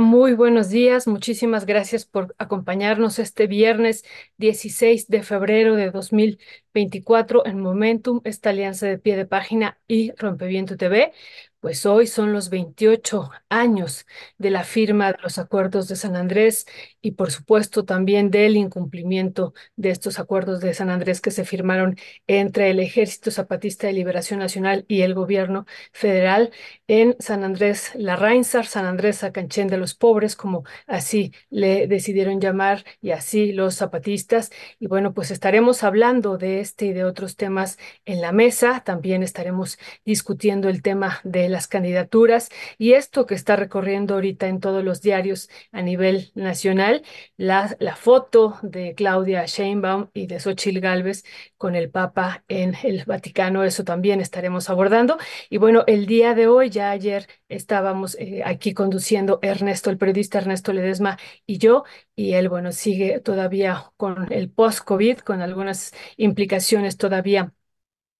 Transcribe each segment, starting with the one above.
Muy buenos días. Muchísimas gracias por acompañarnos este viernes 16 de febrero de 2024 en Momentum, esta alianza de pie de página y Rompeviento TV. Pues hoy son los 28 años de la firma de los acuerdos de San Andrés y por supuesto también del incumplimiento de estos acuerdos de San Andrés que se firmaron entre el Ejército Zapatista de Liberación Nacional y el gobierno federal en San Andrés Larrainzar, San Andrés Acanchén de los Pobres, como así le decidieron llamar y así los zapatistas. Y bueno, pues estaremos hablando de este y de otros temas en la mesa. También estaremos discutiendo el tema de las candidaturas y esto que está recorriendo ahorita en todos los diarios a nivel nacional, la, la foto de Claudia Sheinbaum y de Xochitl Gálvez con el Papa en el Vaticano, eso también estaremos abordando. Y bueno, el día de hoy, ya ayer estábamos eh, aquí conduciendo Ernesto, el periodista Ernesto Ledesma y yo, y él, bueno, sigue todavía con el post-COVID, con algunas implicaciones todavía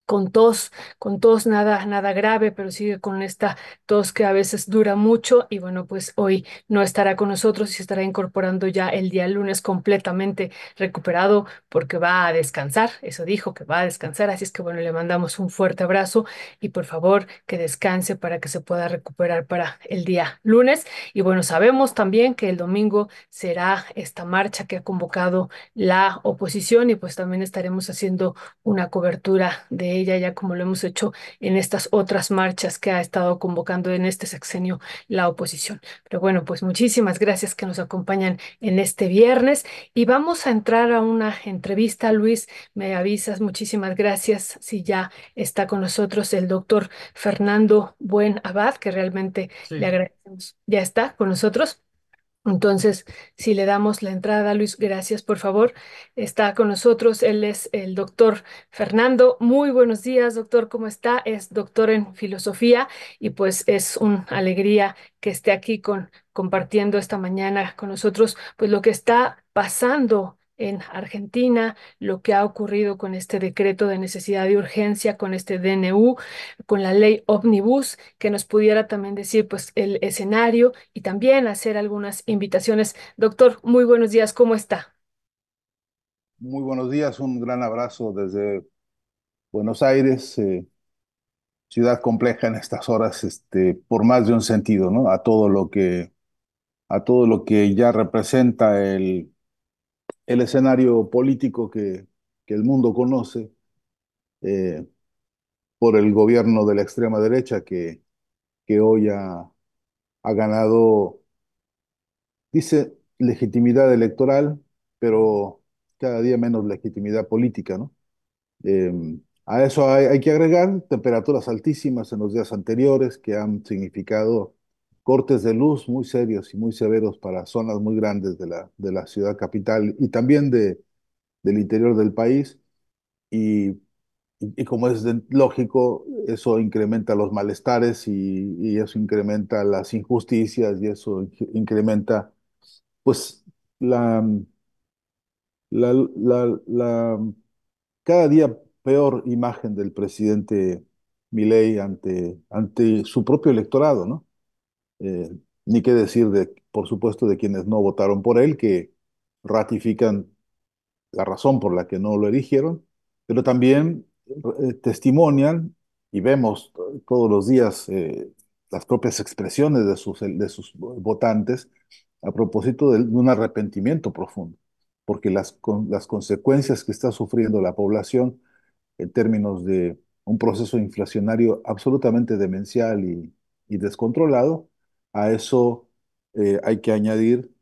con tos, con tos nada, nada grave, pero sigue con esta tos que a veces dura mucho y bueno, pues hoy no estará con nosotros y se estará incorporando ya el día lunes completamente recuperado porque va a descansar, eso dijo que va a descansar, así es que bueno, le mandamos un fuerte abrazo y por favor que descanse para que se pueda recuperar para el día lunes. Y bueno, sabemos también que el domingo será esta marcha que ha convocado la oposición y pues también estaremos haciendo una cobertura de ella, ya como lo hemos hecho en estas otras marchas que ha estado convocando en este sexenio la oposición. Pero bueno, pues muchísimas gracias que nos acompañan en este viernes y vamos a entrar a una entrevista. Luis, me avisas, muchísimas gracias si ya está con nosotros el doctor Fernando Buen Abad, que realmente le agradecemos. ¿Ya está con nosotros? Entonces, si le damos la entrada, Luis, gracias, por favor. Está con nosotros, él es el doctor Fernando. Muy buenos días, doctor, ¿cómo está? Es doctor en filosofía y pues es una alegría que esté aquí con, compartiendo esta mañana con nosotros, pues lo que está pasando en Argentina, lo que ha ocurrido con este decreto de necesidad de urgencia, con este DNU, con la ley Omnibus, que nos pudiera también decir pues el escenario y también hacer algunas invitaciones. Doctor, muy buenos días, ¿cómo está? Muy buenos días, un gran abrazo desde Buenos Aires, eh, ciudad compleja en estas horas, este, por más de un sentido, ¿no? A todo lo que, a todo lo que ya representa el el escenario político que, el mundo conoce eh, por el gobierno de la extrema derecha que, hoy ha, ganado, dice, legitimidad electoral, pero cada día menos legitimidad política, ¿no? Em, a eso hay, que agregar temperaturas altísimas en los días anteriores que han significado cortes de luz muy serios y muy severos para zonas muy grandes de la, de la ciudad capital y también de, del interior del país. Y, y, como es lógico, eso incrementa los malestares y, y, eso incrementa las injusticias y eso incrementa pues la, la, la, la cada día peor imagen del presidente Milei ante, ante su propio electorado, ¿no? Eh, ni qué decir, de, por supuesto, de quienes no votaron por él, que ratifican la razón por la que no lo eligieron, pero también eh, testimonian y vemos todos los días eh, las propias expresiones de sus, de sus votantes a propósito de, un arrepentimiento profundo, porque las, con, las consecuencias que está sufriendo la población en términos de un proceso inflacionario absolutamente demencial y, y descontrolado, a eso eh, hay que añadir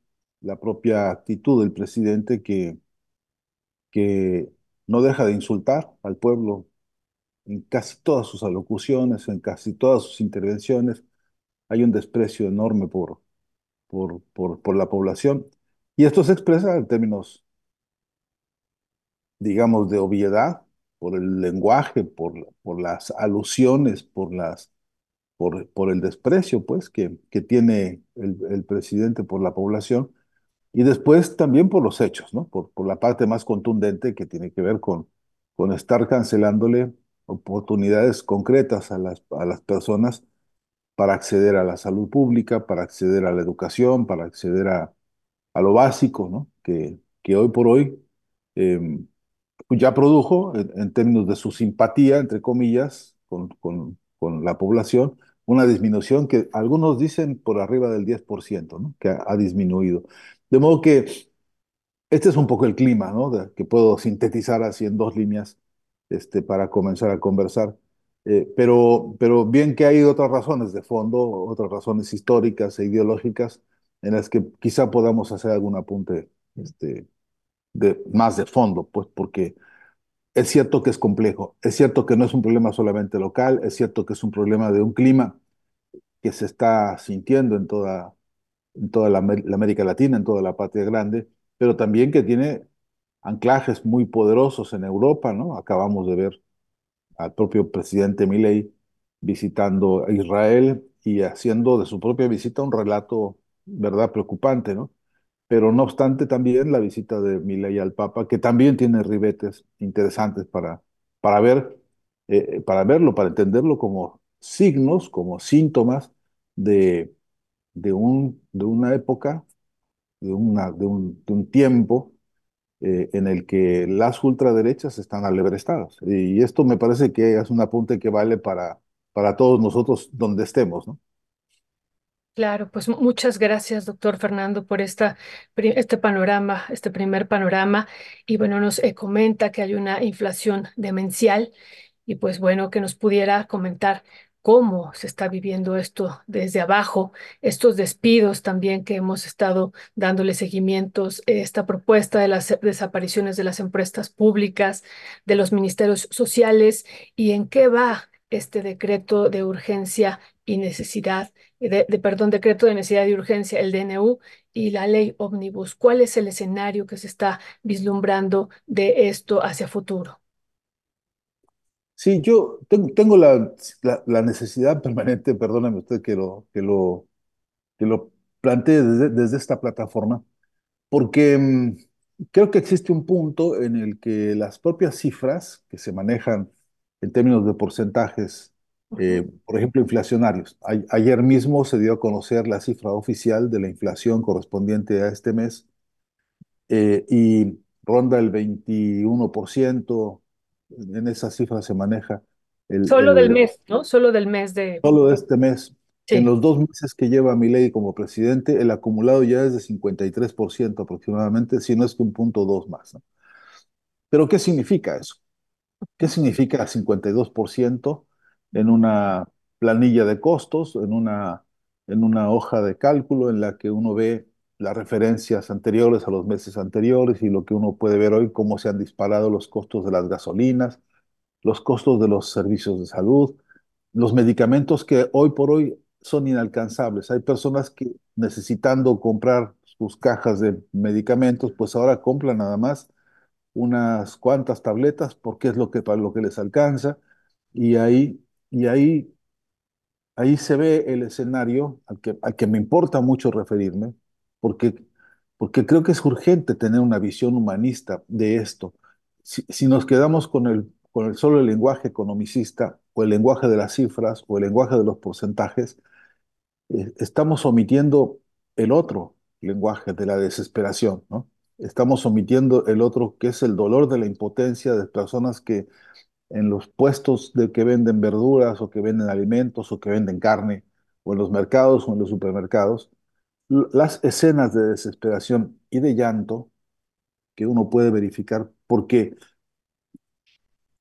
la propia actitud del presidente que, que no deja de insultar al pueblo en casi todas sus alocuciones, en casi todas sus intervenciones. Hay un desprecio enorme por, por, por, por la población. Y esto se expresa en términos, digamos, de obviedad, por el lenguaje, por, por las alusiones, por las por, por el desprecio pues, que, que tiene el, el, presidente por la población y después también por los hechos, ¿no? por, por la parte más contundente que tiene que ver con, con estar cancelándole oportunidades concretas a las, a las personas para acceder a la salud pública, para acceder a la educación, para acceder a, a lo básico, ¿no? Que, que hoy por hoy eh, ya produjo, en, en, términos de su simpatía, entre comillas, con, con, con, la población, una disminución que algunos dicen por arriba del 10%, ¿no? Que ha, disminuido. De modo que este es un poco el clima, que puedo sintetizar así en dos líneas este, para comenzar a conversar. Eh, pero, pero bien que hay otras razones de fondo, otras razones históricas e ideológicas en las que quizá podamos hacer algún apunte este, de, más de fondo, pues porque es cierto que es complejo, es cierto que no es un problema solamente local, es cierto que es un problema de un clima que se está sintiendo en toda, en toda la, América Latina, en toda la patria grande, pero también que tiene anclajes muy poderosos en Europa, ¿no? Acabamos de ver al propio presidente Milei visitando Israel y haciendo de su propia visita un relato, ¿verdad?, preocupante, ¿no? Pero no obstante también la visita de Milei al Papa, que también tiene ribetes interesantes para, para ver, eh, para verlo, para entenderlo como signos, como síntomas de, de, un, de una época, de, un, de un tiempo eh, en el que las ultraderechas están alebrestadas. Y esto me parece que es un apunte que vale para, para todos nosotros donde estemos, ¿no? Claro, pues muchas gracias, doctor Fernando, por esta, este panorama, este primer panorama. Y bueno, nos eh, comenta que hay una inflación demencial y pues bueno, que nos pudiera comentar cómo se está viviendo esto desde abajo, estos despidos también que hemos estado dándole seguimientos, esta propuesta de las desapariciones de las empresas públicas, de los ministerios sociales y en qué va este decreto de urgencia y necesidad, de, perdón, decreto de necesidad y urgencia, el DNU y la ley ómnibus. ¿Cuál es el escenario que se está vislumbrando de esto hacia futuro? Sí, yo tengo, la, la, la, necesidad permanente, perdóname usted que lo, que lo, que lo plantee desde, desde esta plataforma, porque mmm, creo que existe un punto en el que las propias cifras que se manejan en términos de porcentajes, eh, por ejemplo, inflacionarios. A, ayer mismo se dio a conocer la cifra oficial de la inflación correspondiente a este mes eh, y ronda el 21%, en esa cifra se maneja. El, solo el, del mes, ¿no? Solo del mes de... Solo de este mes. Sí. En los dos meses que lleva Milei como presidente, el acumulado ya es de 53% aproximadamente, si no es que un punto dos más. ¿no? Pero ¿qué significa eso? ¿Qué significa 52% en una planilla de costos, en una, en una hoja de cálculo en la que uno ve las referencias anteriores a los meses anteriores y lo que uno puede ver hoy, cómo se han disparado los costos de las gasolinas, los costos de los servicios de salud, los medicamentos que hoy por hoy son inalcanzables. Hay personas que necesitando comprar sus cajas de medicamentos, pues ahora compran nada más unas cuantas tabletas porque es lo que, para lo que les alcanza y ahí, y ahí, ahí se ve el escenario al que, al que me importa mucho referirme porque, porque creo que es urgente tener una visión humanista de esto. Si, si nos quedamos con el, con el solo el lenguaje economicista o el lenguaje de las cifras o el lenguaje de los porcentajes, eh, estamos omitiendo el otro lenguaje de la desesperación, ¿no? Estamos omitiendo el otro que es el dolor de la impotencia de personas que en los puestos de que venden verduras o que venden alimentos o que venden carne o en los mercados o en los supermercados, las escenas de desesperación y de llanto que uno puede verificar porque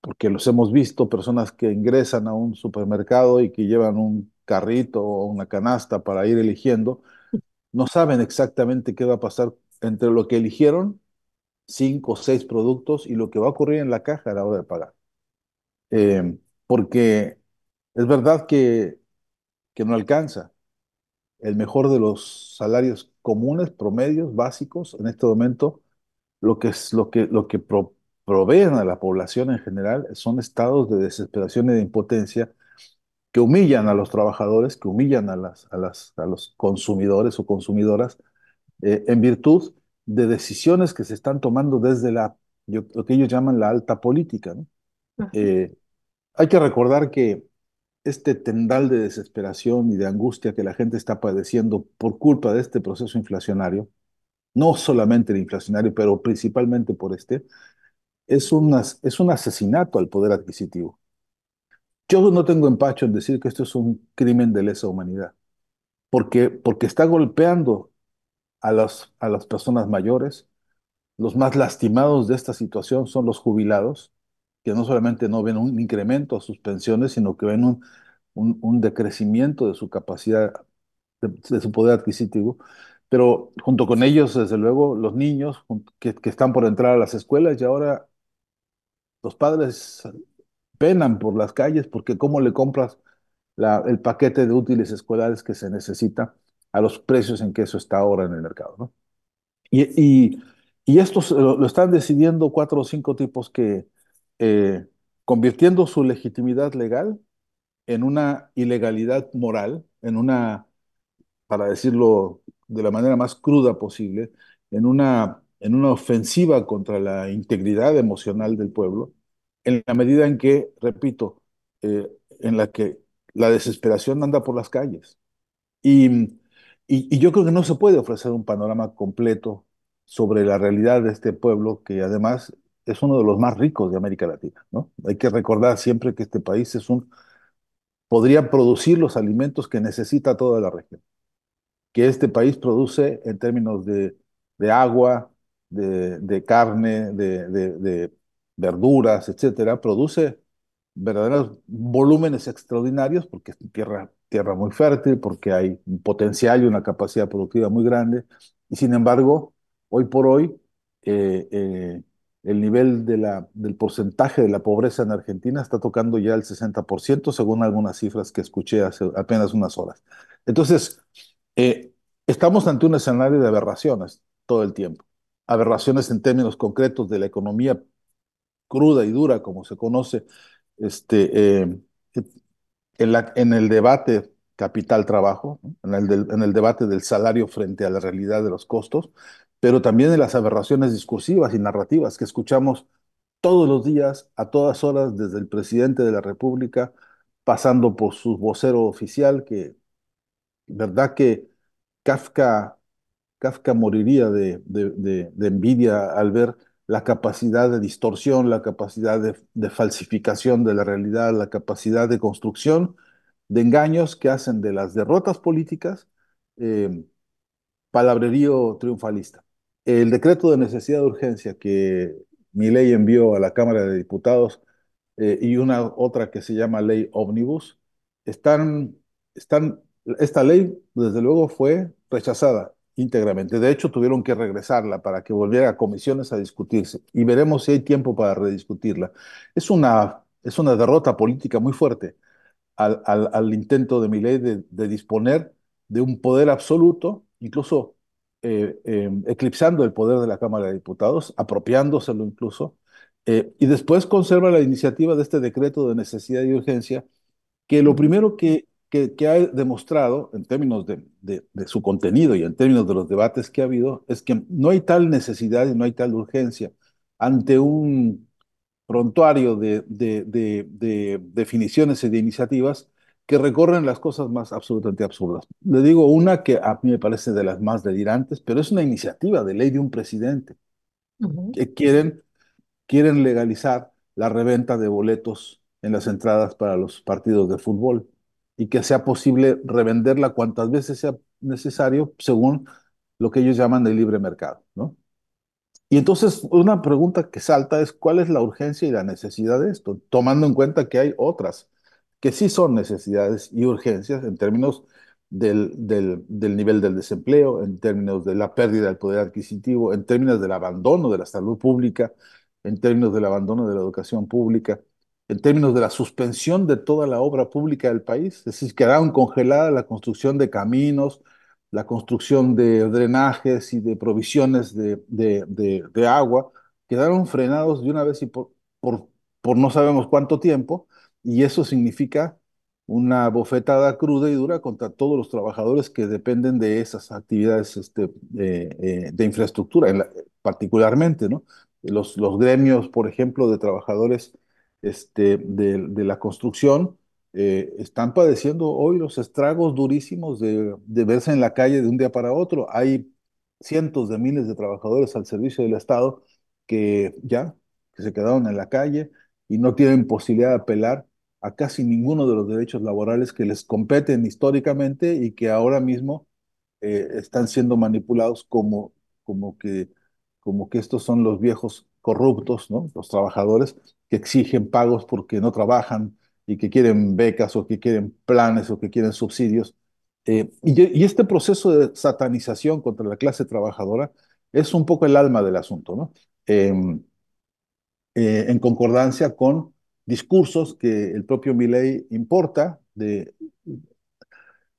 porque los hemos visto personas que ingresan a un supermercado y que llevan un carrito o una canasta para ir eligiendo, no saben exactamente qué va a pasar entre lo que eligieron, cinco o seis productos, y lo que va a ocurrir en la caja a la hora de pagar. Eh, porque es verdad que, que no alcanza el mejor de los salarios comunes, promedios, básicos, en este momento, lo que, es, lo que, lo que pro, proveen a la población en general son estados de desesperación y de impotencia que humillan a los trabajadores, que humillan a, las, a, las, a los consumidores o consumidoras, eh, en virtud de decisiones que se están tomando desde la, lo que ellos llaman la alta política. ¿no? Eh, hay que recordar que este tendal de desesperación y de angustia que la gente está padeciendo por culpa de este proceso inflacionario, no solamente el inflacionario, pero principalmente por este, es, una, es un asesinato al poder adquisitivo. Yo no tengo empacho en decir que esto es un crimen de lesa humanidad, porque, porque está golpeando a las, a las personas mayores. Los más lastimados de esta situación son los jubilados, que no solamente no ven un incremento a sus pensiones, sino que ven un, un, un decrecimiento de su capacidad, de, de, su poder adquisitivo. Pero junto con ellos, desde luego, los niños que, que están por entrar a las escuelas y ahora los padres penan por las calles porque cómo le compras la, el paquete de útiles escolares que se necesita a los precios en que eso está ahora en el mercado. ¿no? Y, y, y, esto lo, lo, están decidiendo cuatro o cinco tipos que, eh, convirtiendo su legitimidad legal en una ilegalidad moral, en una, para decirlo de la manera más cruda posible, en una, en una ofensiva contra la integridad emocional del pueblo, en la medida en que, repito, eh, en la que la desesperación anda por las calles. Y, y, y, yo creo que no se puede ofrecer un panorama completo sobre la realidad de este pueblo, que además es uno de los más ricos de América Latina. ¿no? Hay que recordar siempre que este país es un, podría producir los alimentos que necesita toda la región, que este país produce en términos de, de agua, de, de carne, de, de verduras, etcétera, produce verdaderos volúmenes extraordinarios porque es tierra, tierra muy fértil, porque hay un potencial y una capacidad productiva muy grande. Y sin embargo, hoy por hoy, eh, eh, el nivel del porcentaje de la pobreza en Argentina está tocando ya el 60%, según algunas cifras que escuché hace apenas unas horas. Entonces, eh, estamos ante un escenario de aberraciones todo el tiempo. Aberraciones en términos concretos de la economía cruda y dura, como se conoce, este, eh, en, el debate capital-trabajo, en el debate del salario frente a la realidad de los costos, pero también en las aberraciones discursivas y narrativas que escuchamos todos los días, a todas horas, desde el presidente de la República, pasando por su vocero oficial, que verdad que Kafka, Kafka moriría de, envidia al ver la capacidad de distorsión, la capacidad de, de, falsificación de la realidad, la capacidad de construcción de engaños que hacen de las derrotas políticas eh, palabrerío triunfalista. El decreto de necesidad de urgencia que mi ley envió a la Cámara de Diputados eh, y una otra que se llama ley ómnibus, están, están, esta ley desde luego fue rechazada íntegramente. De hecho, tuvieron que regresarla para que volviera a comisiones a discutirse y veremos si hay tiempo para rediscutirla. Es una, es una derrota política muy fuerte al, al, al intento de mi ley de, de, disponer de un poder absoluto, incluso eh, eh, eclipsando el poder de la Cámara de Diputados, apropiándoselo incluso, eh, y después conserva la iniciativa de este decreto de necesidad y urgencia, que lo primero que que, que, ha demostrado, en términos de, de, de, su contenido y en términos de los debates que ha habido, es que no hay tal necesidad y no hay tal urgencia ante un prontuario de, de definiciones y de iniciativas que recorren las cosas más absolutamente absurdas. Le digo una que a mí me parece de las más delirantes, pero es una iniciativa de ley de un presidente uh -huh. que quieren, quieren legalizar la reventa de boletos en las entradas para los partidos de fútbol y que sea posible revenderla cuantas veces sea necesario según lo que ellos llaman el libre mercado, ¿no? Y entonces una pregunta que salta es cuál es la urgencia y la necesidad de esto, tomando en cuenta que hay otras que sí son necesidades y urgencias en términos del, del, nivel del desempleo, en términos de la pérdida del poder adquisitivo, en términos del abandono de la salud pública, en términos del abandono de la educación pública, en términos de la suspensión de toda la obra pública del país, es decir, quedaron congeladas la construcción de caminos, la construcción de drenajes y de provisiones de, de, de, de agua, quedaron frenados de una vez y por, por, por no sabemos cuánto tiempo, y eso significa una bofetada cruda y dura contra todos los trabajadores que dependen de esas actividades este, eh, de infraestructura, la, particularmente, ¿no? Los, los gremios, por ejemplo, de trabajadores este, de, de, la construcción eh, están padeciendo hoy los estragos durísimos de, de verse en la calle de un día para otro. Hay cientos de miles de trabajadores al servicio del Estado que ya que se quedaron en la calle y no tienen posibilidad de apelar a casi ninguno de los derechos laborales que les competen históricamente y que ahora mismo eh, están siendo manipulados como, como que, como que estos son los viejos corruptos, ¿no? Los trabajadores que exigen pagos porque no trabajan y que quieren becas o que quieren planes o que quieren subsidios. Eh, y, este proceso de satanización contra la clase trabajadora es un poco el alma del asunto, ¿no? Eh, eh, en concordancia con discursos que el propio Milley importa,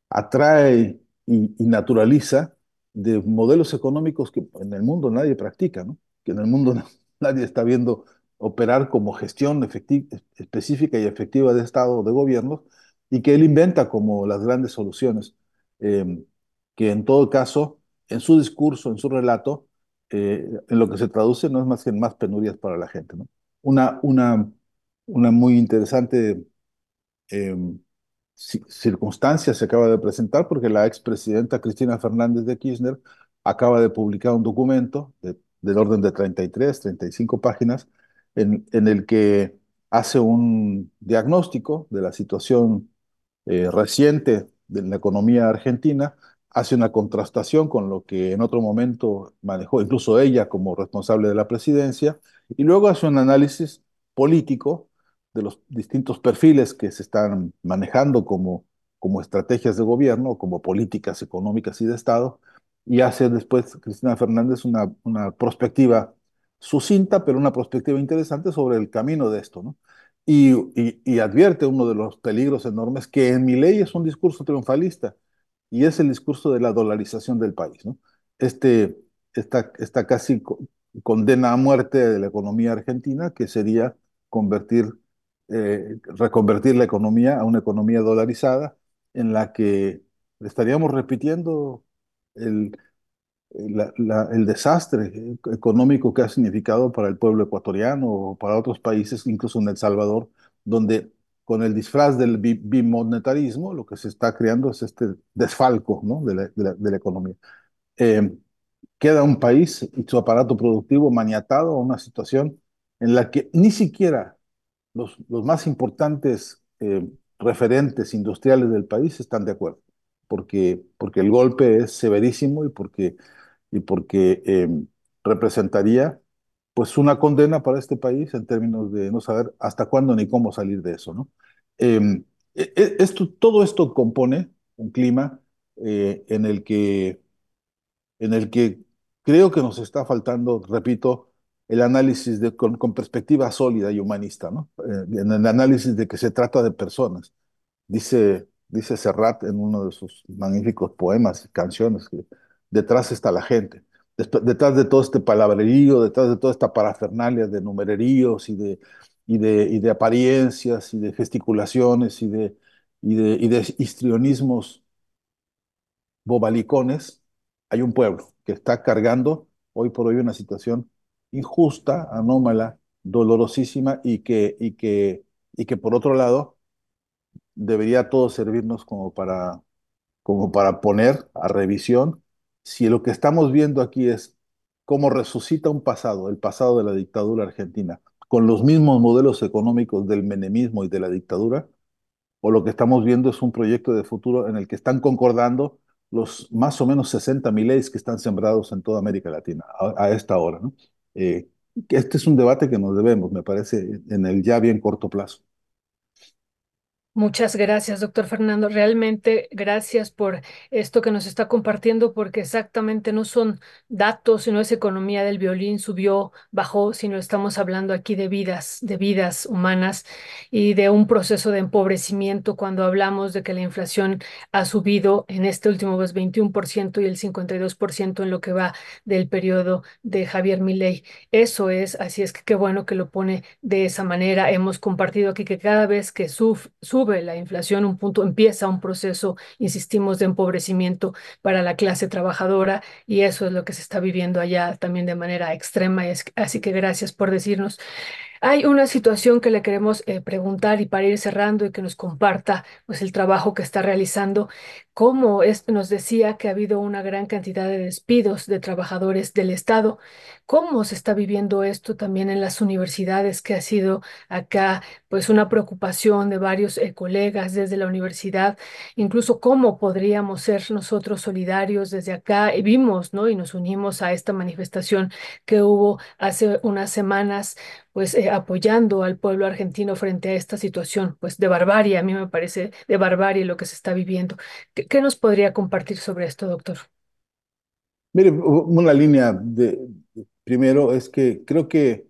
atrae y, naturaliza de modelos económicos que en el mundo nadie practica, que en el mundo nadie está viendo operar como gestión específica y efectiva de Estado o de gobierno, y que él inventa como las grandes soluciones, eh, que en todo caso, en su discurso, en su relato, eh, en lo que se traduce no es más que en más penurias para la gente. una, una muy interesante eh, circunstancia se acaba de presentar porque la expresidenta Cristina Fernández de Kirchner acaba de publicar un documento de, del orden de 33, 35 páginas, en, en, el que hace un diagnóstico de la situación eh, reciente de la economía argentina, hace una contrastación con lo que en otro momento manejó incluso ella como responsable de la presidencia, y luego hace un análisis político de los distintos perfiles que se están manejando como, como estrategias de gobierno, como políticas económicas y de Estado, y hace después Cristina Fernández una, una perspectiva sucinta, pero una perspectiva interesante sobre el camino de esto, ¿no? Y, y, advierte uno de los peligros enormes que en mi ley es un discurso triunfalista y es el discurso de la dolarización del país, ¿no? Este, esta, esta casi condena a muerte de la economía argentina, que sería convertir, eh, reconvertir la economía a una economía dolarizada en la que estaríamos repitiendo el, el desastre económico que ha significado para el pueblo ecuatoriano o para otros países, incluso en El Salvador, donde con el disfraz del bimonetarismo lo que se está creando es este desfalco ¿no? de, la, de, la, de, la, economía. Eh, queda un país y su aparato productivo maniatado a una situación en la que ni siquiera los, los más importantes eh, referentes industriales del país están de acuerdo, porque, porque el golpe es severísimo y porque, y porque eh, representaría pues una condena para este país en términos de no saber hasta cuándo ni cómo salir de eso, ¿no? Eh, esto, todo esto compone un clima eh, en el que, en el que creo que nos está faltando, repito, el análisis con, perspectiva sólida y humanista, ¿no? Eh, en el análisis de que se trata de personas. Dice, dice Serrat en uno de sus magníficos poemas y canciones detrás está la gente detrás de todo este palabrerío, detrás de toda esta parafernalia de numereríos y de, y de, y de apariencias y de gesticulaciones y de, y de, y de histrionismos bobalicones, hay un pueblo que está cargando hoy por hoy una situación injusta, anómala, dolorosísima y que, y que, y que por otro lado debería todo servirnos como para, como para poner a revisión si lo que estamos viendo aquí es cómo resucita un pasado, el pasado de la dictadura argentina, con los mismos modelos económicos del menemismo y de la dictadura, o lo que estamos viendo es un proyecto de futuro en el que están concordando los más o menos 60 mil leyes que están sembrados en toda América Latina a, a esta hora. ¿no? Eh, este es un debate que nos debemos, me parece, en el ya bien corto plazo. Muchas gracias, doctor Fernando. Realmente gracias por esto que nos está compartiendo, porque exactamente no son datos, sino es economía del violín, subió, bajó, sino estamos hablando aquí de vidas, de vidas humanas y de un proceso de empobrecimiento cuando hablamos de que la inflación ha subido en este último mes 21% y el 52% en lo que va del periodo de Javier Milei. Eso es, así es que qué bueno que lo pone de esa manera. Hemos compartido aquí que cada vez que suf la inflación, un punto, empieza un proceso, insistimos, de empobrecimiento para la clase trabajadora y eso es lo que se está viviendo allá también de manera extrema. Así que gracias por decirnos. Hay una situación que le queremos eh, preguntar y para ir cerrando y que nos comparta pues el trabajo que está realizando. Cómo es, nos decía que ha habido una gran cantidad de despidos de trabajadores del Estado. ¿Cómo se está viviendo esto también en las universidades que ha sido acá pues una preocupación de varios eh, colegas desde la universidad? Incluso cómo podríamos ser nosotros solidarios desde acá. Y vimos, ¿no? Y nos unimos a esta manifestación que hubo hace unas semanas pues eh, apoyando al pueblo argentino frente a esta situación, pues de barbarie, a mí me parece de barbarie lo que se está viviendo. ¿Qué, qué nos podría compartir sobre esto, doctor? Mire, una línea de, primero es que creo que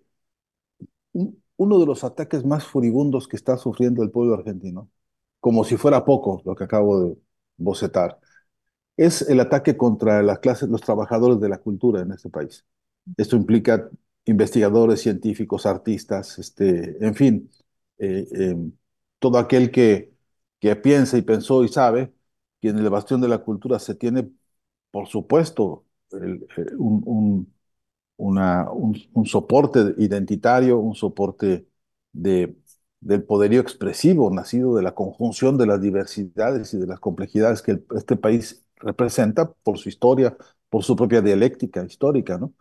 un- uno de los ataques más furibundos que está sufriendo el pueblo argentino, como si fuera poco lo que acabo de bocetar, es el ataque contra las clases, los trabajadores de la cultura en este país. Esto implica investigadores, científicos, artistas, este, en fin, eh, eh, todo aquel que, que piensa y pensó y sabe que en el bastión de la cultura se tiene, por supuesto, eh, un, un- un, soporte identitario, un soporte de, del poderío expresivo nacido de la conjunción de las diversidades y de las complejidades que este país representa por su historia, por su propia dialéctica histórica, ¿no?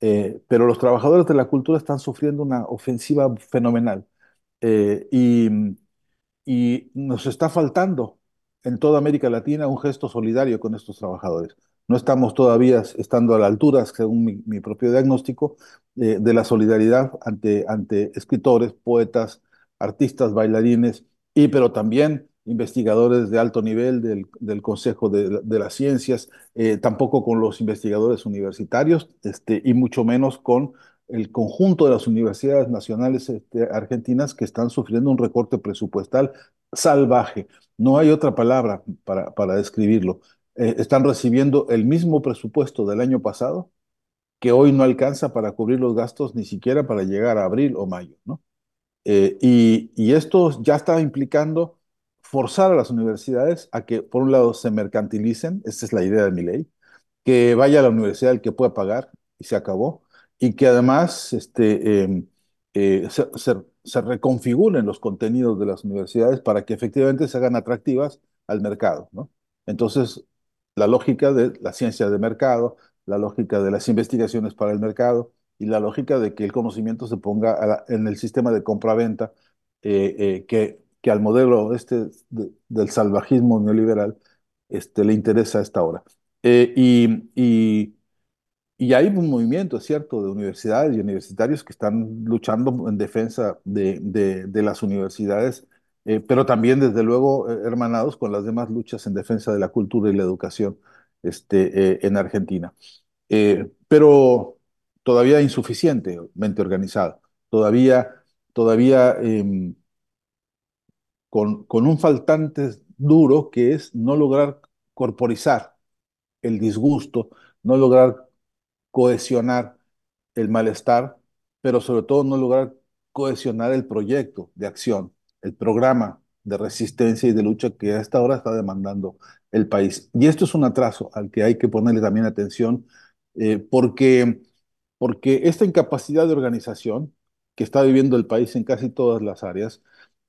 Eh, pero los trabajadores de la cultura están sufriendo una ofensiva fenomenal. Eh, y, nos está faltando en toda América Latina un gesto solidario con estos trabajadores. No estamos todavía estando a la altura, según mi, mi propio diagnóstico, eh, de la solidaridad ante, ante escritores, poetas, artistas, bailarines, y pero también investigadores de alto nivel del, del Consejo de, de las Ciencias, eh, tampoco con los investigadores universitarios, este, y mucho menos con el conjunto de las universidades nacionales este, argentinas que están sufriendo un recorte presupuestal salvaje. No hay otra palabra para, para describirlo. Eh, están recibiendo el mismo presupuesto del año pasado que hoy no alcanza para cubrir los gastos ni siquiera para llegar a abril o mayo, ¿no? Eh, y, y esto ya está implicando forzar a las universidades a que, por un lado, se mercantilicen, esta es la idea de mi ley, que vaya a la universidad el que pueda pagar y se acabó, y que además este, eh, eh, se, se- reconfiguren los contenidos de las universidades para que efectivamente se hagan atractivas al mercado, ¿no? Entonces, la lógica de la ciencia de mercado, la lógica de las investigaciones para el mercado y la lógica de que el conocimiento se ponga en el sistema de compra-venta eh, eh, que, que al modelo este de- del salvajismo neoliberal este, le interesa a esta hora. Eh, y, y- y hay un movimiento, es cierto, de universidades y universitarios que están luchando en defensa de, de- las universidades, eh, pero también, desde luego, eh, hermanados con las demás luchas en defensa de la cultura y la educación este, en Argentina. Pero todavía insuficientemente organizado, todavía, todavía em, con, con un faltante duro que es no lograr corporizar el disgusto, no lograr cohesionar el malestar, pero sobre todo no lograr cohesionar el proyecto de acción, el programa de resistencia y de lucha que a esta hora está demandando el país. Y esto es un atraso al que hay que ponerle también atención, eh, porque, porque esta incapacidad de organización que está viviendo el país en casi todas las áreas,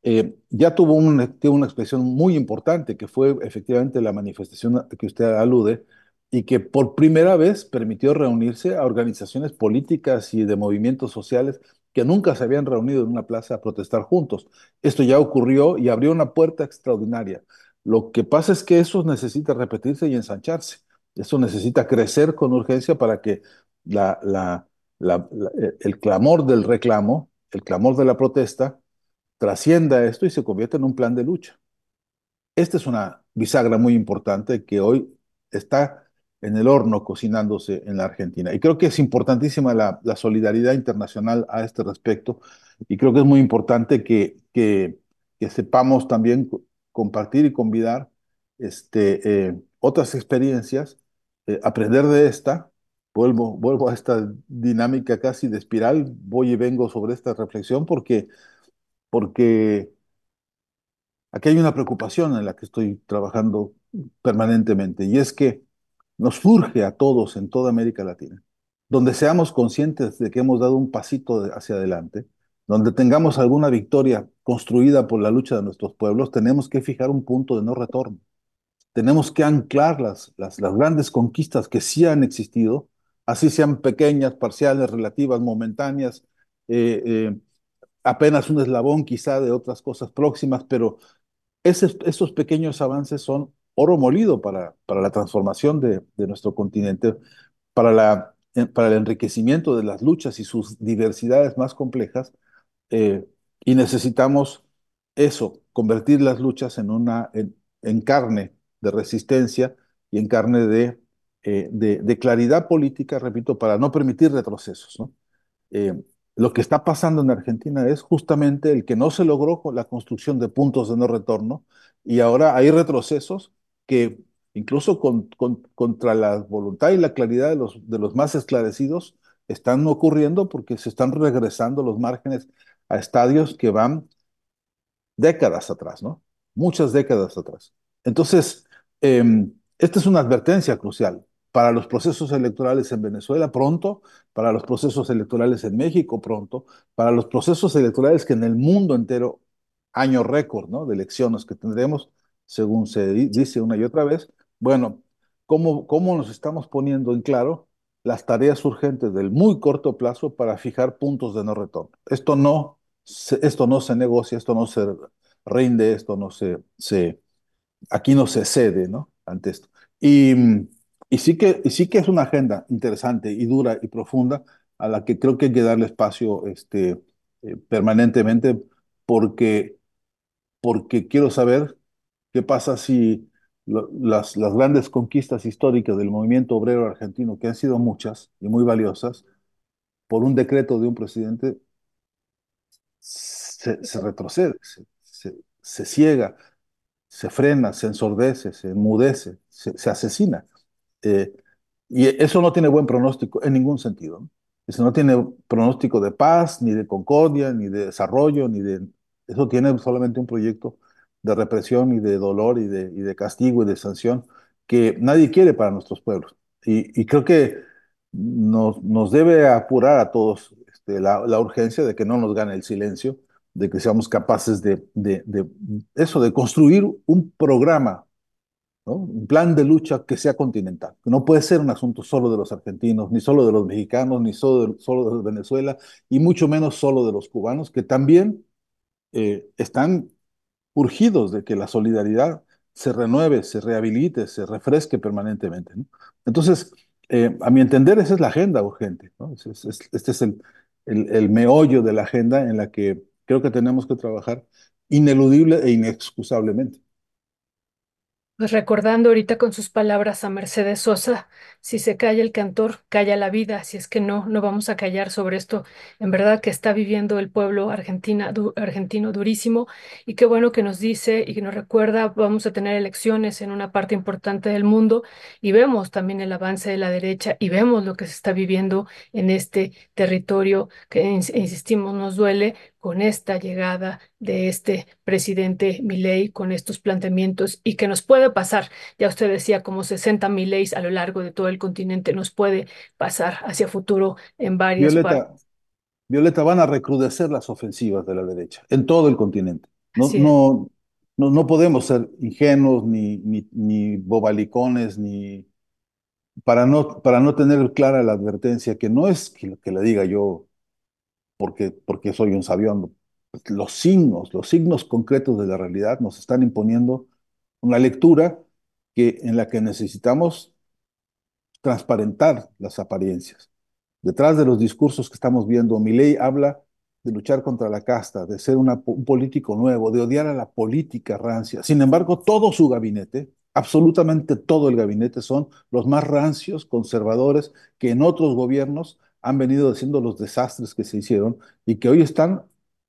eh, ya tuvo una, tuvo una expresión muy importante, que fue efectivamente la manifestación que usted alude, y que por primera vez permitió reunirse a organizaciones políticas y de movimientos sociales que nunca se habían reunido en una plaza a protestar juntos. Esto ya ocurrió y abrió una puerta extraordinaria. Lo que pasa es que eso necesita repetirse y ensancharse. Eso necesita crecer con urgencia para que la, el clamor del reclamo, el clamor de la protesta, trascienda esto y se convierta en un plan de lucha. Esta es una bisagra muy importante que hoy está en el horno cocinándose en la Argentina. Y creo que es importantísima la, la solidaridad internacional a este respecto. Y creo que es muy importante que, que, que sepamos también compartir y convidar este, eh, otras experiencias, eh, aprender de esta. Vuelvo, vuelvo a esta dinámica casi de espiral, voy y vengo sobre esta reflexión porque, porque Aquí hay una preocupación en la que estoy trabajando permanentemente y es que nos surge a todos en toda América Latina, donde seamos conscientes de que hemos dado un pasito hacia adelante, donde tengamos alguna victoria construida por la lucha de nuestros pueblos, tenemos que fijar un punto de no retorno. Tenemos que anclar las, las, las grandes conquistas que sí han existido, así sean pequeñas, parciales, relativas, momentáneas, eh, eh, apenas un eslabón quizá de otras cosas próximas, pero esos pequeños avances son oro molido para, para la transformación de, de nuestro continente, para, la, para el enriquecimiento de las luchas y sus diversidades más complejas, eh, y necesitamos eso, convertir las luchas en, una, en, carne de resistencia y en carne de, eh, de, de, claridad política, repito, para no permitir retrocesos. Eh, lo que está pasando en Argentina es justamente el que no se logró con la construcción de puntos de no retorno y ahora hay retrocesos que incluso con, con, contra la voluntad y la claridad de los, más esclarecidos están ocurriendo porque se están regresando los márgenes a estadios que van décadas atrás, ¿no? Muchas décadas atrás. Entonces, eh, esta es una advertencia crucial para los procesos electorales en Venezuela pronto, para los procesos electorales en México pronto, para los procesos electorales que en el mundo entero, año récord, ¿no? De elecciones que tendremos, según se dice una y otra vez. Bueno, ¿cómo, cómo nos estamos poniendo en claro las tareas urgentes del muy corto plazo para fijar puntos de no retorno? Esto no, esto no se negocia, esto no se rinde, esto no se, se aquí no se cede, ¿no? Ante esto. Y y sí que, sí que es una agenda interesante y dura y profunda a la que creo que hay que darle espacio este, eh, permanentemente porque, porque quiero saber qué pasa si las, las grandes conquistas históricas del movimiento obrero argentino, que han sido muchas y muy valiosas, por un decreto de un presidente, se, retrocede, se, se, se, ciega, se frena, se ensordece, se enmudece, se asesina. Eh, y eso no tiene buen pronóstico en ningún sentido. Eso no tiene pronóstico de paz, ni de concordia, ni de desarrollo, ni de... Eso tiene solamente un proyecto de represión y de dolor y de, castigo y de sanción que nadie quiere para nuestros pueblos. Y, creo que nos, debe apurar a todos este, la, urgencia de que no nos gane el silencio, de que seamos capaces de eso, de construir un programa Un plan de lucha que sea continental, que no puede ser un asunto solo de los argentinos, ni solo de los mexicanos, ni solo de, Venezuela, y mucho menos solo de los cubanos, que también eh, están urgidos de que la solidaridad se renueve, se rehabilite, se refresque permanentemente. Entonces, eh, a mi entender, esa es la agenda urgente. Este es, el, el meollo de la agenda en la que creo que tenemos que trabajar ineludible e inexcusablemente. Pues recordando ahorita con sus palabras a Mercedes Sosa, si se calla el cantor, calla la vida, si es que no, no vamos a callar sobre esto, en verdad que está viviendo el pueblo argentino durísimo y qué bueno que nos dice y que nos recuerda, vamos a tener elecciones en una parte importante del mundo y vemos también el avance de la derecha y vemos lo que se está viviendo en este territorio que, insistimos, nos duele, con esta llegada de este presidente Milei, con estos planteamientos y que nos puede pasar, ya usted decía, como 60 Mileis a lo largo de todo el continente, nos puede pasar hacia futuro en varias Violeta, partes. Violeta, van a recrudecer las ofensivas de la derecha en todo el continente. No, no, no, no, podemos ser ingenuos, ni, ni, ni bobalicones, ni para no, para no tener clara la advertencia, que no es que, que la diga yo porque, porque soy un sabión. Los signos, los signos concretos de la realidad nos están imponiendo una lectura que, en la que necesitamos transparentar las apariencias. Detrás de los discursos que estamos viendo, Milei habla de luchar contra la casta, de ser un político nuevo, de odiar a la política rancia. Sin embargo, todo su gabinete, absolutamente todo el gabinete, son los más rancios, conservadores, que en otros gobiernos han venido haciendo los desastres que se hicieron y que hoy están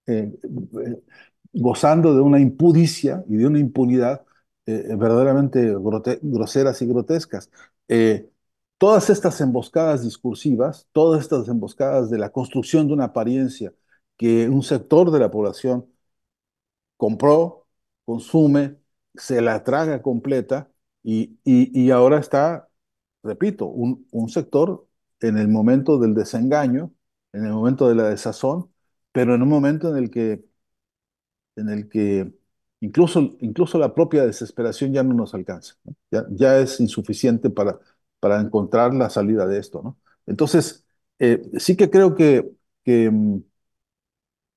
eh, eh, gozando de una impudicia y de una impunidad eh, verdaderamente groseras y grotescas. Todas estas emboscadas discursivas, todas estas emboscadas de la construcción de una apariencia que un sector de la población compró, consume, se la traga completa y, y, y ahora está, repito, un, un sector en el momento del desengaño, en el momento de la desazón, pero en un momento en el que, en el que incluso, incluso la propia desesperación ya no nos alcanza. Ya, ya es insuficiente para, para encontrar la salida de esto, ¿no? Entonces, eh, sí que creo que, que, mm,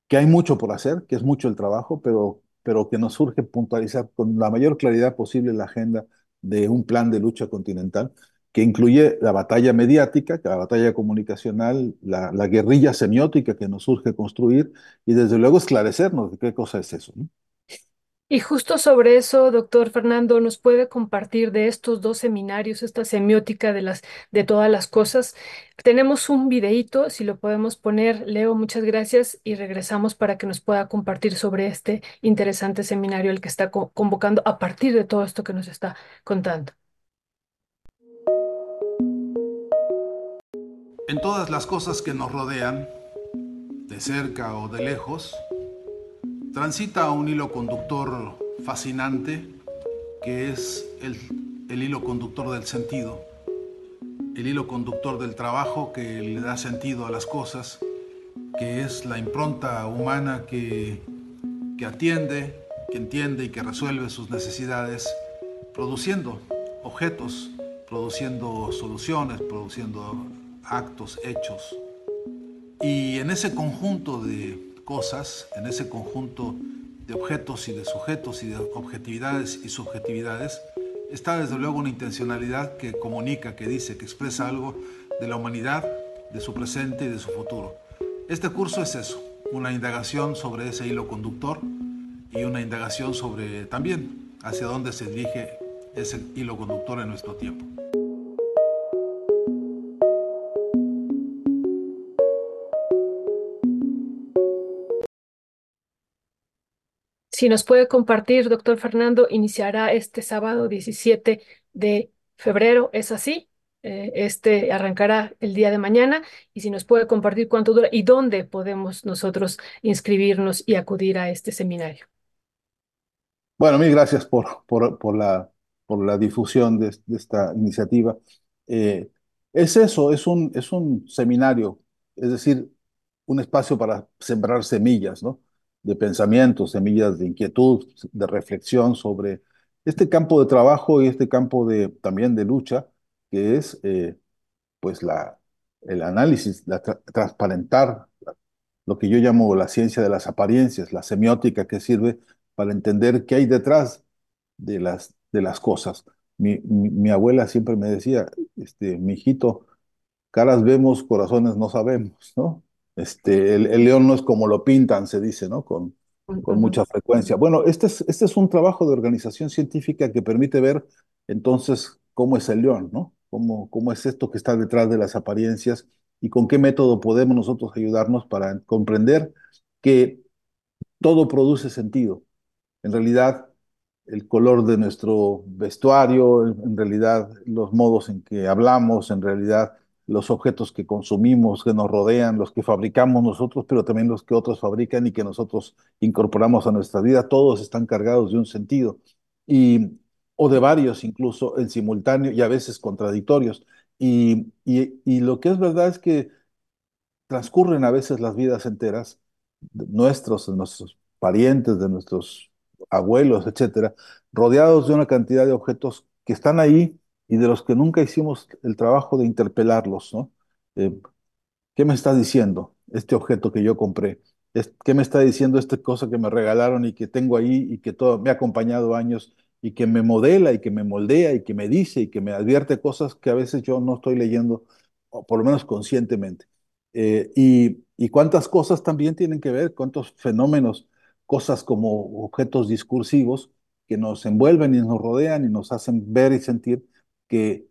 que hay mucho por hacer, que es mucho el trabajo, pero, pero que nos surge puntualizar con la mayor claridad posible la agenda de un plan de lucha continental que incluye la batalla mediática, la batalla comunicacional, la, la guerrilla semiótica que nos surge construir y desde luego esclarecernos de qué cosa es eso. Y justo sobre eso, doctor Fernando, ¿nos puede compartir de estos dos seminarios, esta semiótica de las, de todas las cosas? Tenemos un videíto, si lo podemos poner, Leo, muchas gracias, y regresamos para que nos pueda compartir sobre este interesante seminario, el que está co- convocando a partir de todo esto que nos está contando. En todas las cosas que nos rodean, de cerca o de lejos, transita un hilo conductor fascinante que es el, hilo conductor del sentido, el hilo conductor del trabajo que le da sentido a las cosas, que es la impronta humana que atiende, que entiende y que resuelve sus necesidades, produciendo objetos, produciendo soluciones, produciendo actos, hechos. Y en ese conjunto de cosas, en ese conjunto de objetos y de sujetos y de objetividades y subjetividades, está desde luego una intencionalidad que comunica, que dice, que expresa algo de la humanidad, de su presente y de su futuro. Este curso es eso, una indagación sobre ese hilo conductor y una indagación sobre también hacia dónde se dirige ese hilo conductor en nuestro tiempo. Si nos puede compartir, doctor Fernando, iniciará este sábado 17 de febrero, ¿es así? Eh, este arrancará el día de mañana y si nos puede compartir cuánto dura y dónde podemos nosotros inscribirnos y acudir a este seminario. Bueno, mil gracias por, por, la, por la difusión de, de esta iniciativa. Eh, es eso, es un, es un seminario, es decir, un espacio para sembrar semillas, ¿no? De pensamiento, semillas de inquietud, de reflexión sobre este campo de trabajo y este campo de, también de lucha, que es eh, pues la, el análisis, la tra- transparentar lo que yo llamo la ciencia de las apariencias, la semiótica que sirve para entender qué hay detrás de las, de las cosas. Mi, mi, mi abuela siempre me decía, este, mi hijito, caras vemos, corazones no sabemos, ¿no? Este, el, el león no es como lo pintan, se dice, ¿no? Con, con mucha frecuencia. Bueno, este es, este es un trabajo de organización científica que permite ver entonces cómo es el león, ¿no? Cómo, cómo es esto que está detrás de las apariencias y con qué método podemos nosotros ayudarnos para comprender que todo produce sentido. En realidad, el color de nuestro vestuario, en realidad los modos en que hablamos, en realidad los objetos que consumimos, que nos rodean, los que fabricamos nosotros, pero también los que otros fabrican y que nosotros incorporamos a nuestra vida, todos están cargados de un sentido y o de varios incluso en simultáneo y a veces contradictorios. Y, y, lo que es verdad es que transcurren a veces las vidas enteras, nuestros, de nuestros parientes, de nuestros abuelos, etcétera, rodeados de una cantidad de objetos que están ahí y de los que nunca hicimos el trabajo de interpelarlos, ¿no? Eh, ¿Qué me está diciendo este objeto que yo compré? ¿Qué me está diciendo esta cosa que me regalaron y que tengo ahí y que todo me ha acompañado años y que me modela y que me moldea y que me dice y que me advierte cosas que a veces yo no estoy leyendo, o por lo menos conscientemente? Eh, y, y cuántas cosas también tienen que ver, cuántos fenómenos, cosas como objetos discursivos que nos envuelven y nos rodean y nos hacen ver y sentir que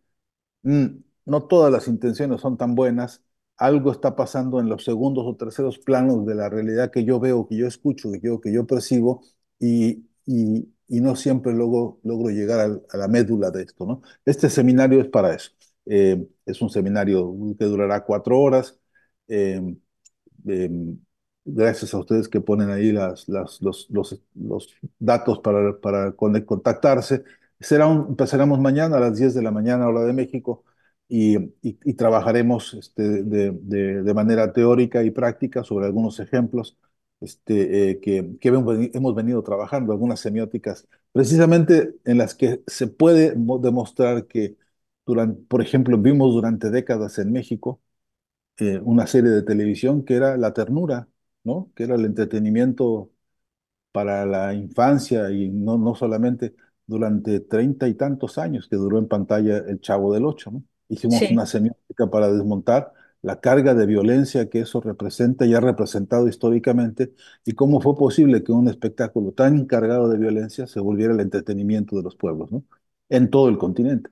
mm, no todas las intenciones son tan buenas, algo está pasando en los segundos o terceros planos de la realidad que yo veo, que yo escucho, que yo, que yo percibo, y, y, y no siempre logro, logro llegar a la médula de esto, ¿no? Este seminario es para eso. Eh, es un seminario que durará cuatro horas. eh, eh, gracias a ustedes que ponen ahí las, las- los, los- los datos para, para con- contactarse. Empezaremos mañana a las 10 de la mañana, hora de México, y, trabajaremos este, de, manera teórica y práctica sobre algunos ejemplos este, eh, que, hemos venido trabajando, algunas semióticas, precisamente en las que se puede demostrar que, por ejemplo, vimos durante décadas en México eh, una serie de televisión que era la ternura, ¿no? que era el entretenimiento para la infancia y no, no solamente durante treinta y tantos años que duró en pantalla El Chavo del Ocho. ¿no? Hicimos una semiótica para desmontar la carga de violencia que eso representa y ha representado históricamente y cómo fue posible que un espectáculo tan encargado de violencia se volviera el entretenimiento de los pueblos, ¿no? En todo el continente.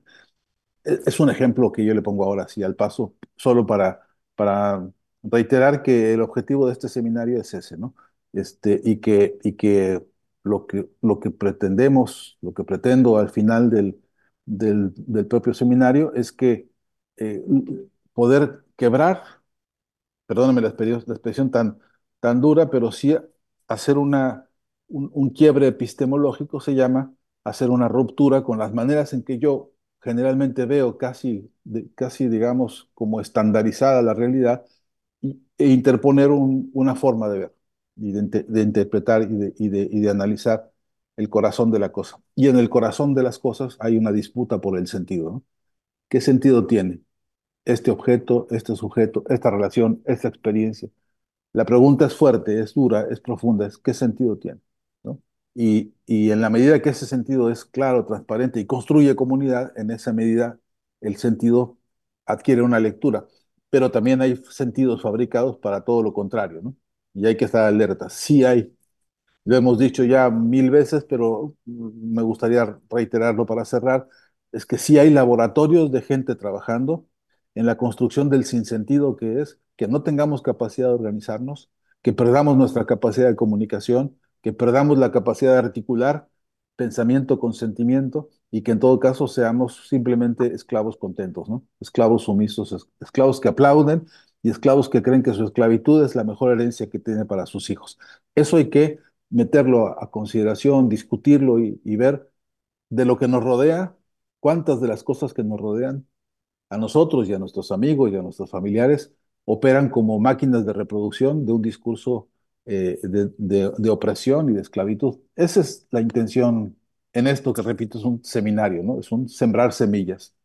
E, es un ejemplo que yo le pongo ahora así al paso, solo para, para reiterar que el objetivo de este seminario es ese, ¿no? Este, y que, y que, lo que lo que pretendemos, lo que pretendo al final del, del, propio seminario es que eh, poder quebrar, perdóname la expresión, tan, tan dura, pero sí hacer una, un, quiebre epistemológico, se llama hacer una ruptura con las maneras en que yo generalmente veo casi, casi digamos, como estandarizada la realidad e interponer una forma de ver, y de, interpretar y de, y, de, y de analizar el corazón de la cosa. Y en el corazón de las cosas hay una disputa por el sentido. ¿Qué sentido tiene? este objeto, este sujeto, esta relación, esta experiencia. La pregunta es fuerte, es dura, es profunda, es ¿qué sentido tiene? Y, y en la medida que ese sentido es claro, transparente y construye comunidad, en esa medida el sentido adquiere una lectura. Pero también hay sentidos fabricados para todo lo contrario. Y hay que estar alerta. Sí hay, lo hemos dicho ya mil veces, pero me gustaría reiterarlo para cerrar, es que sí hay laboratorios de gente trabajando en la construcción del sinsentido que es que no tengamos capacidad de organizarnos, que perdamos nuestra capacidad de comunicación, que perdamos la capacidad de articular pensamiento con sentimiento y que en todo caso seamos simplemente esclavos contentos, ¿no? Esclavos sumisos, esclavos que aplauden y esclavos que creen que su esclavitud es la mejor herencia que tiene para sus hijos. Eso hay que meterlo a, consideración, discutirlo y, ver de lo que nos rodea, cuántas de las cosas que nos rodean a nosotros y a nuestros amigos y a nuestros familiares operan como máquinas de reproducción de un discurso eh, de, de, opresión y de esclavitud. Esa es la intención en esto que repito, es un seminario, ¿no? Es un sembrar semillas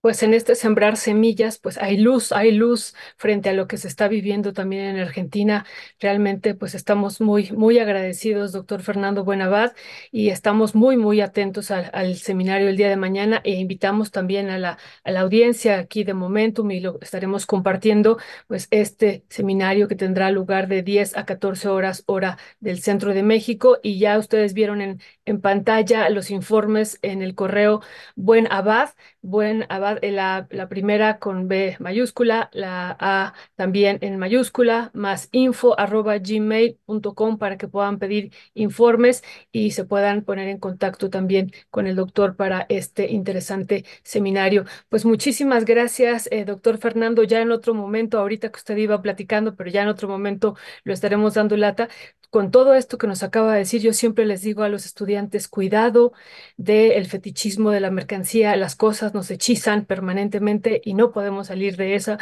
pues en este sembrar semillas, pues hay luz, hay luz frente a lo que se está viviendo también en Argentina. Realmente, pues estamos muy, muy agradecidos, doctor Fernando Buenabad, y estamos muy, muy atentos al, seminario el día de mañana e invitamos también a la, a la audiencia aquí de Momentum y lo estaremos compartiendo, pues este seminario que tendrá lugar de 10 a 14 horas hora del centro de México y ya ustedes vieron en, en pantalla los informes en el correo Buen Abad, Buen Abad eh, la, la, primera con B mayúscula, la A también en mayúscula, más info arroba gmail.com para que puedan pedir informes y se puedan poner en contacto también con el doctor para este interesante seminario. Pues muchísimas gracias, eh, doctor Fernando. Ya en otro momento, ahorita que usted iba platicando, pero ya en otro momento lo estaremos dando lata con todo esto que nos acaba de decir, yo siempre les digo a los estudiantes, cuidado del fetichismo de la mercancía, las cosas nos hechizan permanentemente y no podemos salir de esa.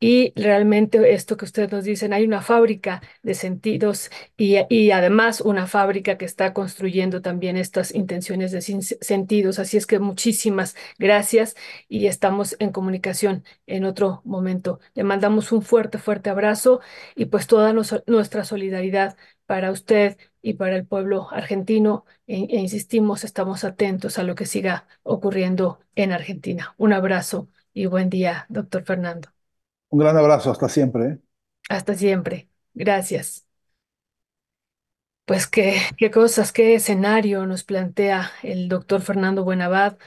Y realmente esto que ustedes nos dicen, hay una fábrica de sentidos y, y además una fábrica que está construyendo también estas intenciones de sentidos. Así es que muchísimas gracias y estamos en comunicación en otro momento. Le mandamos un fuerte, fuerte abrazo y pues toda nuestra solidaridad para usted y para el pueblo argentino e, e, insistimos, estamos atentos a lo que siga ocurriendo en Argentina. Un abrazo y buen día, doctor Fernando. Un gran abrazo, hasta siempre. ¿eh? Hasta siempre. Gracias. Pues qué, qué cosas, qué escenario nos plantea el doctor Fernando Buenabad,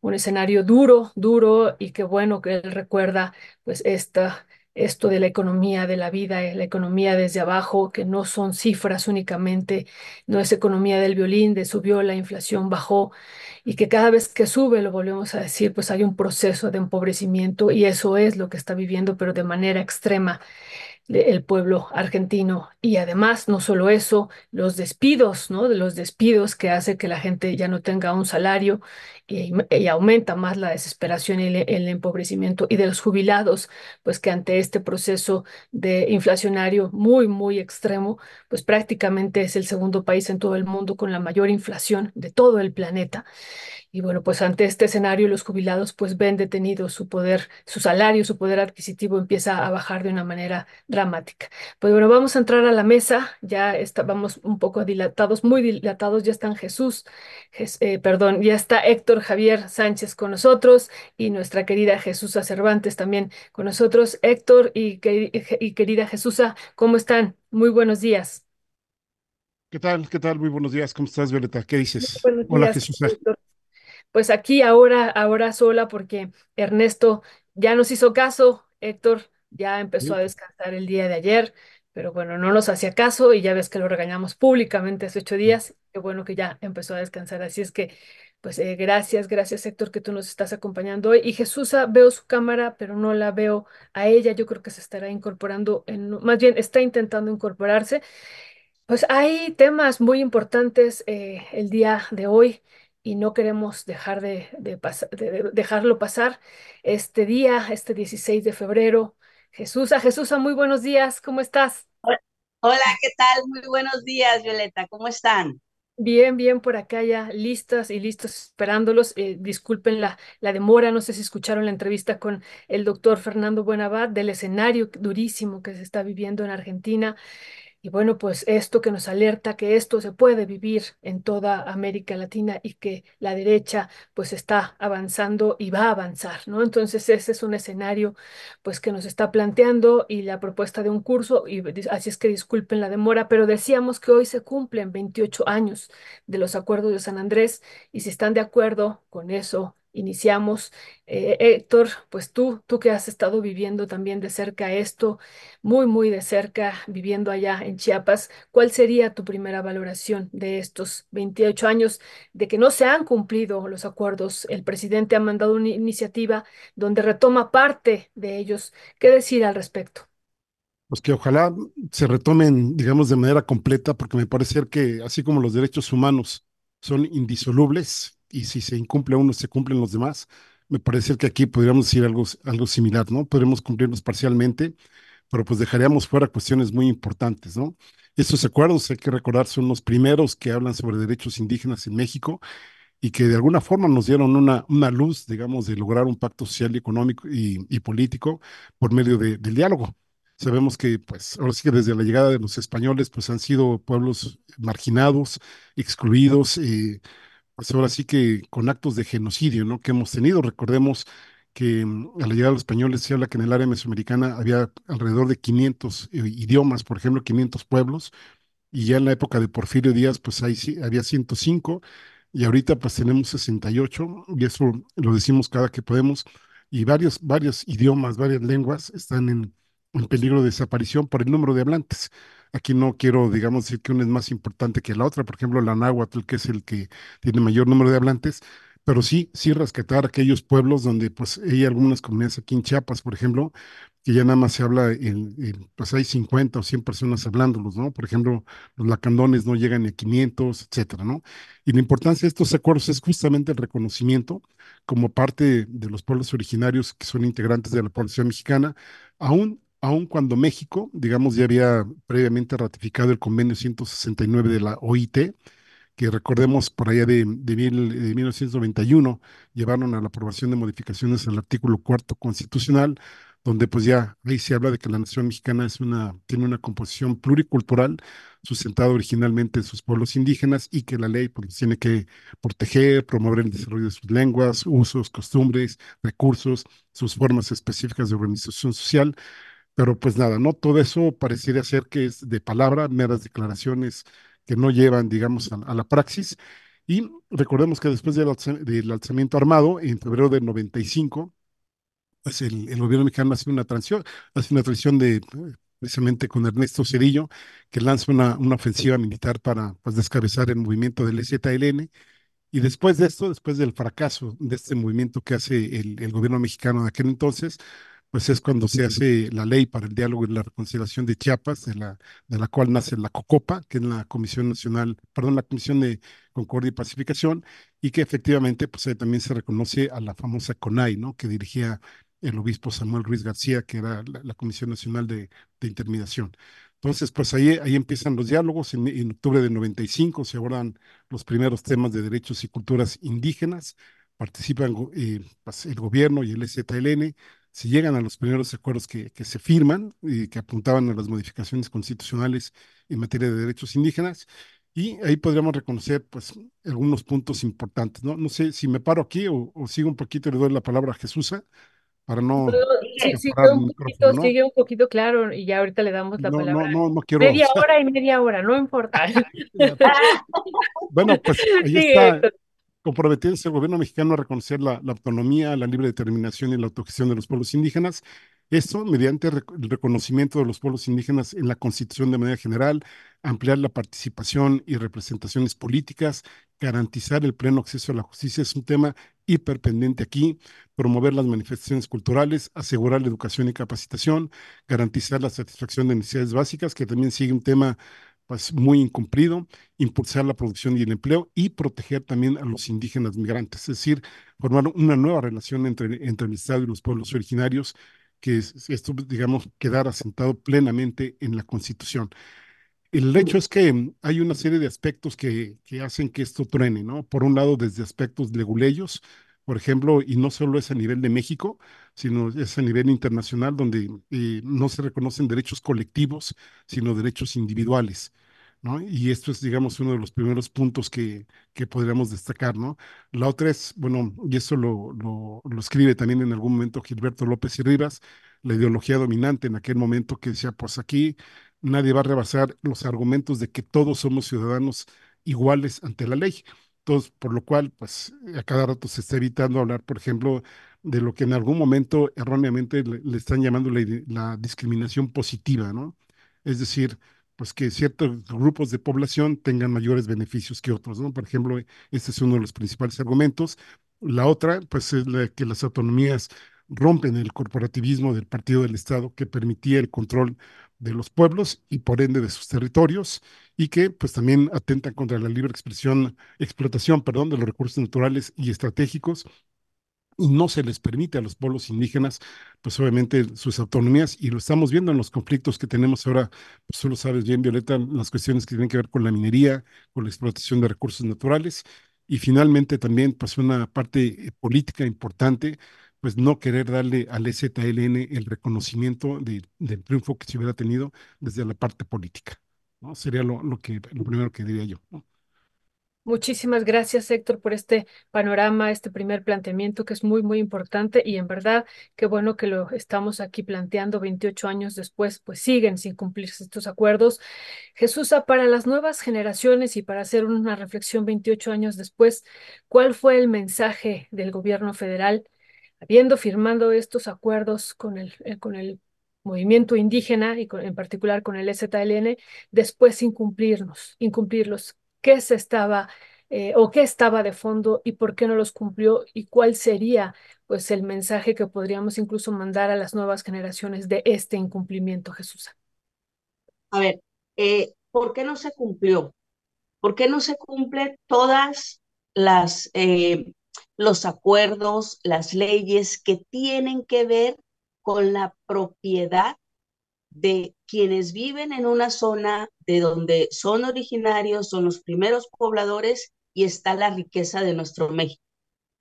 un escenario duro, duro y qué bueno que él recuerda pues esta esto de la economía de la vida, eh, la economía desde abajo, que no son cifras únicamente, no es economía del violín, de subió, la inflación bajó, y que cada vez que sube, lo volvemos a decir, pues hay un proceso de empobrecimiento y eso es lo que está viviendo, pero de manera extrema el pueblo argentino. Y además, no solo eso, los despidos, ¿no? De los despidos que hace que la gente ya no tenga un salario y, y aumenta más la desesperación y el, el, empobrecimiento. Y de los jubilados, pues que ante este proceso de inflacionario muy, muy extremo, pues prácticamente es el segundo país en todo el mundo con la mayor inflación de todo el planeta. Y bueno, pues ante este escenario los jubilados pues ven detenido su poder, su salario, su poder adquisitivo empieza a bajar de una manera dramática. Pues bueno, vamos a entrar a la mesa, ya estábamos un poco dilatados, muy dilatados, ya están Jesús, eh, perdón, ya está Héctor Javier Sánchez con nosotros y nuestra querida Jesús Cervantes también con nosotros. Héctor y, y querida Jesús, ¿cómo están? Muy buenos días. ¿Qué tal? ¿Qué tal? Muy buenos días. ¿Cómo estás, Violeta? ¿Qué dices? Hola, Jesús pues aquí ahora, ahora sola, porque Ernesto ya nos hizo caso, Héctor ya empezó a descansar el día de ayer, pero bueno, no nos hacía caso y ya ves que lo regañamos públicamente hace ocho días, qué bueno que ya empezó a descansar, así es que, pues eh, gracias, gracias Héctor que tú nos estás acompañando hoy. Y Jesús, veo su cámara, pero no la veo a ella, yo creo que se estará incorporando, en, más bien está intentando incorporarse. Pues hay temas muy importantes eh, el día de hoy y no queremos dejar de, dejarlo pasar este día, este 16 de febrero. Jesús, a Jesús, muy buenos días, ¿cómo estás? Hola, ¿qué tal? Muy buenos días, Violeta, ¿cómo están? Bien, bien, por acá ya listas y listos esperándolos. Eh, disculpen la, la demora, no sé si escucharon la entrevista con el doctor Fernando Buenabad del escenario durísimo que se está viviendo en Argentina. Y bueno, pues esto que nos alerta que esto se puede vivir en toda América Latina y que la derecha pues está avanzando y va a avanzar, ¿no? Entonces ese es un escenario pues que nos está planteando y la propuesta de un curso, y así es que disculpen la demora, pero decíamos que hoy se cumplen 28 años de los acuerdos de San Andrés y si están de acuerdo con eso iniciamos. Eh, Héctor, pues tú, tú que has estado viviendo también de cerca esto, muy, muy de cerca, viviendo allá en Chiapas, ¿cuál sería tu primera valoración de estos 28 años de que no se han cumplido los acuerdos? El presidente ha mandado una iniciativa donde retoma parte de ellos. ¿Qué decir al respecto? Pues que ojalá se retomen, digamos, de manera completa, porque me parece que así como los derechos humanos son indisolubles, y si se incumple uno, se cumplen los demás. Me parece que aquí podríamos decir algo, algo similar, ¿no? Podríamos cumplirlos parcialmente, pero pues dejaríamos fuera cuestiones muy importantes, ¿no? Estos acuerdos, hay que recordar, son los primeros que hablan sobre derechos indígenas en México y que de alguna forma nos dieron una, una luz, digamos, de lograr un pacto social y económico y, y político por medio de, del diálogo. Sabemos que, pues, ahora sí que desde la llegada de los españoles, pues han sido pueblos marginados, excluidos, eh, pues ahora sí que con actos de genocidio, ¿no? Que hemos tenido. Recordemos que mm, a la llegada de los españoles se habla que en el área mesoamericana había alrededor de 500 eh, idiomas, por ejemplo, 500 pueblos, y ya en la época de Porfirio Díaz, pues ahí sí, había 105, y ahorita pues tenemos 68, y eso lo decimos cada que podemos, y varios, varios idiomas, varias lenguas están en, en peligro de desaparición por el número de hablantes. Aquí no quiero, digamos, decir que una es más importante que la otra, por ejemplo, la náhuatl, que es el que tiene mayor número de hablantes, pero sí, sí rescatar aquellos pueblos donde pues hay algunas comunidades aquí en Chiapas, por ejemplo, que ya nada más se habla, en, pues hay 50 o 100 personas hablándolos, ¿no? Por ejemplo, los lacandones no llegan a 500, etcétera, ¿no? Y la importancia de estos acuerdos es justamente el reconocimiento como parte de los pueblos originarios que son integrantes de la población mexicana, aún aun cuando México, digamos, ya había previamente ratificado el convenio 169 de la OIT, que recordemos por allá de, de, de 1991 llevaron a la aprobación de modificaciones al artículo cuarto constitucional, donde pues ya ahí se habla de que la nación mexicana tiene una composición pluricultural sustentada originalmente en sus pueblos indígenas y que la ley pues tiene que proteger, promover el desarrollo de sus lenguas, usos, costumbres, recursos, sus formas específicas de organización social pero pues nada, ¿no? Todo eso pareciera ser que es de palabra, meras declaraciones que no llevan, digamos, a, la praxis. Y recordemos que después del, del, alzamiento armado, en febrero del 95, pues el, el gobierno mexicano hace una transición, hace una transición de, precisamente con Ernesto Cedillo, que lanza una, una ofensiva militar para pues, descabezar el movimiento del EZLN. Y después de esto, después del fracaso de este movimiento que hace el, el gobierno mexicano de aquel entonces, pues es cuando se hace la ley para el diálogo y la reconciliación de Chiapas, de la, de la cual nace la COCOPA, que es la Comisión Nacional, perdón, la Comisión de Concordia y Pacificación, y que efectivamente pues también se reconoce a la famosa CONAI, ¿no? Que dirigía el obispo Samuel Ruiz García, que era la, Comisión Nacional de, de, Intermediación. Entonces, pues ahí, ahí empiezan los diálogos. En, en octubre de 95 se abordan los primeros temas de derechos y culturas indígenas. Participan eh, pues, el gobierno y el STLN. Se llegan a los primeros acuerdos que, que se firman y que apuntaban a las modificaciones constitucionales en materia de derechos indígenas. Y ahí podríamos reconocer pues algunos puntos importantes, ¿no? No sé si me paro aquí o, o sigo un poquito y le doy la palabra a Jesús para no sí, sigue, un poquito, ¿no? sigue un poquito claro y ya ahorita le damos la no, palabra. No, no, no quiero. Media hora y media hora, no importa. bueno, pues ahí está comprometiéndose el gobierno mexicano a reconocer la, la, autonomía, la libre determinación y la autogestión de los pueblos indígenas. Esto mediante el reconocimiento de los pueblos indígenas en la Constitución de manera general, ampliar la participación y representaciones políticas, garantizar el pleno acceso a la justicia es un tema hiperpendiente aquí, promover las manifestaciones culturales, asegurar la educación y capacitación, garantizar la satisfacción de necesidades básicas, que también sigue un tema pues, muy incumplido, impulsar la producción y el empleo y proteger también a los indígenas migrantes, es decir, formar una nueva relación entre, entre el Estado y los pueblos originarios que esto, digamos, quedara asentado plenamente en la Constitución. El hecho es que hay una serie de aspectos que, que hacen que esto truene, ¿no? Por un lado, desde aspectos leguleyos, por ejemplo, y no solo es a nivel de México, sino es a nivel internacional, donde eh, no se reconocen derechos colectivos, sino derechos individuales. ¿no? Y esto es, digamos, uno de los primeros puntos que, que podríamos destacar, ¿no? La otra es, bueno, y eso lo, lo, lo, escribe también en algún momento Gilberto López y Rivas, la ideología dominante en aquel momento que decía, pues aquí nadie va a rebasar los argumentos de que todos somos ciudadanos iguales ante la ley. Entonces, por lo cual, pues a cada rato se está evitando hablar, por ejemplo, de lo que en algún momento erróneamente le, están llamando la, la discriminación positiva, ¿no? Es decir, pues que ciertos grupos de población tengan mayores beneficios que otros, ¿no? Por ejemplo, este es uno de los principales argumentos. La otra, pues es la que las autonomías rompen el corporativismo del Partido del Estado que permitía el control de los pueblos y por ende de sus territorios y que pues también atentan contra la libre expresión, explotación, perdón, de los recursos naturales y estratégicos y no se les permite a los pueblos indígenas, pues obviamente sus autonomías, y lo estamos viendo en los conflictos que tenemos ahora, pues tú lo sabes bien, Violeta, las cuestiones que tienen que ver con la minería, con la explotación de recursos naturales, y finalmente también pues una parte eh, política importante, pues no querer darle al EZLN el reconocimiento de, del triunfo que se hubiera tenido desde la parte política, ¿no? Sería lo, lo que, lo primero que diría yo, ¿no? Muchísimas gracias, Héctor, por este panorama, este primer planteamiento que es muy, muy importante y en verdad qué bueno que lo estamos aquí planteando 28 años después, pues siguen sin cumplirse estos acuerdos. Jesús, para las nuevas generaciones y para hacer una reflexión 28 años después, ¿cuál fue el mensaje del gobierno federal habiendo firmado estos acuerdos con el, eh, con el movimiento indígena y en particular con el STLN, después incumplirnos, incumplirlos? qué se estaba eh, o qué estaba de fondo y por qué no los cumplió y cuál sería pues el mensaje que podríamos incluso mandar a las nuevas generaciones de este incumplimiento, Jesús. A ver, eh, ¿por qué no se cumplió? ¿Por qué no se cumplen todas las los acuerdos, las leyes que tienen que ver con la propiedad de quienes viven en una zona de donde son originarios, son los primeros pobladores y está la riqueza de nuestro México.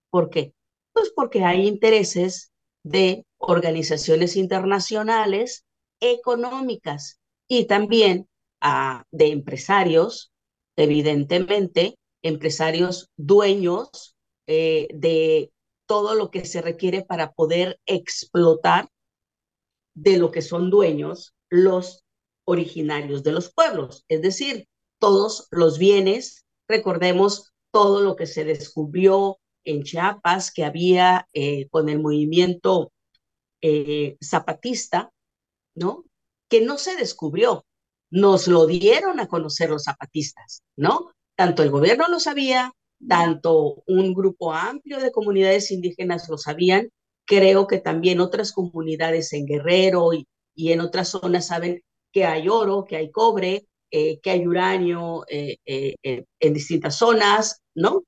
¿Por qué? Pues porque hay intereses de organizaciones internacionales económicas y también ah, de empresarios, evidentemente, empresarios dueños eh, de todo lo que se requiere para poder explotar de lo que son dueños los originarios de los pueblos, es decir, todos los bienes, recordemos todo lo que se descubrió en Chiapas que había eh, con el movimiento eh, zapatista, ¿no? Que no se descubrió, nos lo dieron a conocer los zapatistas, ¿no? Tanto el gobierno lo sabía, tanto un grupo amplio de comunidades indígenas lo sabían, Creo que también otras comunidades en Guerrero y, y en otras zonas saben que hay oro, que hay cobre, eh, que hay uranio eh, eh, en distintas zonas, ¿no?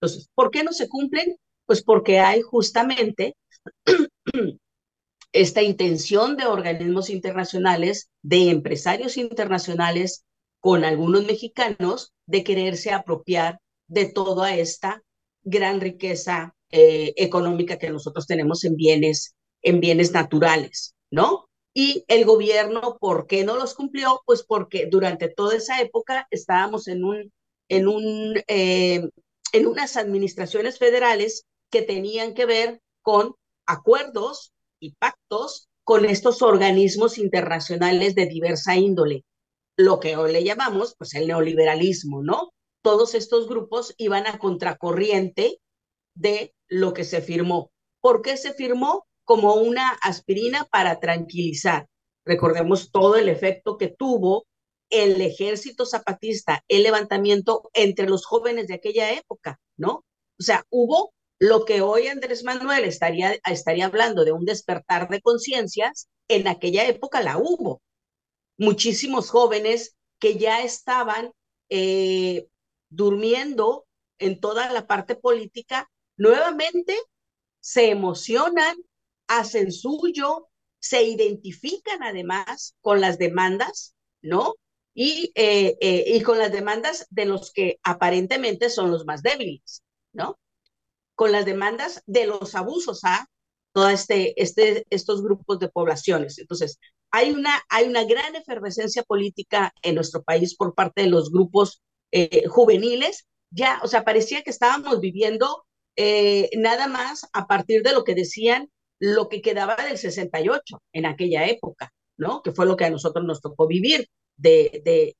Entonces, ¿por qué no se cumplen? Pues porque hay justamente esta intención de organismos internacionales, de empresarios internacionales con algunos mexicanos de quererse apropiar de toda esta gran riqueza eh, económica que nosotros tenemos en bienes, en bienes naturales, ¿no? Y el gobierno, ¿por qué no los cumplió? Pues porque durante toda esa época estábamos en un, en un, eh, en unas administraciones federales que tenían que ver con acuerdos y pactos con estos organismos internacionales de diversa índole, lo que hoy le llamamos pues el neoliberalismo, ¿no? Todos estos grupos iban a contracorriente de lo que se firmó. ¿Por qué se firmó? Como una aspirina para tranquilizar. Recordemos todo el efecto que tuvo el ejército zapatista, el levantamiento entre los jóvenes de aquella época, ¿no? O sea, hubo lo que hoy Andrés Manuel estaría, estaría hablando de un despertar de conciencias, en aquella época la hubo. Muchísimos jóvenes que ya estaban eh, durmiendo en toda la parte política, nuevamente se emocionan, hacen suyo, se identifican además con las demandas, ¿no? Y, eh, eh, y con las demandas de los que aparentemente son los más débiles, ¿no? con las demandas de los abusos a todos este, este, estos grupos de poblaciones. Entonces, hay una, hay una gran efervescencia política en nuestro país por parte de los grupos eh, juveniles. Ya, o sea, parecía que estábamos viviendo eh, nada más a partir de lo que decían lo que quedaba del 68 en aquella época, ¿no? Que fue lo que a nosotros nos tocó vivir, de, de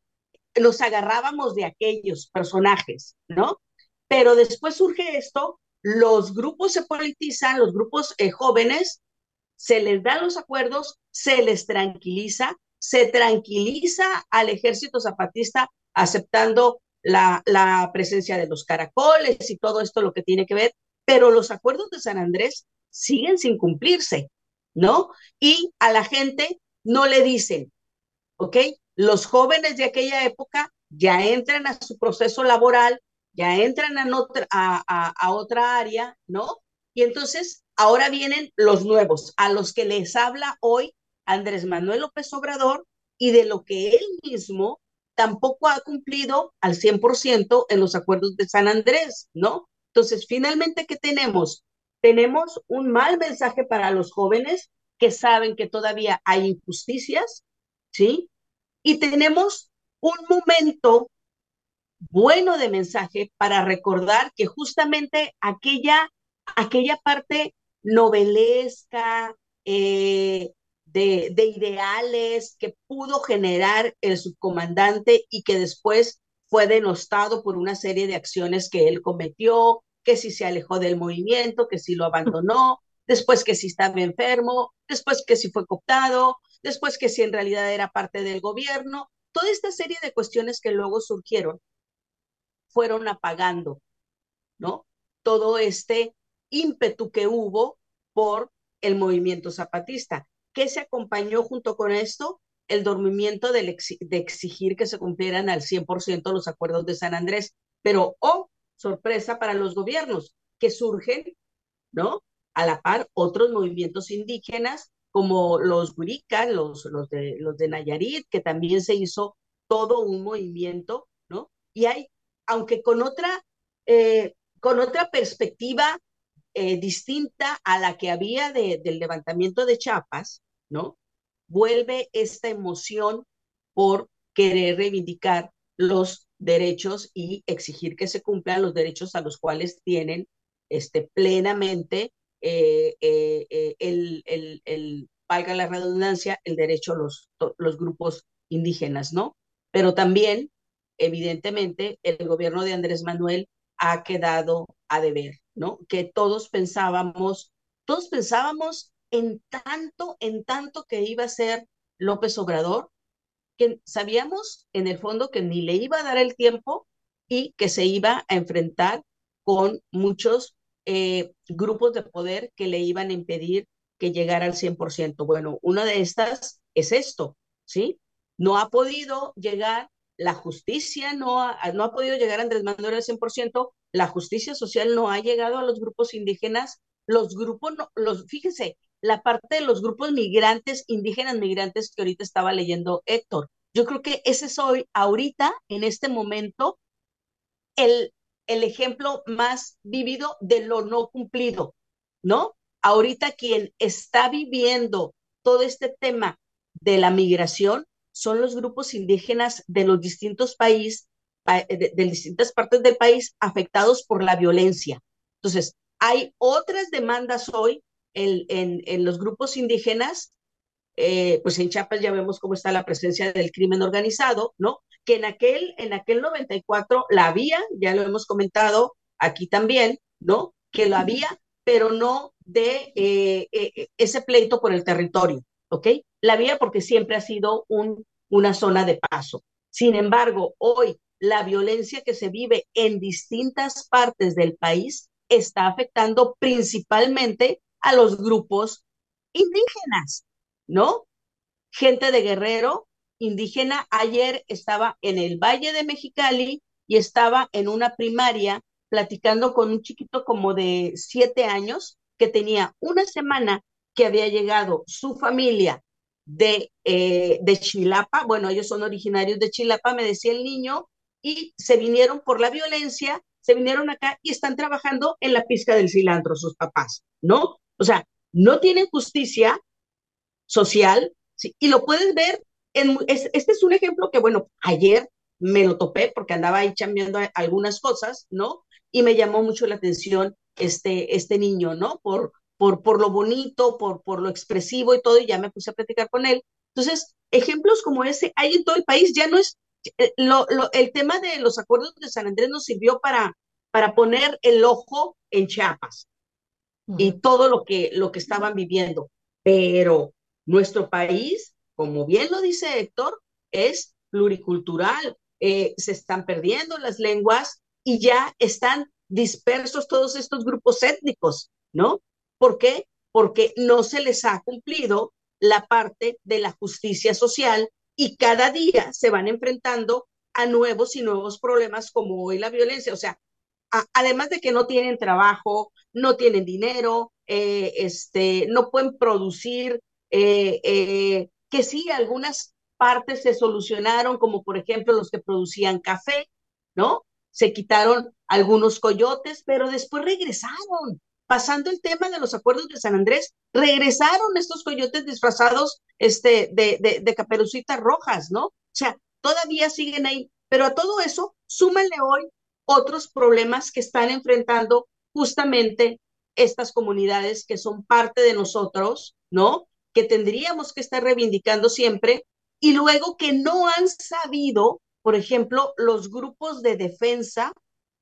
nos agarrábamos de aquellos personajes, ¿no? Pero después surge esto los grupos se politizan, los grupos eh, jóvenes, se les dan los acuerdos, se les tranquiliza, se tranquiliza al ejército zapatista aceptando la, la presencia de los caracoles y todo esto lo que tiene que ver, pero los acuerdos de San Andrés siguen sin cumplirse, ¿no? Y a la gente no le dicen, ¿ok? Los jóvenes de aquella época ya entran a su proceso laboral, ya entran a otra, a, a, otra área, ¿no? Y entonces ahora vienen los nuevos, a los que les habla hoy Andrés Manuel López Obrador y de lo que él mismo tampoco ha cumplido al 100% en los acuerdos de San Andrés, ¿no? Entonces, finalmente, ¿qué tenemos? Tenemos un mal mensaje para los jóvenes que saben que todavía hay injusticias, ¿sí? Y tenemos un momento bueno de mensaje para recordar que justamente aquella, aquella parte novelesca, eh, de, de, ideales que pudo generar el subcomandante y que después fue denostado por una serie de acciones que él cometió, que si se alejó del movimiento, que si lo abandonó, después que si estaba enfermo, después que si fue cooptado, después que si en realidad era parte del gobierno, toda esta serie de cuestiones que luego surgieron fueron apagando, ¿no? Todo este ímpetu que hubo por el movimiento zapatista. ¿Qué se acompañó junto con esto? El dormimiento de, exigir que se cumplieran al 100% los acuerdos de San Andrés. Pero, oh, sorpresa para los gobiernos, que surgen, ¿no? A la par, otros movimientos indígenas como los Guricas, los, los, de, los de Nayarit, que también se hizo todo un movimiento, ¿no? Y hay aunque con otra, eh, con otra perspectiva eh, distinta a la que había de, del levantamiento de Chiapas, ¿no? Vuelve esta emoción por querer reivindicar los derechos y exigir que se cumplan los derechos a los cuales tienen este, plenamente eh, el, el, el, valga la redundancia, el derecho los, los grupos indígenas, ¿no? Pero también evidentemente el gobierno de Andrés Manuel ha quedado a deber, ¿no? Que todos pensábamos, todos pensábamos en tanto, en tanto que iba a ser López Obrador, que sabíamos en el fondo que ni le iba a dar el tiempo y que se iba a enfrentar con muchos eh, grupos de poder que le iban a impedir que llegara al 100%. Bueno, una de estas es esto, ¿sí? No ha podido llegar la justicia, no ha, no ha podido llegar Andrés Manuel al 100%, la justicia social no ha llegado a los grupos indígenas, los grupos, no, los, fíjese, la parte de los grupos migrantes, indígenas migrantes que ahorita estaba leyendo Héctor. Yo creo que ese es hoy, ahorita, en este momento, el, el ejemplo más vivido de lo no cumplido, ¿no? Ahorita quien está viviendo todo este tema de la migración son los grupos indígenas de los distintos países, de, de, distintas partes del país afectados por la violencia. Entonces, hay otras demandas hoy en, en, en los grupos indígenas, eh, pues en Chiapas ya vemos cómo está la presencia del crimen organizado, ¿no? Que en aquel, en aquel 94 la había, ya lo hemos comentado aquí también, ¿no? Que lo había, pero no de eh, eh, ese pleito por el territorio, ¿ok? La vía porque siempre ha sido un, una zona de paso. Sin embargo, hoy la violencia que se vive en distintas partes del país está afectando principalmente a los grupos indígenas, ¿no? Gente de Guerrero, indígena, ayer estaba en el Valle de Mexicali y estaba en una primaria platicando con un chiquito como de siete años que tenía una semana que había llegado su familia de, eh, de Chilapa, bueno, ellos son originarios de Chilapa, me decía el niño, y se vinieron por la violencia, se vinieron acá y están trabajando en la pizca del cilantro sus papás, ¿no? O sea, no tienen justicia social, y lo puedes ver, en, es, este es un ejemplo que, bueno, ayer me lo topé porque andaba ahí chambeando algunas cosas, ¿no? Y me llamó mucho la atención este, este niño, ¿no? Por, por, por lo bonito, por, por lo expresivo y todo, y ya me puse a platicar con él. Entonces, ejemplos como ese hay en todo el país, ya no es, eh, lo, lo, el tema de los acuerdos de San Andrés nos sirvió para, para poner el ojo en Chiapas uh -huh. y todo lo que, lo que estaban viviendo, pero nuestro país, como bien lo dice Héctor, es pluricultural, eh, se están perdiendo las lenguas y ya están dispersos todos estos grupos étnicos, ¿no? ¿Por qué? Porque no se les ha cumplido la parte de la justicia social y cada día se van enfrentando a nuevos y nuevos problemas como hoy la violencia. O sea, además de que no tienen trabajo, no tienen dinero, eh, este, no pueden producir, eh, eh, que sí, algunas partes se solucionaron, como por ejemplo los que producían café, ¿no? Se quitaron algunos coyotes, pero después regresaron pasando el tema de los acuerdos de San Andrés, regresaron estos coyotes disfrazados este, de, de, de caperucitas rojas, ¿no? O sea, todavía siguen ahí, pero a todo eso, súmenle hoy otros problemas que están enfrentando justamente estas comunidades que son parte de nosotros, ¿no? Que tendríamos que estar reivindicando siempre y luego que no han sabido, por ejemplo, los grupos de defensa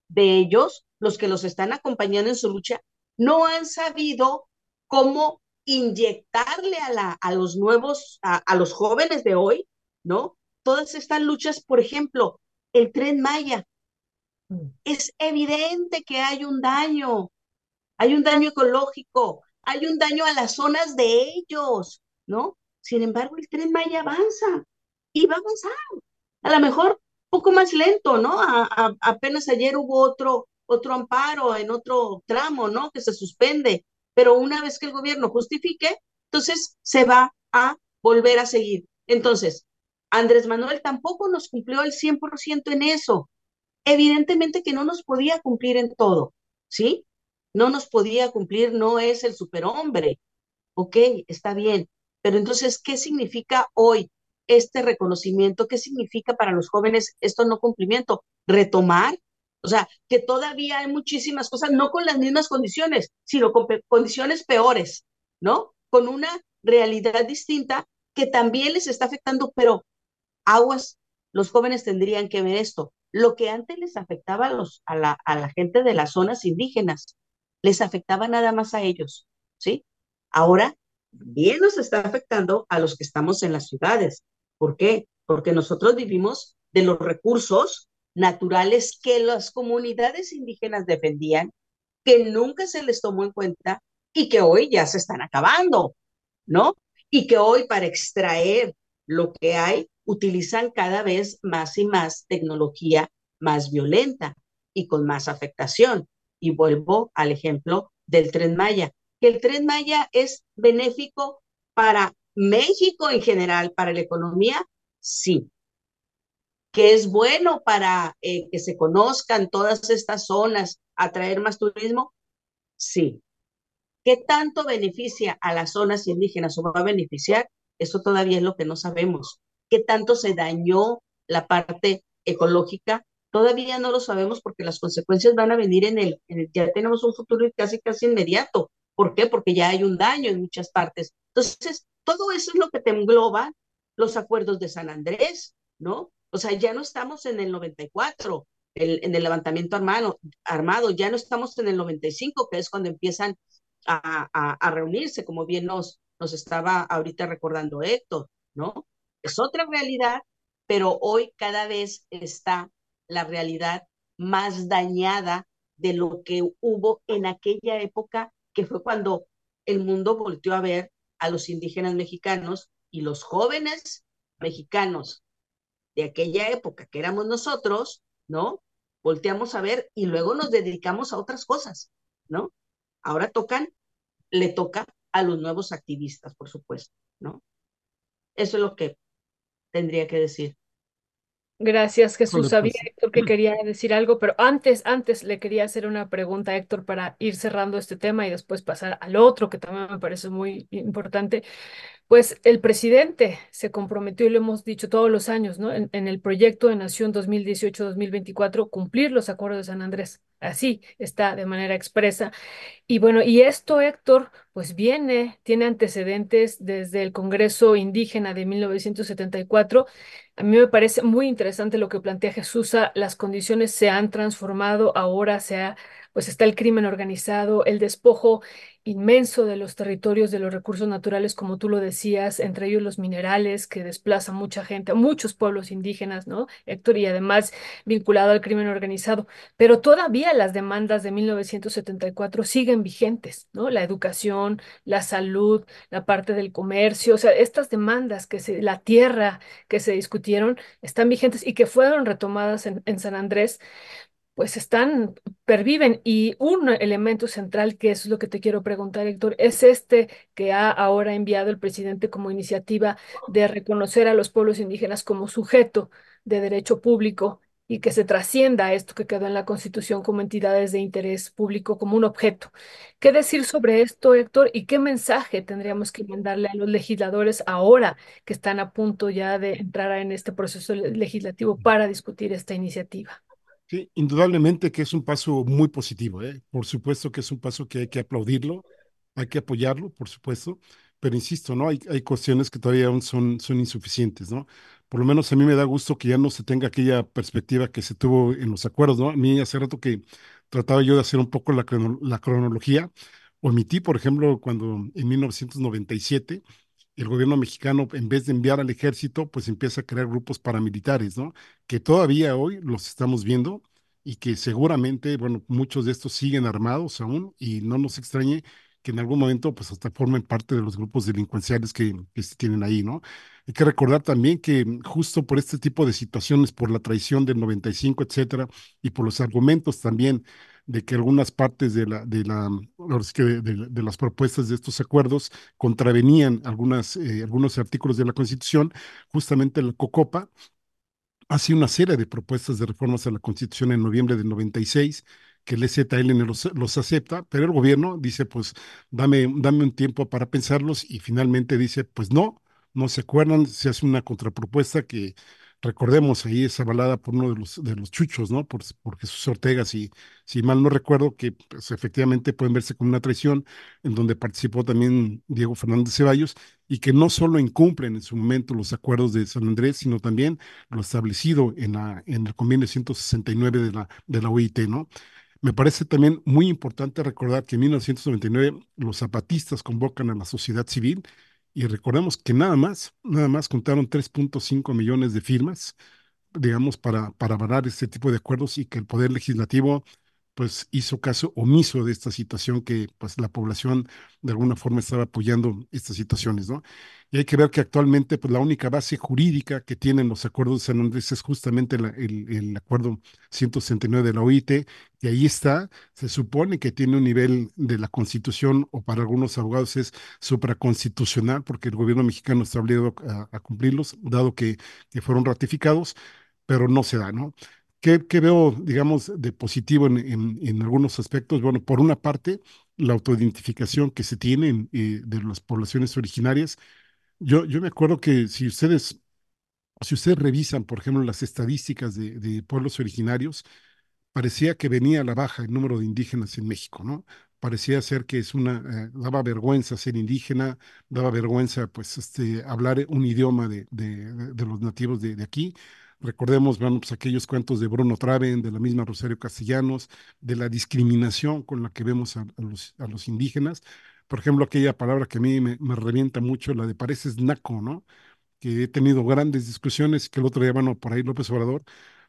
de ellos, los que los están acompañando en su lucha, no han sabido cómo inyectarle a, la, a los nuevos, a, a, los jóvenes de hoy, ¿no? Todas estas luchas, por ejemplo, el tren Maya. Es evidente que hay un daño, hay un daño ecológico, hay un daño a las zonas de ellos, ¿no? Sin embargo, el tren Maya avanza y va a avanzar. A lo mejor poco más lento, ¿no? A, a, apenas ayer hubo otro, otro amparo en otro tramo, ¿no? Que se suspende, pero una vez que el gobierno justifique, entonces se va a volver a seguir. Entonces, Andrés Manuel tampoco nos cumplió el 100% en eso. Evidentemente que no nos podía cumplir en todo, ¿sí? No nos podía cumplir, no es el superhombre. Ok, está bien, pero entonces, ¿qué significa hoy este reconocimiento? ¿Qué significa para los jóvenes esto no cumplimiento? Retomar o sea, que todavía hay muchísimas cosas, no con las mismas condiciones, sino con condiciones peores, ¿no? Con una realidad distinta que también les está afectando, pero aguas, los jóvenes tendrían que ver esto. Lo que antes les afectaba a, los, a, la, gente de las zonas indígenas, les afectaba nada más a ellos, ¿sí? Ahora bien nos está afectando a los que estamos en las ciudades. ¿Por qué? Porque nosotros vivimos de los recursos naturales que las comunidades indígenas defendían que nunca se les tomó en cuenta y que hoy ya se están acabando, ¿no? Y que hoy para extraer lo que hay utilizan cada vez más y más tecnología más violenta y con más afectación. Y vuelvo al ejemplo del tren Maya, que el tren Maya es benéfico para México en general, para la economía, sí. Que es bueno para eh, que se conozcan todas estas zonas, atraer más turismo, sí. ¿Qué tanto beneficia a las zonas indígenas o va a beneficiar? Eso todavía es lo que no sabemos. ¿Qué tanto se dañó la parte ecológica? Todavía no lo sabemos porque las consecuencias van a venir en el, en el ya tenemos un futuro casi casi inmediato. ¿Por qué? Porque ya hay un daño en muchas partes. Entonces, todo eso es lo que te engloba los acuerdos de San Andrés, ¿no? O sea, ya no estamos en el 94, el, en el levantamiento armado, armado, ya no estamos en el 95, que es cuando empiezan a, a, a reunirse, como bien nos, nos estaba ahorita recordando Héctor, ¿no? Es otra realidad, pero hoy cada vez está la realidad más dañada de lo que hubo en aquella época, que fue cuando el mundo volteó a ver a los indígenas mexicanos y los jóvenes mexicanos de aquella época, que éramos nosotros, ¿no? Volteamos a ver y luego nos dedicamos a otras cosas, ¿no? Ahora tocan, le toca a los nuevos activistas, por supuesto, ¿no? Eso es lo que tendría que decir. Gracias, Jesús. Sabía, pues, Héctor, que quería decir algo, pero antes, antes le quería hacer una pregunta, Héctor, para ir cerrando este tema y después pasar al otro, que también me parece muy importante. Pues el presidente se comprometió, y lo hemos dicho todos los años, ¿no? En, en el proyecto de Nación 2018-2024, cumplir los acuerdos de San Andrés. Así está de manera expresa. Y bueno, y esto, Héctor, pues viene, tiene antecedentes desde el Congreso Indígena de 1974. A mí me parece muy interesante lo que plantea Jesús. Las condiciones se han transformado, ahora se ha, pues está el crimen organizado, el despojo inmenso de los territorios, de los recursos naturales, como tú lo decías, entre ellos los minerales que desplazan mucha gente, muchos pueblos indígenas, ¿no, Héctor? Y además vinculado al crimen organizado. Pero todavía las demandas de 1974 siguen vigentes, ¿no? La educación, la salud, la parte del comercio, o sea, estas demandas que se, la tierra que se discutieron están vigentes y que fueron retomadas en, en San Andrés pues están, perviven. Y un elemento central, que es lo que te quiero preguntar, Héctor, es este que ha ahora enviado el presidente como iniciativa de reconocer a los pueblos indígenas como sujeto de derecho público y que se trascienda esto que quedó en la Constitución como entidades de interés público, como un objeto. ¿Qué decir sobre esto, Héctor? ¿Y qué mensaje tendríamos que mandarle a los legisladores ahora que están a punto ya de entrar en este proceso legislativo para discutir esta iniciativa? Sí, indudablemente que es un paso muy positivo, ¿eh? Por supuesto que es un paso que hay que aplaudirlo, hay que apoyarlo, por supuesto, pero insisto, ¿no? Hay, hay cuestiones que todavía aún son, son insuficientes, ¿no? Por lo menos a mí me da gusto que ya no se tenga aquella perspectiva que se tuvo en los acuerdos, ¿no? A mí hace rato que trataba yo de hacer un poco la, crono- la cronología, omití, por ejemplo, cuando en 1997 el gobierno mexicano, en vez de enviar al ejército, pues empieza a crear grupos paramilitares, ¿no? Que todavía hoy los estamos viendo y que seguramente, bueno, muchos de estos siguen armados aún y no nos extrañe que en algún momento pues hasta formen parte de los grupos delincuenciales que, que tienen ahí, ¿no? Hay que recordar también que justo por este tipo de situaciones, por la traición del 95, etcétera, y por los argumentos también de que algunas partes de la, de la, de las propuestas de estos acuerdos contravenían algunas, eh, algunos artículos de la Constitución, justamente la COCOPA hace una serie de propuestas de reformas a la Constitución en noviembre del 96, que el EZLN los, los acepta, pero el gobierno dice, pues dame, dame un tiempo para pensarlos y finalmente dice, pues no, no se acuerdan, se hace una contrapropuesta que recordemos ahí es avalada por uno de los, de los chuchos, ¿no? Por, por Jesús Ortega, si, si mal no recuerdo, que pues, efectivamente pueden verse como una traición, en donde participó también Diego Fernández Ceballos, y que no solo incumplen en su momento los acuerdos de San Andrés, sino también lo establecido en, la, en el convenio 169 de la, de la OIT, ¿no? Me parece también muy importante recordar que en 1999 los zapatistas convocan a la sociedad civil y recordemos que nada más, nada más contaron 3.5 millones de firmas, digamos, para, para avalar este tipo de acuerdos y que el Poder Legislativo pues hizo caso omiso de esta situación que pues la población de alguna forma estaba apoyando estas situaciones, ¿no? Y hay que ver que actualmente pues la única base jurídica que tienen los acuerdos de San Andrés es justamente el, el, acuerdo 169 de la OIT, y ahí está, se supone que tiene un nivel de la constitución o para algunos abogados es supraconstitucional porque el gobierno mexicano está obligado a, a cumplirlos, dado que, que fueron ratificados, pero no se da, ¿no? ¿Qué, veo, digamos, de positivo en, en, algunos aspectos? Bueno, por una parte, la autoidentificación que se tiene eh, de las poblaciones originarias. Yo, yo me acuerdo que si ustedes, si ustedes revisan, por ejemplo, las estadísticas de, pueblos originarios, parecía que venía a la baja el número de indígenas en México, ¿no? Parecía ser que es una, eh, daba vergüenza ser indígena, daba vergüenza, pues, este, hablar un idioma de, de, de los nativos de aquí Recordemos, bueno, pues aquellos cuentos de Bruno Traven, de la misma Rosario Castellanos, de la discriminación con la que vemos a, los, indígenas. Por ejemplo, aquella palabra que a mí me, revienta mucho, la de pareces naco, ¿no? Que he tenido grandes discusiones, que el otro día, bueno, por ahí López Obrador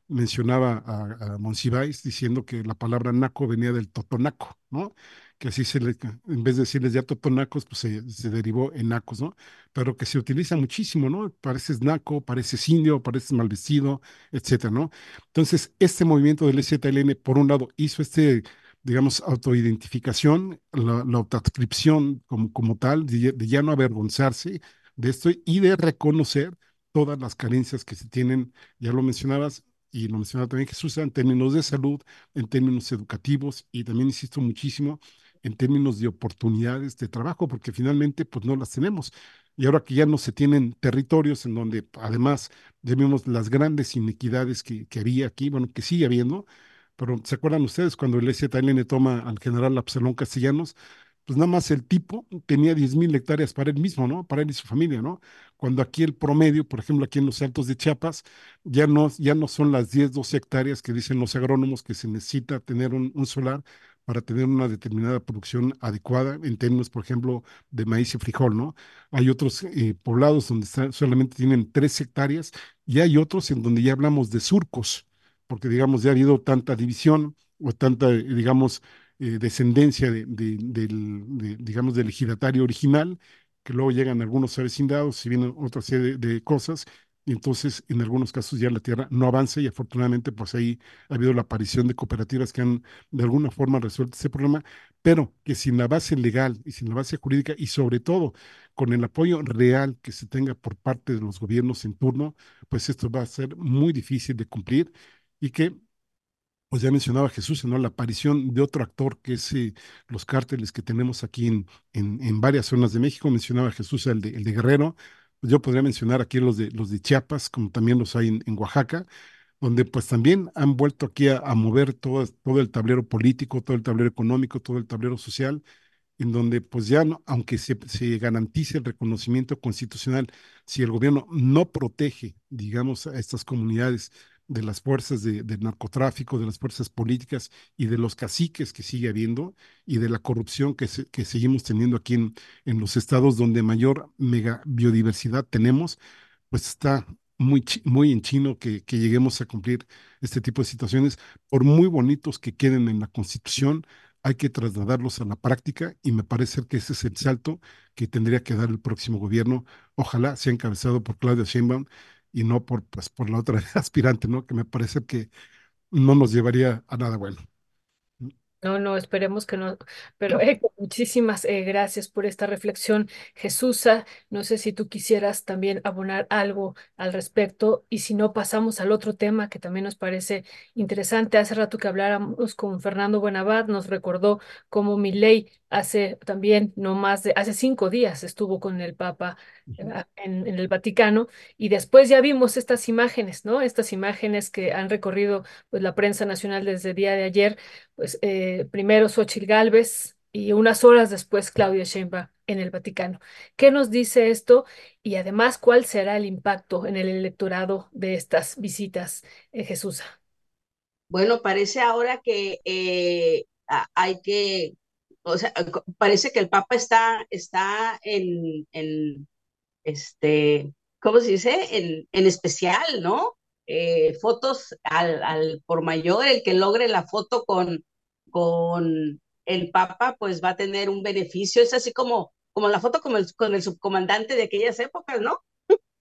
mencionaba a, a diciendo que la palabra naco venía del totonaco, ¿no? Que así se le, en vez de decirles ya totonacos, pues se, derivó en nacos, ¿no? Pero que se utiliza muchísimo, ¿no? Pareces naco, pareces indio, pareces mal vestido, etcétera, ¿no? Entonces, este movimiento del ZLN, por un lado, hizo este, digamos, autoidentificación, la, la autoadscripción como, como tal, de, de ya no avergonzarse de esto y de reconocer todas las carencias que se tienen, ya lo mencionabas, y lo mencionaba también Jesús, en términos de salud, en términos educativos, y también insisto muchísimo en términos de oportunidades de trabajo, porque finalmente pues no las tenemos. Y ahora que ya no se tienen territorios en donde además vemos las grandes inequidades que, que había aquí, bueno, que sigue habiendo, pero ¿se acuerdan ustedes cuando el STLN toma al general Absalón Castellanos? Pues nada más el tipo tenía 10 mil hectáreas para él mismo, ¿no? Para él y su familia, ¿no? Cuando aquí el promedio, por ejemplo, aquí en los Altos de Chiapas, ya no, ya no son las 10, 12 hectáreas que dicen los agrónomos que se necesita tener un, un solar, para tener una determinada producción adecuada en términos, por ejemplo, de maíz y frijol, ¿no? Hay otros eh, poblados donde solamente tienen tres hectáreas y hay otros en donde ya hablamos de surcos, porque digamos ya ha habido tanta división o tanta, eh, digamos, eh, descendencia de, del, digamos, del ejidatario original, que luego llegan algunos avecindados y vienen otra serie de cosas y entonces en algunos casos ya la tierra no avanza y afortunadamente pues ahí ha habido la aparición de cooperativas que han de alguna forma resuelto ese problema, pero que sin la base legal y sin la base jurídica y sobre todo con el apoyo real que se tenga por parte de los gobiernos en turno, pues esto va a ser muy difícil de cumplir y que pues ya mencionaba Jesús, ¿no? La aparición de otro actor que es eh, los cárteles que tenemos aquí en, en, en, varias zonas de México, mencionaba Jesús el de, el de Guerrero, yo podría mencionar aquí los de, los de Chiapas, como también los hay en, Oaxaca, donde pues también han vuelto aquí a, mover todo, todo el tablero político, todo el tablero económico, todo el tablero social, en donde pues ya, aunque se, se garantice el reconocimiento constitucional, si el gobierno no protege, digamos, a estas comunidades, de las fuerzas de, del narcotráfico, de las fuerzas políticas y de los caciques que sigue habiendo y de la corrupción que, que seguimos teniendo aquí en, en los estados donde mayor mega biodiversidad tenemos, pues está muy, muy en chino que, que lleguemos a cumplir este tipo de situaciones. Por muy bonitos que queden en la Constitución, hay que trasladarlos a la práctica y me parece que ese es el salto que tendría que dar el próximo gobierno. Ojalá sea encabezado por Claudia Sheinbaum y no por, pues, por la otra aspirante, ¿no? Que me parece que no nos llevaría a nada bueno. No, no, esperemos que no. Pero eh, muchísimas eh, gracias por esta reflexión, Jesusa. No sé si tú quisieras también abonar algo al respecto y si no, pasamos al otro tema que también nos parece interesante. Hace rato que habláramos con Fernando Buenabad, nos recordó cómo ley hace también, no más de, hace cinco días estuvo con el Papa en, el Vaticano y después ya vimos estas imágenes, ¿no? Estas imágenes que han recorrido pues, la prensa nacional desde el día de ayer, pues eh, primero Xochitl Gálvez y unas horas después Claudia Sheinbaum en el Vaticano. ¿Qué nos dice esto? Y además, ¿cuál será el impacto en el electorado de estas visitas, eh, Jesús? Bueno, parece ahora que hay que o sea, parece que el Papa está, está en, en este, ¿cómo se dice? En, en especial, ¿no? Eh, fotos al, al, por mayor, el que logre la foto con, con el Papa, pues va a tener un beneficio. Es así como, como la foto con el, con el subcomandante de aquellas épocas, ¿no?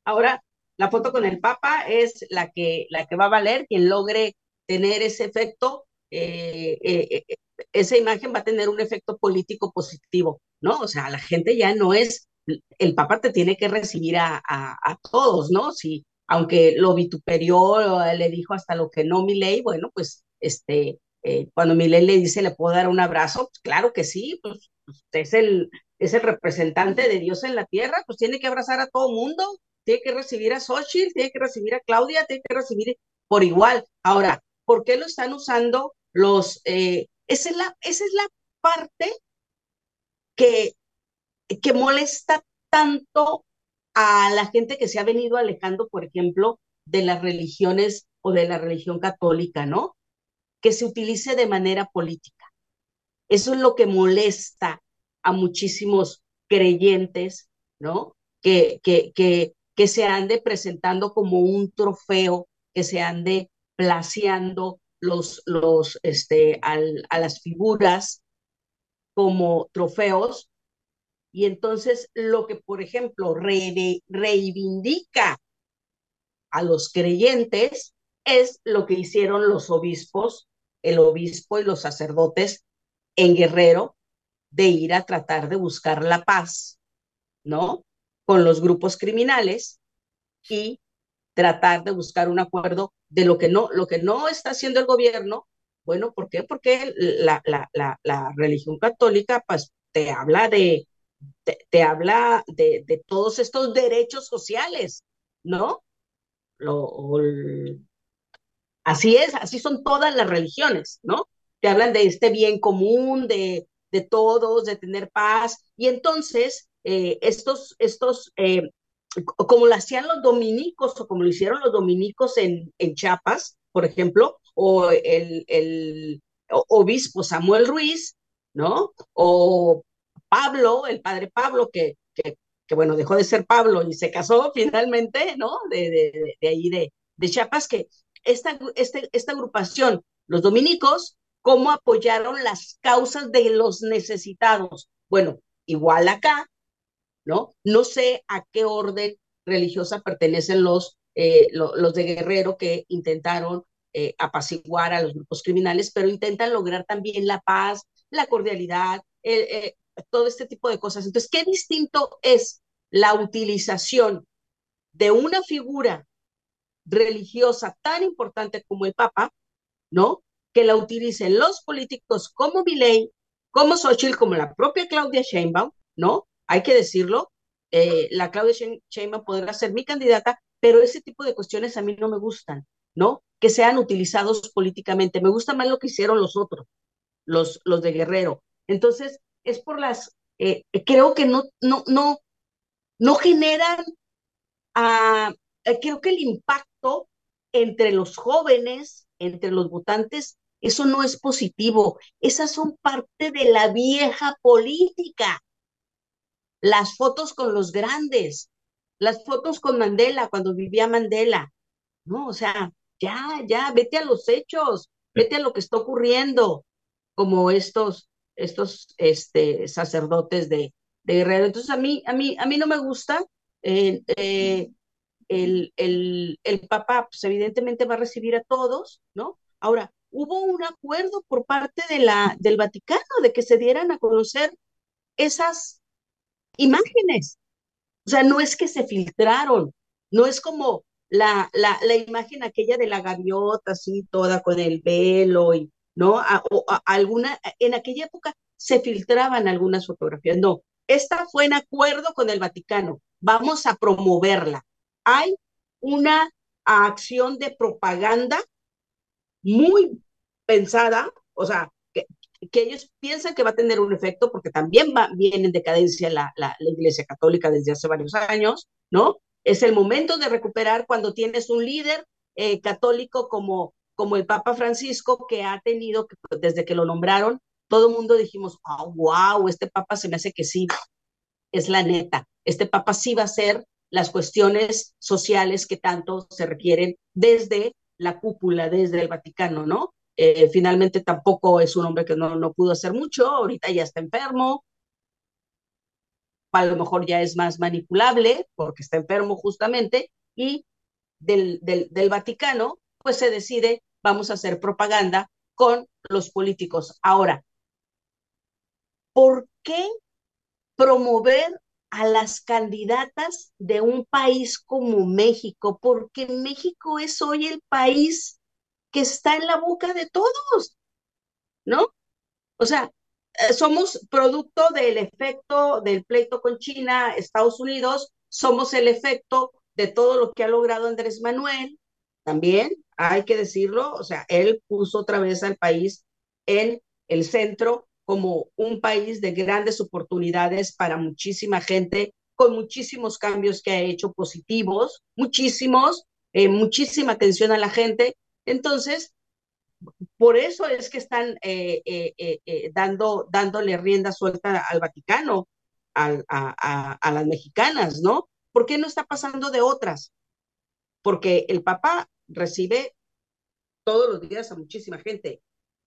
Ahora, la foto con el Papa es la que, la que va a valer, quien logre tener ese efecto, eh, eh, esa imagen va a tener un efecto político positivo, ¿no? O sea, la gente ya no es, el Papa te tiene que recibir a, a, todos, ¿no? Si, aunque lo vituperió, le dijo hasta lo que no mi ley, bueno, pues este, eh, cuando Milei le dice, ¿le puedo dar un abrazo? Pues claro que sí, pues, pues, es, el, es el representante de Dios en la tierra, pues tiene que abrazar a todo mundo, tiene que recibir a Xochitl, tiene que recibir a Claudia, tiene que recibir por igual. Ahora, ¿por qué lo están usando los... Eh, es la, esa es la parte que, que molesta tanto a la gente que se ha venido alejando, por ejemplo, de las religiones o de la religión católica, ¿no? que se utilice de manera política. Eso es lo que molesta a muchísimos creyentes, ¿no? Que, que, que, que se ande presentando como un trofeo, que se ande placeando los, los, este, a las figuras como trofeos. Y entonces lo que, por ejemplo, reivindica a los creyentes es lo que hicieron los obispos el obispo y los sacerdotes en Guerrero de ir a tratar de buscar la paz, ¿no? Con los grupos criminales y tratar de buscar un acuerdo de lo que no, lo que no está haciendo el gobierno. Bueno, ¿por qué? Porque la, la, la, la religión católica pues, te habla de, te, habla de, todos estos derechos sociales, ¿no? Así es, así son todas las religiones, ¿no? Te hablan de este bien común, de, de todos, de tener paz. Y entonces, eh, estos, estos eh, como lo hacían los dominicos o como lo hicieron los dominicos en, en Chiapas, por ejemplo, o el, el obispo Samuel Ruiz, ¿no? O Pablo, el padre Pablo, que, que, bueno, dejó de ser Pablo y se casó finalmente, ¿no? De, de, de ahí de, de Chiapas, que esta, este, esta agrupación, los dominicos, cómo apoyaron las causas de los necesitados. Bueno, igual acá, ¿no? No sé a qué orden religiosa pertenecen los, eh, los de Guerrero que intentaron eh, apaciguar a los grupos criminales, pero intentan lograr también la paz, la cordialidad, eh, todo este tipo de cosas. Entonces, ¿qué distinto es la utilización de una figura religiosa tan importante como el Papa, ¿no? Que la utilicen los políticos como Milei, como Xochitl, como la propia Claudia Sheinbaum, ¿no? Hay que decirlo, eh, la Claudia Sheinbaum podrá ser mi candidata, pero ese tipo de cuestiones a mí no me gustan, ¿no? Que sean utilizados políticamente. Me gusta más lo que hicieron los otros, los, los de Guerrero. Entonces, es por las, eh, creo que no, no, no, no generan, a, eh, creo que el impacto entre los jóvenes, entre los votantes, eso no es positivo. Esas son parte de la vieja política. Las fotos con los grandes, las fotos con Mandela, cuando vivía Mandela. No, o sea, ya, ya, vete a los hechos, vete a lo que está ocurriendo, como estos, estos este, sacerdotes de, Guerrero. Entonces, a mí, a mí, a mí no me gusta. Eh, eh, el, el, el Papa, pues evidentemente va a recibir a todos, ¿no? Ahora, hubo un acuerdo por parte de la, del Vaticano de que se dieran a conocer esas imágenes. O sea, no es que se filtraron, no es como la, la, la imagen aquella de la gaviota, así toda con el velo, y, ¿no? o, alguna, en aquella época se filtraban algunas fotografías. No, esta fue en acuerdo con el Vaticano. Vamos a promoverla hay una acción de propaganda muy pensada, o sea, que, ellos piensan que va a tener un efecto porque también va, viene en decadencia la, la, Iglesia Católica desde hace varios años, ¿no? Es el momento de recuperar cuando tienes un líder eh, católico como, como el Papa Francisco que ha tenido, desde que lo nombraron, todo el mundo dijimos, oh, wow, este Papa se me hace que sí, es la neta, este Papa sí va a ser las cuestiones sociales que tanto se requieren desde la cúpula, desde el Vaticano, ¿no? Eh, finalmente tampoco es un hombre que no, no pudo hacer mucho, ahorita ya está enfermo, a lo mejor ya es más manipulable porque está enfermo justamente, y del, del, del Vaticano, pues se decide, vamos a hacer propaganda con los políticos. Ahora, ¿por qué promover a las candidatas de un país como México? Porque México es hoy el país que está en la boca de todos, ¿no? O sea, eh, somos producto del efecto del pleito con China, Estados Unidos, somos el efecto de todo lo que ha logrado Andrés Manuel, también hay que decirlo, o sea, él puso otra vez al país en el centro como un país de grandes oportunidades para muchísima gente, con muchísimos cambios que ha hecho positivos, muchísimos, eh, muchísima atención a la gente. Entonces, por eso es que están eh, eh, dando, dándole rienda suelta al Vaticano, a, a, las mexicanas, ¿no? ¿Por qué no está pasando de otras? Porque el Papa recibe todos los días a muchísima gente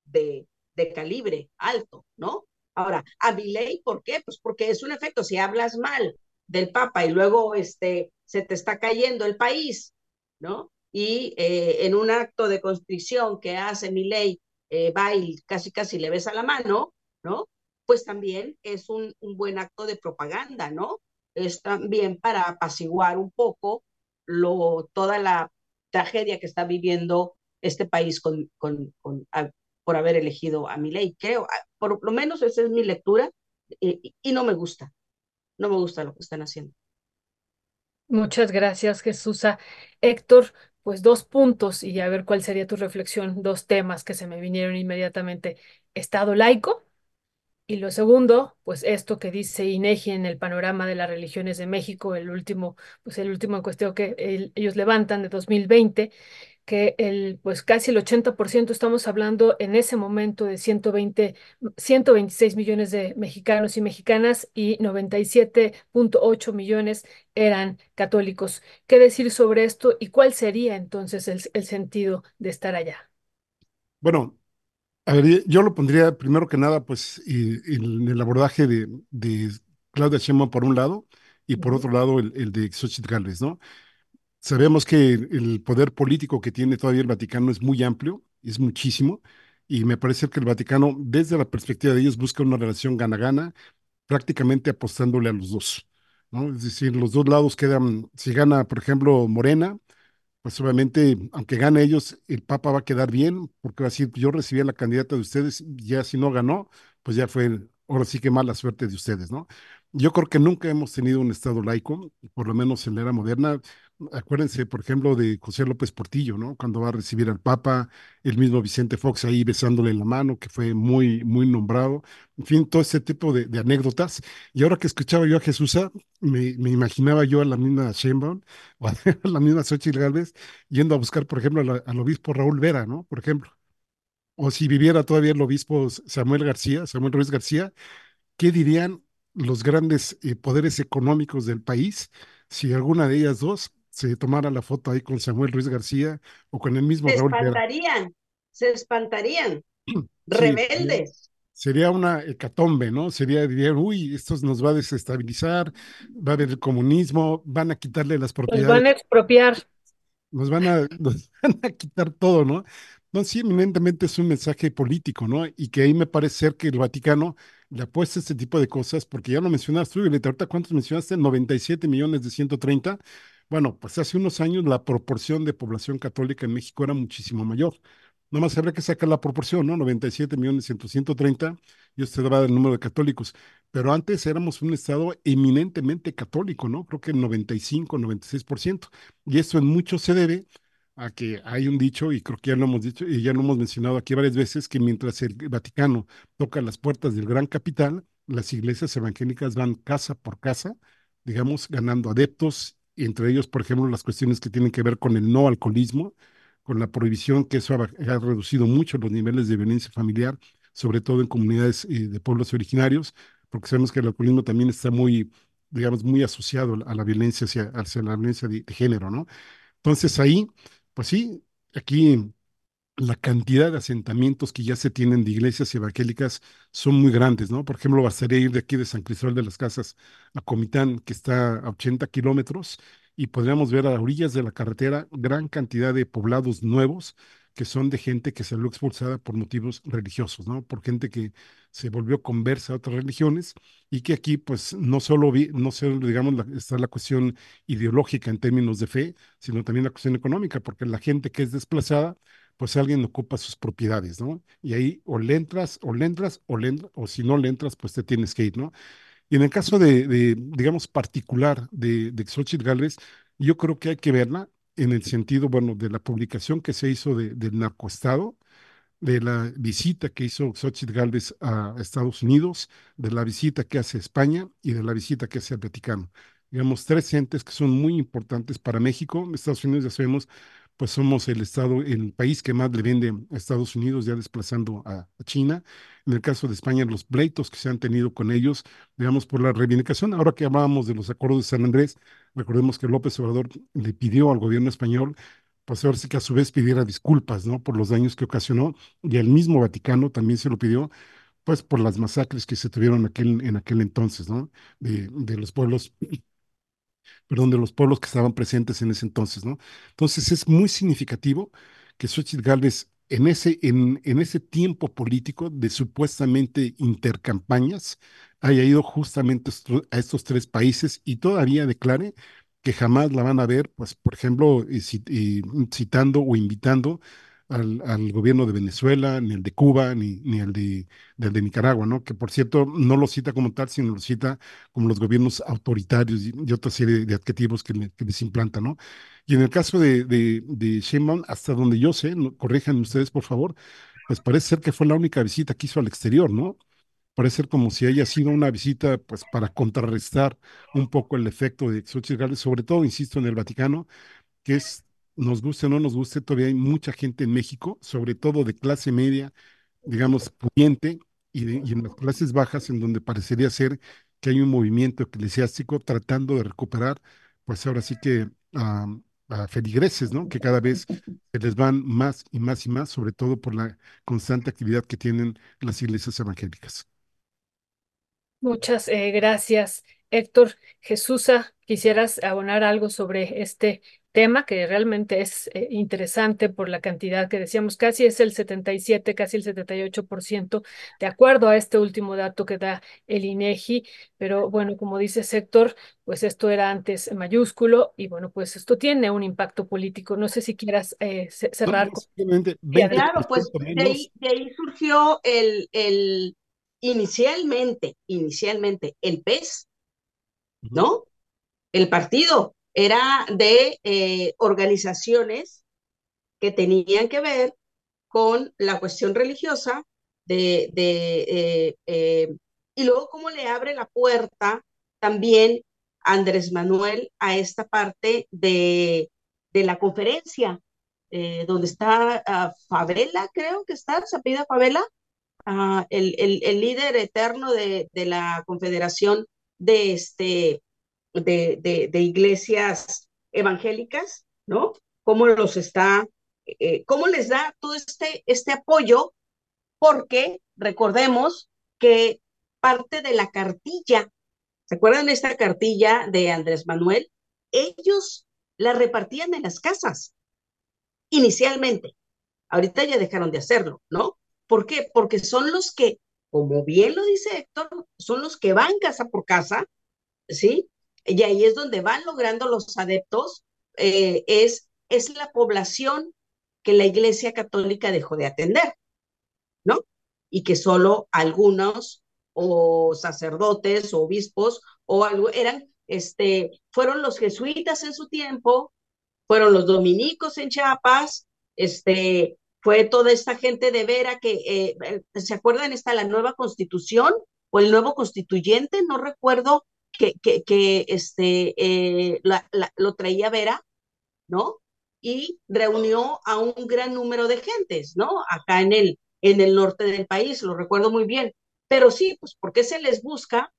de, de calibre alto, ¿no? Ahora, a mi ley, ¿por qué? Pues porque es un efecto, si hablas mal del Papa y luego este, se te está cayendo el país, ¿no? Y eh, en un acto de constricción que hace mi ley, eh, va y casi casi le besa la mano, ¿no? Pues también es un, un buen acto de propaganda, ¿no? Es también para apaciguar un poco lo, toda la tragedia que está viviendo este país con, con, por haber elegido a mi ley. Creo, por lo menos esa es mi lectura y, y no me gusta, no me gusta lo que están haciendo. Muchas gracias, Jesús. Héctor, pues dos puntos y a ver cuál sería tu reflexión, dos temas que se me vinieron inmediatamente. Estado laico y lo segundo, pues esto que dice INEGI en el panorama de las religiones de México, el último, pues el último cuestión que el, ellos levantan de 2020, que el, pues casi el 80%, estamos hablando en ese momento de 120, 126 millones de mexicanos y mexicanas y 97.8 millones eran católicos. ¿Qué decir sobre esto y cuál sería entonces el, el sentido de estar allá? Bueno, a ver, yo lo pondría primero que nada, pues, en el abordaje de, de Claudia Sheinbaum por un lado y por otro lado el, el de Xochitl Gálvez, ¿no? Sabemos que el poder político que tiene todavía el Vaticano es muy amplio, es muchísimo, y me parece que el Vaticano, desde la perspectiva de ellos, busca una relación gana-gana, prácticamente apostándole a los dos, ¿no? Es decir, los dos lados quedan, si gana, por ejemplo, Morena, pues obviamente, aunque gane ellos, el Papa va a quedar bien, porque va a decir, yo recibí a la candidata de ustedes, ya si no ganó, pues ya fue, ahora sí que mala suerte de ustedes, ¿no? Yo creo que nunca hemos tenido un Estado laico, por lo menos en la era moderna. Acuérdense, por ejemplo, de José López Portillo, ¿no? Cuando va a recibir al Papa, el mismo Vicente Fox ahí besándole la mano, que fue muy, muy nombrado. En fin, todo ese tipo de, anécdotas. Y ahora que escuchaba yo a Jesús, me, imaginaba yo a la misma Sheinbaum o a la misma Xochitl Gálvez yendo a buscar, por ejemplo, la, al obispo Raúl Vera, ¿no? Por ejemplo. O si viviera todavía el obispo Samuel García, Samuel Ruiz García, ¿qué dirían los grandes eh, poderes económicos del país si alguna de ellas dos se tomara la foto ahí con Samuel Ruiz García o con el mismo se Raúl espantarían, Vera. se espantarían, sí, rebeldes. Sería una hecatombe, ¿no? Sería, dirían, uy, esto nos va a desestabilizar, va a haber el comunismo, van a quitarle las propiedades. Nos van a expropiar. Nos van a, nos van a quitar todo, ¿no? No, sí, eminentemente es un mensaje político, ¿no? Y que ahí me parece ser que el Vaticano le apuesta este tipo de cosas, porque ya lo mencionaste tú, Violeta, ahorita cuántos mencionaste, 97 millones de 130. Bueno, pues hace unos años la proporción de población católica en México era muchísimo mayor. Nomás habría que sacar la proporción, ¿no? 97 millones 130, y usted va el número de católicos. Pero antes éramos un estado eminentemente católico, ¿no? Creo que el 95, 96%. Y eso en mucho se debe a que hay un dicho, y creo que ya lo hemos dicho, y ya lo hemos mencionado aquí varias veces, que mientras el Vaticano toca las puertas del gran capital, las iglesias evangélicas van casa por casa, digamos, ganando adeptos, entre ellos, por ejemplo, las cuestiones que tienen que ver con el no alcoholismo, con la prohibición, que eso ha, reducido mucho los niveles de violencia familiar, sobre todo en comunidades eh, de pueblos originarios, porque sabemos que el alcoholismo también está muy, digamos, muy asociado a la violencia hacia, hacia la violencia de, de género, ¿no? Entonces ahí, pues sí, aquí la cantidad de asentamientos que ya se tienen de iglesias evangélicas son muy grandes, ¿no? Por ejemplo, bastaría ir de aquí de San Cristóbal de las Casas a Comitán, que está a 80 kilómetros, y podríamos ver a orillas de la carretera gran cantidad de poblados nuevos que son de gente que salió expulsada por motivos religiosos, ¿no? Por gente que se volvió conversa a otras religiones y que aquí, pues, no solo, vi, no solo digamos, la, está la cuestión ideológica en términos de fe, sino también la cuestión económica, porque la gente que es desplazada, pues alguien ocupa sus propiedades, ¿no? Y ahí o le entras, o le entras, o le entras, o si no le entras, pues te tienes que ir, ¿no? Y en el caso de, de digamos, particular de, de Xochitl Gálvez, yo creo que hay que verla en el sentido, bueno, de la publicación que se hizo de, del narcoestado, de la visita que hizo Xochitl Gálvez a Estados Unidos, de la visita que hace España y de la visita que hace al Vaticano. Digamos, tres entes que son muy importantes para México. Estados Unidos, ya sabemos, pues somos el estado, el país que más le vende a Estados Unidos, ya desplazando a, a, China. En el caso de España, los pleitos que se han tenido con ellos, digamos, por la reivindicación. Ahora que hablábamos de los acuerdos de San Andrés, recordemos que López Obrador le pidió al gobierno español, pues ahora sí que a su vez pidiera disculpas, ¿no? Por los daños que ocasionó, y el mismo Vaticano también se lo pidió, pues por las masacres que se tuvieron en aquel entonces, ¿no? De, de los pueblos perdón, de los pueblos que estaban presentes en ese entonces, ¿no? Entonces es muy significativo que Xochitl Gálvez en ese, en, en ese tiempo político de supuestamente intercampañas haya ido justamente a estos tres países y todavía declare que jamás la van a ver, pues, por ejemplo, citando o invitando al, gobierno de Venezuela, ni el de Cuba, ni, ni el de, del de Nicaragua, ¿no? Que por cierto no lo cita como tal, sino lo cita como los gobiernos autoritarios y, otra serie de adjetivos que, le, les implanta, ¿no? Y en el caso de, de, de Sheinbaum, hasta donde yo sé, corrijan ustedes por favor, pues parece ser que fue la única visita que hizo al exterior, ¿no? Parece ser como si haya sido una visita, pues, para contrarrestar un poco el efecto de Xochitl sobre todo, insisto, en el Vaticano, que es nos guste o no nos guste, todavía hay mucha gente en México, sobre todo de clase media, digamos, pudiente, y, en las clases bajas, en donde parecería ser que hay un movimiento eclesiástico tratando de recuperar, pues ahora sí que a feligreses, ¿no? Que cada vez se les van más y más y más, sobre todo por la constante actividad que tienen las iglesias evangélicas. Muchas eh, gracias, Héctor. Jesusa, ¿quisieras abonar algo sobre este tema que realmente es eh, interesante por la cantidad que decíamos, casi es el 77, casi el 78%, de acuerdo a este último dato que da el INEGI, pero bueno, como dice Sector, pues esto era antes mayúsculo y bueno, pues esto tiene un impacto político. No sé si quieras eh, cerrar. No, claro, pues de ahí, de ahí surgió el, el, inicialmente, inicialmente el PES, ¿no? El partido era de eh, organizaciones que tenían que ver con la cuestión religiosa de, de eh, eh, y luego cómo le abre la puerta también Andrés Manuel a esta parte de, de la conferencia, donde está uh, Favela, creo que está, se Favela, uh, el, el, el, líder eterno de, de la Confederación de, este, de, de, de iglesias evangélicas, ¿no? Cómo los está, eh, cómo les da todo este, este apoyo, porque recordemos que parte de la cartilla, ¿se acuerdan de esta cartilla de Andrés Manuel? Ellos la repartían en las casas, inicialmente. Ahorita ya dejaron de hacerlo, ¿no? ¿Por qué? Porque son los que, como bien lo dice Héctor, son los que van casa por casa, ¿sí? y ahí es donde van logrando los adeptos, eh, es, es la población que la Iglesia Católica dejó de atender, ¿no? Y que solo algunos o sacerdotes o obispos o algo eran, este, fueron los jesuitas en su tiempo, fueron los dominicos en Chiapas, este, fue toda esta gente de Vera que, eh, ¿se acuerdan? Está la nueva constitución o el nuevo constituyente, no recuerdo que, que, este, eh, lo traía Vera, ¿no? Y reunió a un gran número de gentes, ¿no? Acá en el, en el norte del país, lo recuerdo muy bien. Pero sí, pues, ¿por qué se les busca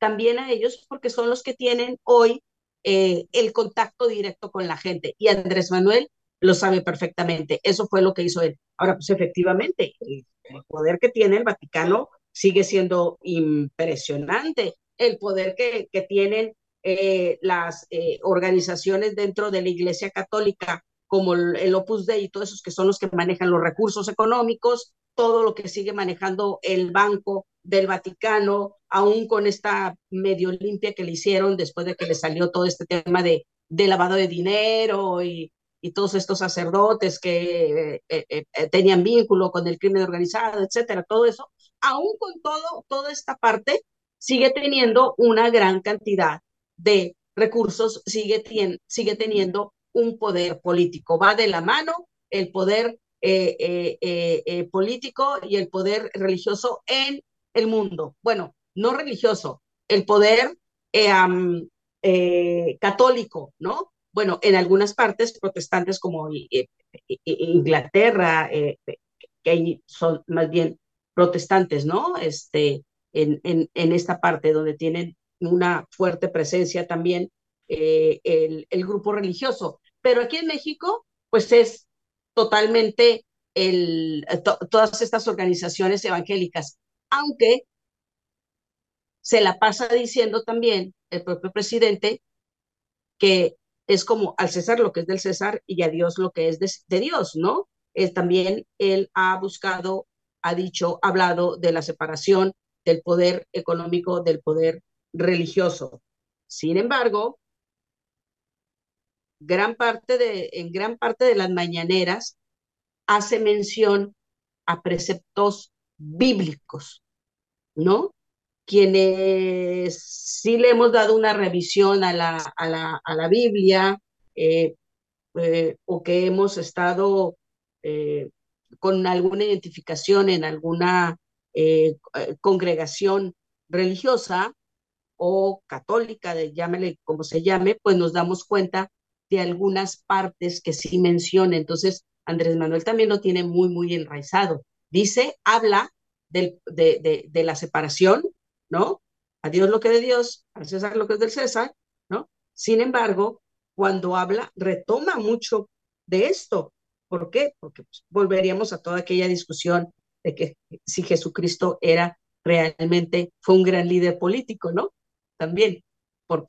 también a ellos? Porque son los que tienen hoy eh, el contacto directo con la gente. Y Andrés Manuel lo sabe perfectamente. Eso fue lo que hizo él. Ahora, pues efectivamente, el, poder que tiene el Vaticano sigue siendo impresionante. El poder que, que tienen eh, las eh, organizaciones dentro de la Iglesia Católica, como el, Opus Dei y todos esos que son los que manejan los recursos económicos, todo lo que sigue manejando el Banco del Vaticano, aún con esta medio limpia que le hicieron después de que le salió todo este tema de, de lavado de dinero y, y todos estos sacerdotes que eh, eh, eh, tenían vínculo con el crimen organizado, etcétera, todo eso, aún con todo, toda esta parte, sigue teniendo una gran cantidad de recursos, sigue, sigue teniendo un poder político. Va de la mano el poder político y el poder religioso en el mundo. Bueno, no religioso, el poder católico, ¿no? Bueno, en algunas partes protestantes como eh, Inglaterra, eh, que son más bien protestantes, ¿no? Este, en, en, esta parte donde tienen una fuerte presencia también eh, el, el, grupo religioso. Pero aquí en México, pues es totalmente el, to, todas estas organizaciones evangélicas, aunque se la pasa diciendo también el propio presidente que es como al César lo que es del César y a Dios lo que es de, Dios, ¿no? Eh, también él ha buscado, ha dicho, ha hablado de la separación del poder económico del poder religioso. Sin embargo, gran parte de, en gran parte de las mañaneras hace mención a preceptos bíblicos, ¿no? Quienes sí le hemos dado una revisión a la, a la, a la Biblia eh, eh, o que hemos estado eh, con alguna identificación en alguna congregación religiosa o católica, de, llámele como se llame, pues nos damos cuenta de algunas partes que sí menciona. Entonces, Andrés Manuel también lo tiene muy, muy enraizado. Dice, habla del, de, de, de la separación ¿no? A Dios lo que de Dios, al César lo que es del César, ¿no? Sin embargo, cuando habla, retoma mucho de esto. ¿Por qué? Porque pues, volveríamos a toda aquella discusión de que si Jesucristo era realmente, fue un gran líder político, ¿no? También, por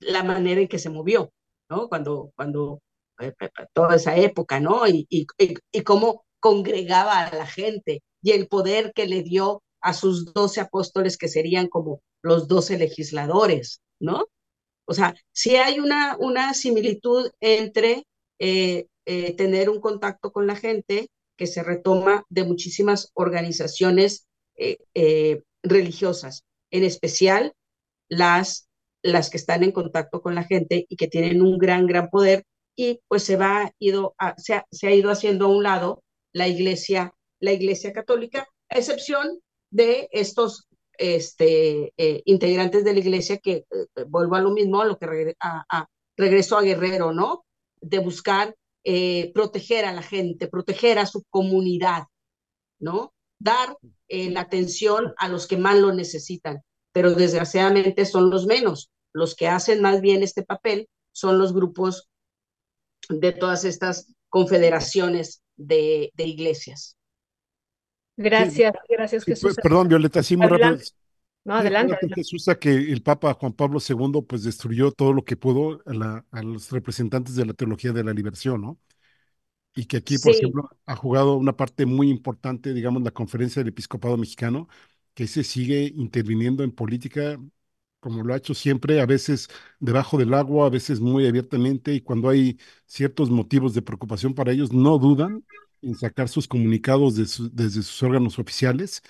la manera en que se movió, ¿no? Cuando, cuando, eh, eh, toda esa época, ¿no? Y, y, y cómo congregaba a la gente y el poder que le dio a sus doce apóstoles que serían como los doce legisladores, ¿no? O sea, sí hay una, una similitud entre eh, eh, tener un contacto con la gente que se retoma de muchísimas organizaciones eh, religiosas, en especial las, las que están en contacto con la gente y que tienen un gran, gran poder y pues se va ido a, se, ha, se ha ido haciendo a un lado la iglesia, la iglesia católica, a excepción de estos este, eh, integrantes de la iglesia que eh, vuelvo a lo mismo, a lo que regre a, regreso a Guerrero, ¿no? De buscar eh, proteger a la gente, proteger a su comunidad, ¿no? Dar la atención a los que más lo necesitan, pero desgraciadamente son los menos. Los que hacen más bien este papel son los grupos de todas estas confederaciones de, de iglesias. Gracias, sí, gracias Jesús. Perdón, Violeta, sí, muy rápido. No, adelante. adelante. Jesús, que el Papa Juan Pablo II pues destruyó todo lo que pudo a, la, a los representantes de la teología de la liberación, ¿no? Y que aquí, por sí. ejemplo, ha jugado una parte muy importante, digamos, la conferencia del episcopado mexicano, que se sigue interviniendo en política como lo ha hecho siempre, a veces debajo del agua, a veces muy abiertamente, y cuando hay ciertos motivos de preocupación para ellos, no dudan en sacar sus comunicados de su, desde sus órganos oficiales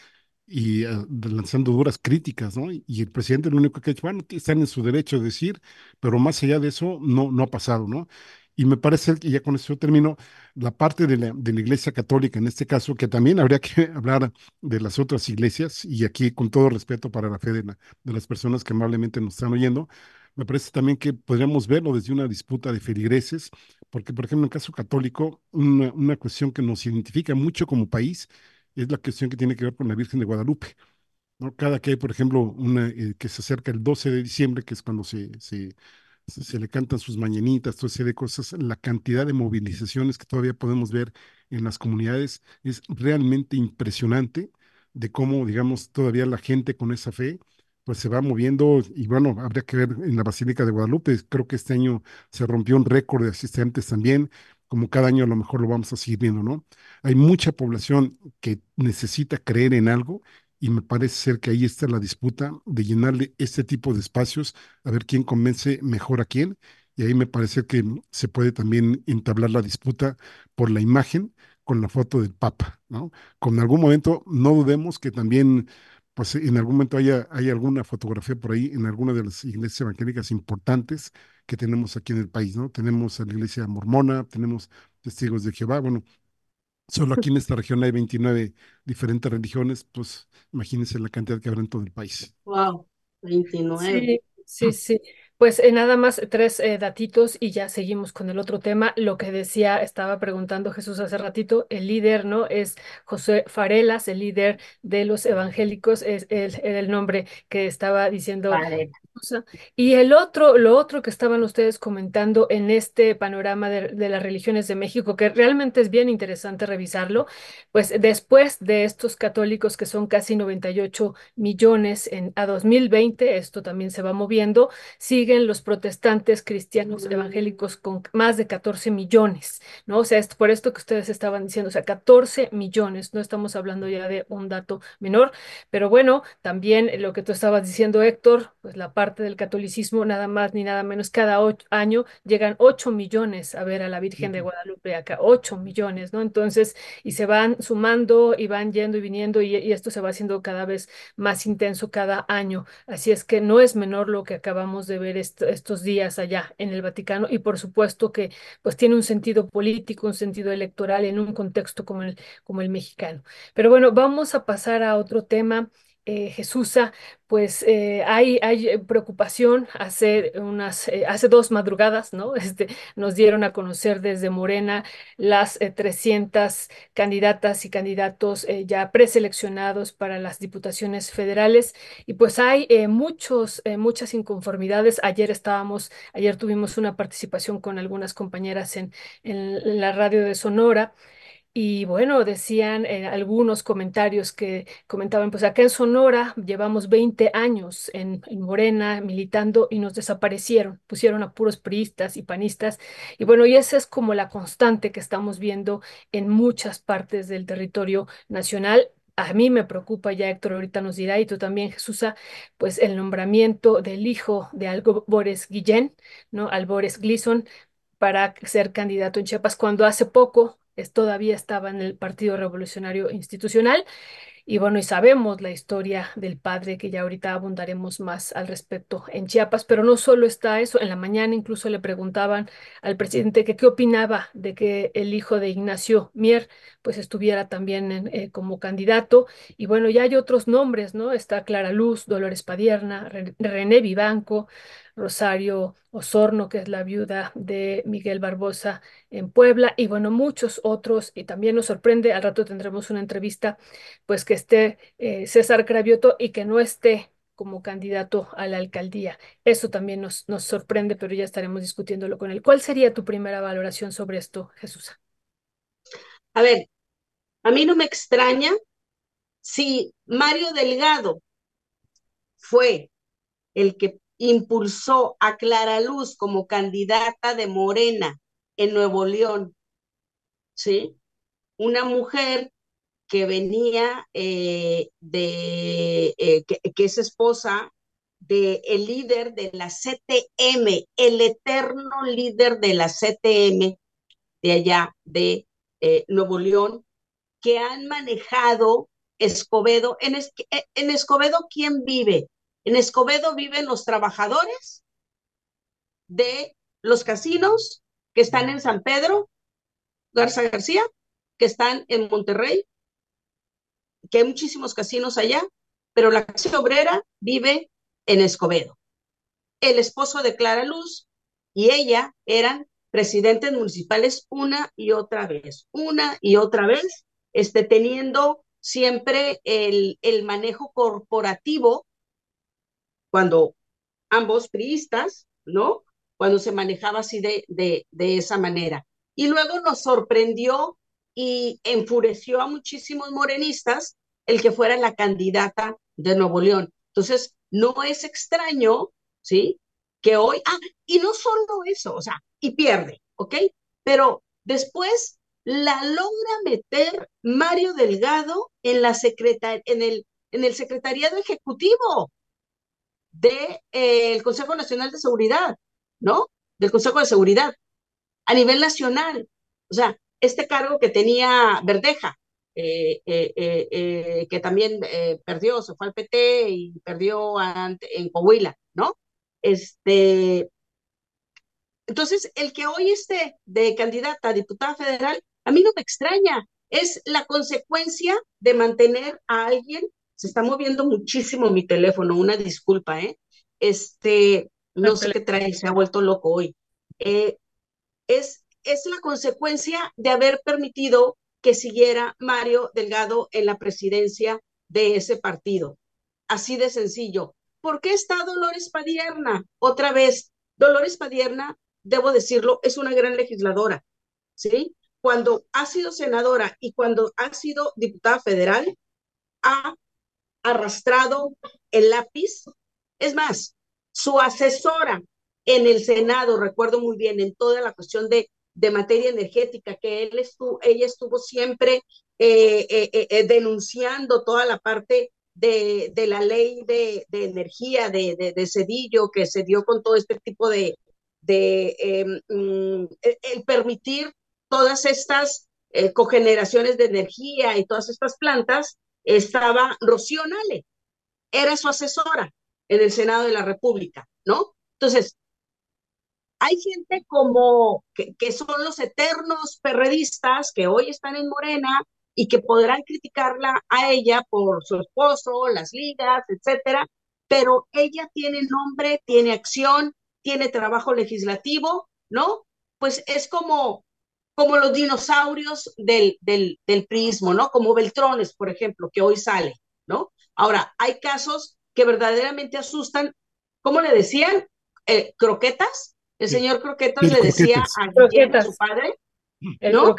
y uh, lanzando duras críticas, ¿no? Y el presidente lo único que ha hecho, bueno, están en su derecho de decir, pero más allá de eso, no, no ha pasado, ¿no? Y me parece que ya con eso termino, la parte de la, de la Iglesia Católica en este caso, que también habría que hablar de las otras iglesias, y aquí con todo respeto para la fe de, la, de las personas que amablemente nos están oyendo, me parece también que podríamos verlo desde una disputa de feligreses, porque, por ejemplo, en el caso católico, una, una cuestión que nos identifica mucho como país es la cuestión que tiene que ver con la Virgen de Guadalupe. ¿no? Cada que hay, por ejemplo, una eh, que se acerca el 12 de diciembre, que es cuando se, se, se le cantan sus mañanitas, toda serie de cosas, la cantidad de movilizaciones que todavía podemos ver en las comunidades es realmente impresionante de cómo, digamos, todavía la gente con esa fe pues se va moviendo y bueno, habría que ver en la Basílica de Guadalupe, creo que este año se rompió un récord de asistentes también, como cada año a lo mejor lo vamos a seguir viendo, ¿no? Hay mucha población que necesita creer en algo y me parece ser que ahí está la disputa de llenarle este tipo de espacios, a ver quién convence mejor a quién, y ahí me parece que se puede también entablar la disputa por la imagen con la foto del Papa, ¿no? Con algún momento, no dudemos que también pues en algún momento haya, hay alguna fotografía por ahí en alguna de las iglesias evangélicas importantes que tenemos aquí en el país, ¿no? Tenemos a la iglesia mormona, tenemos testigos de Jehová, bueno, solo aquí en esta región hay 29 diferentes religiones, pues imagínense la cantidad que habrá en todo el país. Wow, 29. Sí, sí, sí. Pues eh, nada más tres eh, datitos y ya seguimos con el otro tema. Lo que decía, estaba preguntando Jesús hace ratito, el líder, ¿no? Es José Farelas, el líder de los evangélicos, es el, el nombre que estaba diciendo y el otro, lo otro que estaban ustedes comentando en este panorama de, las religiones de México, que realmente es bien interesante revisarlo, pues después de estos católicos que son casi 98 millones en, a 2020, esto también se va moviendo, siguen los protestantes cristianos evangélicos con más de 14 millones, ¿no? O sea, es por esto que ustedes estaban diciendo, o sea, 14 millones, no estamos hablando ya de un dato menor, pero bueno, también lo que tú estabas diciendo, Héctor, pues la parte del catolicismo, nada más ni nada menos, cada año llegan 8 millones a ver a la Virgen de Guadalupe acá, 8 millones, ¿no? Entonces, y se van sumando y van yendo y viniendo y, esto se va haciendo cada vez más intenso cada año. Así es que no es menor lo que acabamos de ver estos días allá en el Vaticano y por supuesto que pues tiene un sentido político, un sentido electoral en un contexto como el, como el mexicano. Pero bueno, vamos a pasar a otro tema eh, Jesusa, pues eh, hay, hay eh, preocupación. Hace, unas, eh, hace dos madrugadas, ¿no? Este, nos dieron a conocer desde Morena las 300 candidatas y candidatos ya preseleccionados para las diputaciones federales. Y pues hay muchos, muchas inconformidades. Ayer estábamos, ayer tuvimos una participación con algunas compañeras en, en la radio de Sonora. Y bueno, decían eh, algunos comentarios que comentaban, pues acá en Sonora llevamos 20 años en, Morena militando y nos desaparecieron, pusieron a puros priistas y panistas. Y bueno, y esa es como la constante que estamos viendo en muchas partes del territorio nacional. A mí me preocupa, ya Héctor ahorita nos dirá, y tú también, Jesús, pues el nombramiento del hijo de Albores Guillén, ¿no? Albores Gleason, para ser candidato en Chiapas, cuando hace poco todavía estaba en el Partido Revolucionario Institucional. Y bueno, y sabemos la historia del padre, que ya ahorita abundaremos más al respecto en Chiapas, pero no solo está eso, en la mañana incluso le preguntaban al presidente que qué opinaba de que el hijo de Ignacio Mier pues estuviera también eh, como candidato. Y bueno, ya hay otros nombres, ¿no? Está Clara Luz, Dolores Padierna, René Vivanco, Rosario Osorno, que es la viuda de Miguel Barbosa en Puebla, y bueno, muchos otros, y también nos sorprende, al rato tendremos una entrevista, pues que esté eh, César Cravioto y que no esté como candidato a la alcaldía. Eso también nos, nos sorprende, pero ya estaremos discutiéndolo con él. ¿Cuál sería tu primera valoración sobre esto, Jesús? A ver, a mí no me extraña si Mario Delgado fue el que impulsó a Clara Luz como candidata de Morena en Nuevo León, ¿sí? Una mujer que venía eh, de, eh, que, es esposa del el líder de la CTM, el eterno líder de la CTM de allá de eh, Nuevo León, que han manejado Escobedo. En, en Escobedo, ¿quién vive? En Escobedo viven los trabajadores de los casinos que están en San Pedro, Garza García, que están en Monterrey, que hay muchísimos casinos allá, pero la clase obrera vive en Escobedo. El esposo de Clara Luz y ella eran presidentes municipales una y otra vez, una y otra vez, este, teniendo siempre el, el manejo corporativo cuando ambos priistas, ¿no? cuando se manejaba así de, de, de esa manera. Y luego nos sorprendió y enfureció a muchísimos morenistas el que fuera la candidata de Nuevo León. Entonces, no es extraño, ¿sí? Que hoy, ah, y no solo eso, o sea, y pierde, ¿ok? Pero después la logra meter Mario Delgado en la secretaria, en el, en el secretariado ejecutivo del de, eh, Consejo Nacional de Seguridad, ¿no? Del Consejo de Seguridad a nivel nacional. O sea, este cargo que tenía Verdeja, eh, eh, eh, que también perdió, se fue al PT y perdió en Coahuila, ¿no? Este, entonces, el que hoy esté de candidata a diputada federal, a mí no me extraña, es la consecuencia de mantener a alguien, se está moviendo muchísimo mi teléfono, una disculpa, ¿eh? Este, no sé qué trae, se ha vuelto loco hoy. es es la consecuencia de haber permitido que siguiera Mario Delgado en la presidencia de ese partido. Así de sencillo. ¿Por qué está Dolores Padierna? Otra vez, Dolores Padierna, debo decirlo, es una gran legisladora, ¿sí? Cuando ha sido senadora y cuando ha sido diputada federal, ha arrastrado el lápiz. Es más, su asesora en el Senado, recuerdo muy bien, en toda la cuestión de de materia energética, que él estuvo, ella estuvo siempre eh, eh, eh, denunciando toda la parte de, de la ley de, de energía de, de, Cedillo, que se dio con todo este tipo de, de em, mm, el permitir todas estas cogeneraciones de energía y todas estas plantas, estaba Rocío Nale, era su asesora en el Senado de la República, ¿no? Entonces, hay gente como que, que, son los eternos perredistas que hoy están en Morena y que podrán criticarla a ella por su esposo, las ligas, etcétera, pero ella tiene nombre, tiene acción, tiene trabajo legislativo, ¿no? Pues es como, como los dinosaurios del, del, del prismo, ¿no? Como Beltrones, por ejemplo, que hoy sale, ¿no? Ahora, hay casos que verdaderamente asustan, ¿cómo le decían? Eh, croquetas, el señor Croquetas le decía a Guillermo, su padre, ¿no?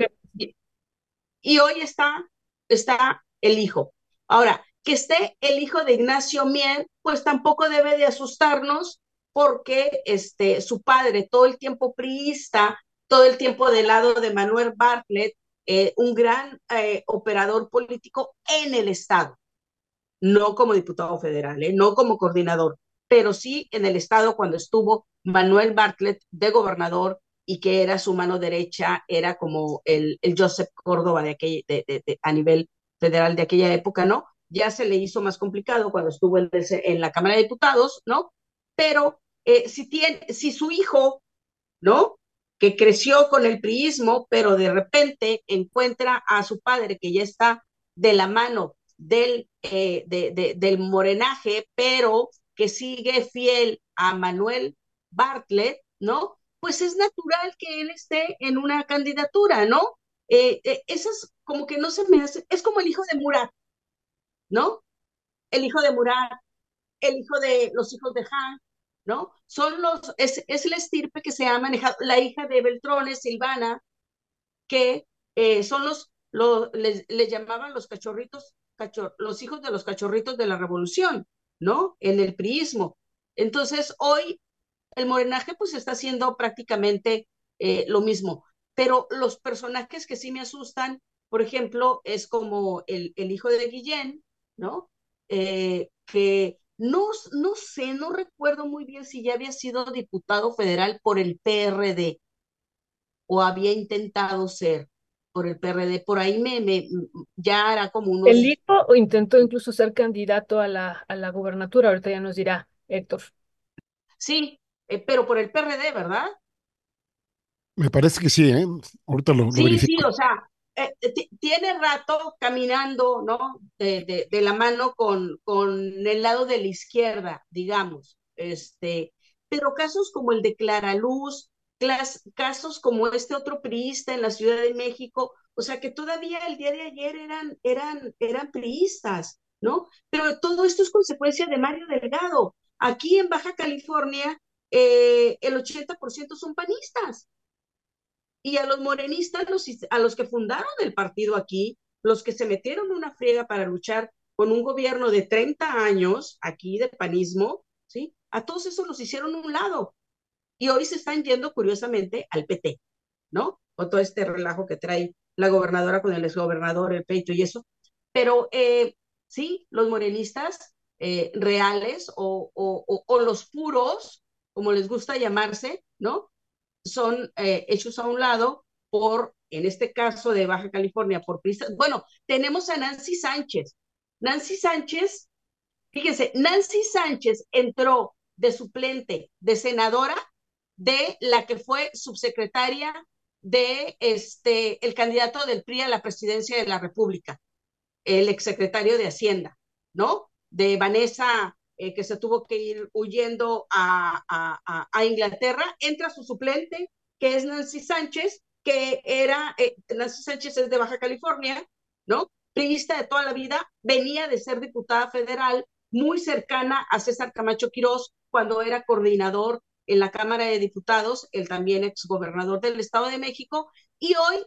Y, hoy está, está el hijo. Ahora, que esté el hijo de Ignacio Miel, pues tampoco debe de asustarnos porque este, su padre, todo el tiempo priista, todo el tiempo del lado de Manuel Bartlett, eh, un gran eh, operador político en el Estado, no como diputado federal, eh, no como coordinador, pero sí en el Estado cuando estuvo Manuel Bartlett de gobernador y que era su mano derecha, era como el, el Joseph Córdoba de, aquel, de, a nivel federal de aquella época, ¿no? Ya se le hizo más complicado cuando estuvo en, en la Cámara de Diputados, ¿no? Pero si, tiene, si su hijo, ¿no? Que creció con el priismo, pero de repente encuentra a su padre que ya está de la mano del, eh, de, del morenaje, pero que sigue fiel a Manuel Bartlett, ¿no? Pues es natural que él esté en una candidatura, ¿no? Eh, eh, eso es como que no se me hace, es como el hijo de Murat, ¿no? El hijo de Murat, el hijo de los hijos de Han, ¿no? Son los, es, es la estirpe que se ha manejado, la hija de Beltrones, Silvana, que eh, son los, los les, llamaban los cachorritos, cachor, los hijos de los cachorritos de la revolución, ¿no? En el priismo. Entonces, hoy el morenaje pues está haciendo prácticamente eh, lo mismo, pero los personajes que sí me asustan, por ejemplo, es como el, el hijo de Guillén, ¿no? Eh, que no, no sé, no recuerdo muy bien si ya había sido diputado federal por el PRD o había intentado ser por el PRD. Por ahí me, me ya era como unos... El hijo intentó incluso ser candidato a la, a la gubernatura, ahorita ya nos dirá Héctor. Sí, eh, pero por el PRD, ¿verdad? Me parece que sí, ¿eh? Ahorita lo, sí, Sí, o sea, eh, tiene rato caminando, ¿no? De, de, la mano con, con el lado de la izquierda, digamos. Este, pero casos como el de Clara Luz, casos como este otro priista en la Ciudad de México, o sea que todavía el día de ayer eran, eran, eran priistas, ¿no? Pero todo esto es consecuencia de Mario Delgado. Aquí en Baja California eh, el 80% son panistas. Y a los morenistas, los, a los que fundaron el partido aquí, los que se metieron una friega para luchar con un gobierno de 30 años aquí de panismo, ¿sí? A todos esos los hicieron un lado. Y hoy se están yendo curiosamente al PT, ¿no? Con todo este relajo que trae la gobernadora con el exgobernador, el peito y eso. Pero eh, sí, los morenistas eh, reales o, o, o, los puros, como les gusta llamarse, ¿no? Son eh, hechos a un lado por, en este caso de Baja California, por Bueno, tenemos a Nancy Sánchez. Nancy Sánchez, fíjense, Nancy Sánchez entró de suplente de senadora de la que fue subsecretaria de este el candidato del PRI a la presidencia de la República, el exsecretario de Hacienda, ¿no? De Vanessa, eh, que se tuvo que ir huyendo a, a, Inglaterra, entra su suplente, que es Nancy Sánchez, que era, eh, Nancy Sánchez es de Baja California, ¿no? Priista de toda la vida, venía de ser diputada federal, muy cercana a César Camacho Quirós cuando era coordinador en la Cámara de Diputados, el también exgobernador del Estado de México, y hoy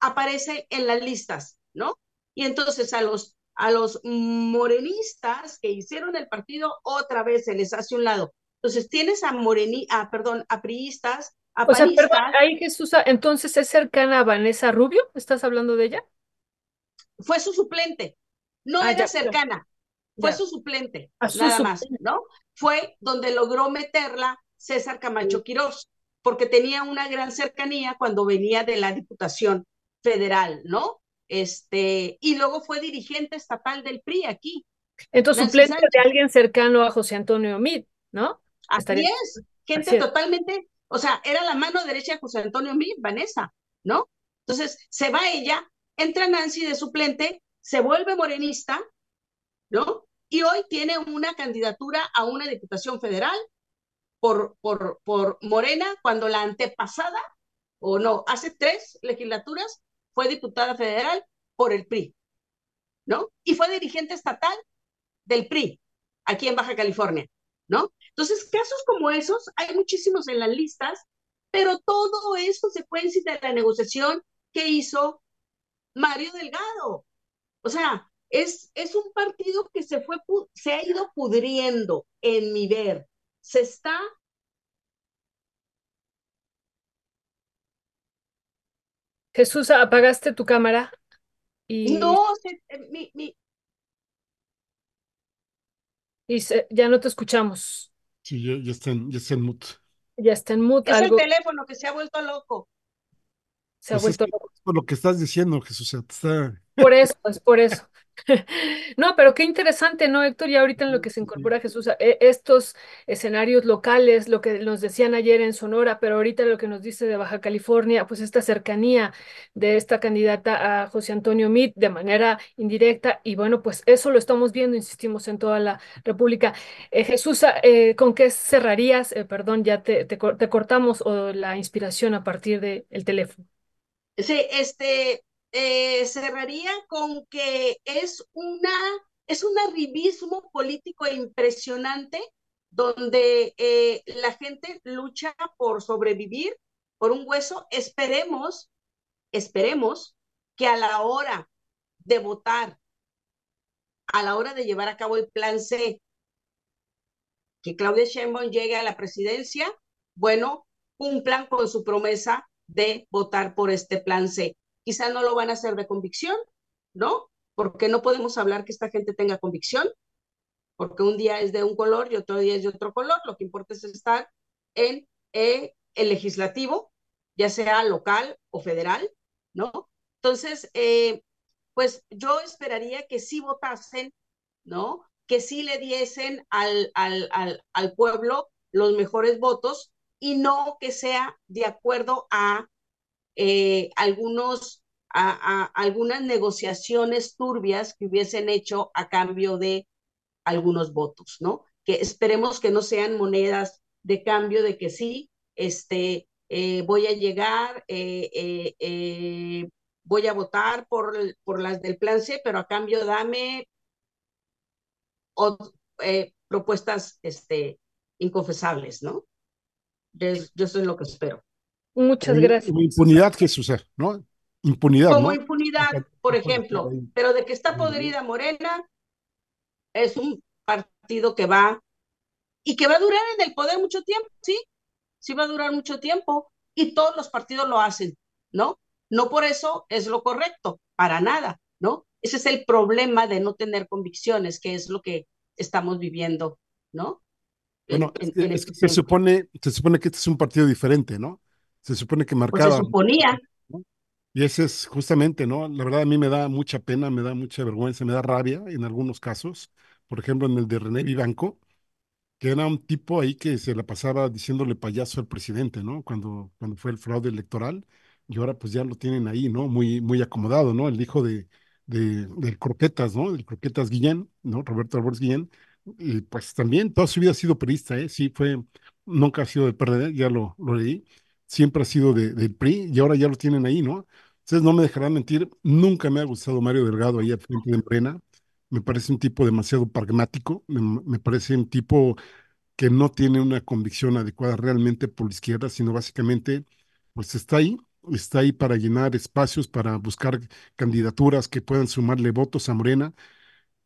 aparece en las listas, ¿no? Y entonces a los, a los morenistas que hicieron el partido, otra vez se les hace un lado. Entonces tienes a moreni, a, perdón, a priistas, a o sea, perdón, ahí Jesús, entonces es cercana a Vanessa Rubio, ¿estás hablando de ella? Fue su suplente, no ah, era cercana, fue su suplente, nada más, ¿no? Fue donde logró meterla César Camacho Quirós, porque tenía una gran cercanía cuando venía de la Diputación Federal, ¿no? Este, y luego fue dirigente estatal del PRI aquí. Entonces, suplente de alguien cercano a José Antonio Mid, ¿no? Así es, gente totalmente, o sea, era la mano derecha de José Antonio Mid, Vanessa, ¿no? Entonces, se va ella, entra Nancy de suplente, se vuelve morenista, ¿no? Y hoy tiene una candidatura a una diputación federal por, por, por Morena cuando la antepasada, o no, hace tres legislaturas, fue diputada federal por el PRI, ¿no? Y fue dirigente estatal del PRI, aquí en Baja California, ¿no? Entonces, casos como esos, hay muchísimos en las listas, pero todo es consecuencia de la negociación que hizo Mario Delgado. O sea, es, es un partido que se, fue, se ha ido pudriendo, en mi ver, se está Jesús, apagaste tu cámara y, No, eh, mi, mi, y ya no te escuchamos. Sí, ya, ya está en, ya está en mute. Ya está en mute. es algo el teléfono que se ha vuelto loco. se ha Pues es vuelto que loco. por lo que estás diciendo, Jesús, o sea, te está... Por eso, es por eso. No, pero qué interesante, ¿no, Héctor? Y ahorita en lo que se incorpora Jesús, e- estos escenarios locales, lo que nos decían ayer en Sonora, pero ahorita lo que nos dice de Baja California, pues esta cercanía de esta candidata a José Antonio Meade de manera indirecta, y bueno, pues eso lo estamos viendo, insistimos, en toda la República. Eh, Jesús, eh, ¿con qué cerrarías? Eh, perdón, ya te, te, cor- te cortamos o la inspiración a partir del teléfono. Sí, este, eh, cerraría con que es una, es un arribismo político impresionante donde eh, la gente lucha por sobrevivir, por un hueso. Esperemos, esperemos que a la hora de votar, a la hora de llevar a cabo el plan C, que Claudia Sheinbaum llegue a la presidencia, bueno, cumplan con su promesa de votar por este plan C. Quizá no lo van a hacer de convicción, ¿no? Porque no podemos hablar que esta gente tenga convicción, porque un día es de un color y otro día es de otro color. Lo que importa es estar en eh, el legislativo, ya sea local o federal, ¿no? Entonces, eh, pues yo esperaría que sí votasen, ¿no? Que sí le diesen al, al, al, al pueblo los mejores votos y no que sea de acuerdo a eh, algunos, a, algunas negociaciones turbias que hubiesen hecho a cambio de algunos votos, ¿no? Que esperemos que no sean monedas de cambio de que sí, este, eh, voy a llegar, eh, voy a votar por, por, las del plan C, pero a cambio dame propuestas este, inconfesables, ¿no? yo eso es lo que espero. Muchas gracias. Impunidad, Jesús, ¿no? Impunidad, Como impunidad, por ejemplo, pero de que está podrida Morena, es un partido que va y que va a durar en el poder mucho tiempo, ¿sí? Sí va a durar mucho tiempo y todos los partidos lo hacen, ¿no? No por eso es lo correcto, para nada, ¿no? Ese es el problema de no tener convicciones, que es lo que estamos viviendo, ¿no? Bueno, es que, se, supone, se supone que este es un partido diferente, ¿no? Se supone que marcaba. Pues se suponía. Y ese es justamente, ¿no? La verdad a mí me da mucha pena, me da mucha vergüenza, me da rabia en algunos casos. Por ejemplo, en el de René Vivanco, que era un tipo ahí que se la pasaba diciéndole payaso al presidente, ¿no? Cuando, cuando fue el fraude electoral. Y ahora pues ya lo tienen ahí, ¿no? Muy, muy acomodado, ¿no? El hijo de, de, del Croquetas, ¿no? Del Croquetas Guillén, ¿no? Roberto Álvarez Guillén. Y pues también toda su vida ha sido periodista, ¿eh? Sí, fue, nunca ha sido del PRD, ya lo, lo leí. Siempre ha sido de, del PRI y ahora ya lo tienen ahí, ¿no? Ustedes no me dejarán mentir, nunca me ha gustado Mario Delgado ahí al frente de Morena. Me parece un tipo demasiado pragmático, me, parece un tipo que no tiene una convicción adecuada realmente por la izquierda, sino básicamente, pues está ahí, está ahí para llenar espacios, para buscar candidaturas que puedan sumarle votos a Morena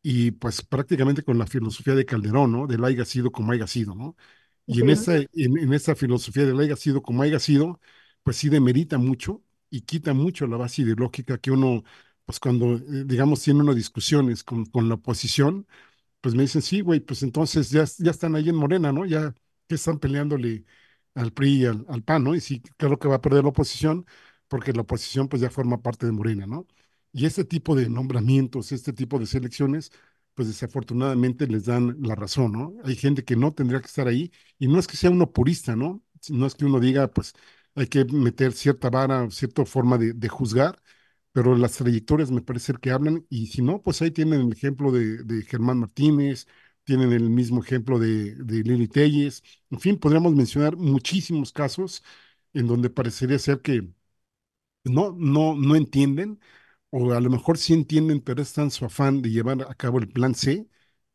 y pues prácticamente con la filosofía de Calderón, ¿no? Del haya sido como haya sido, ¿no? Y en, esa, en, en esa filosofía del haya sido como haya sido, pues sí demerita mucho y quita mucho la base ideológica que uno, pues cuando, eh, digamos, tiene unas discusiones con, con la oposición, pues me dicen, sí, güey, pues entonces ya, ya están ahí en Morena, ¿no? Ya que están peleándole al PRI y al, al, PAN, ¿no? Y sí, creo que va a perder la oposición, porque la oposición pues ya forma parte de Morena, ¿no? Y este tipo de nombramientos, este tipo de selecciones, pues desafortunadamente les dan la razón, ¿no? Hay gente que no tendría que estar ahí, y no es que sea uno purista, ¿no? No es que uno diga, pues hay que meter cierta vara, cierta forma de, juzgar, pero las trayectorias me parece que hablan, y si no, pues ahí tienen el ejemplo de, de Germán Martínez, tienen el mismo ejemplo de, de Lili Telles, en fin, podríamos mencionar muchísimos casos en donde parecería ser que no, no, no entienden, o a lo mejor sí entienden, pero están su afán de llevar a cabo el plan C,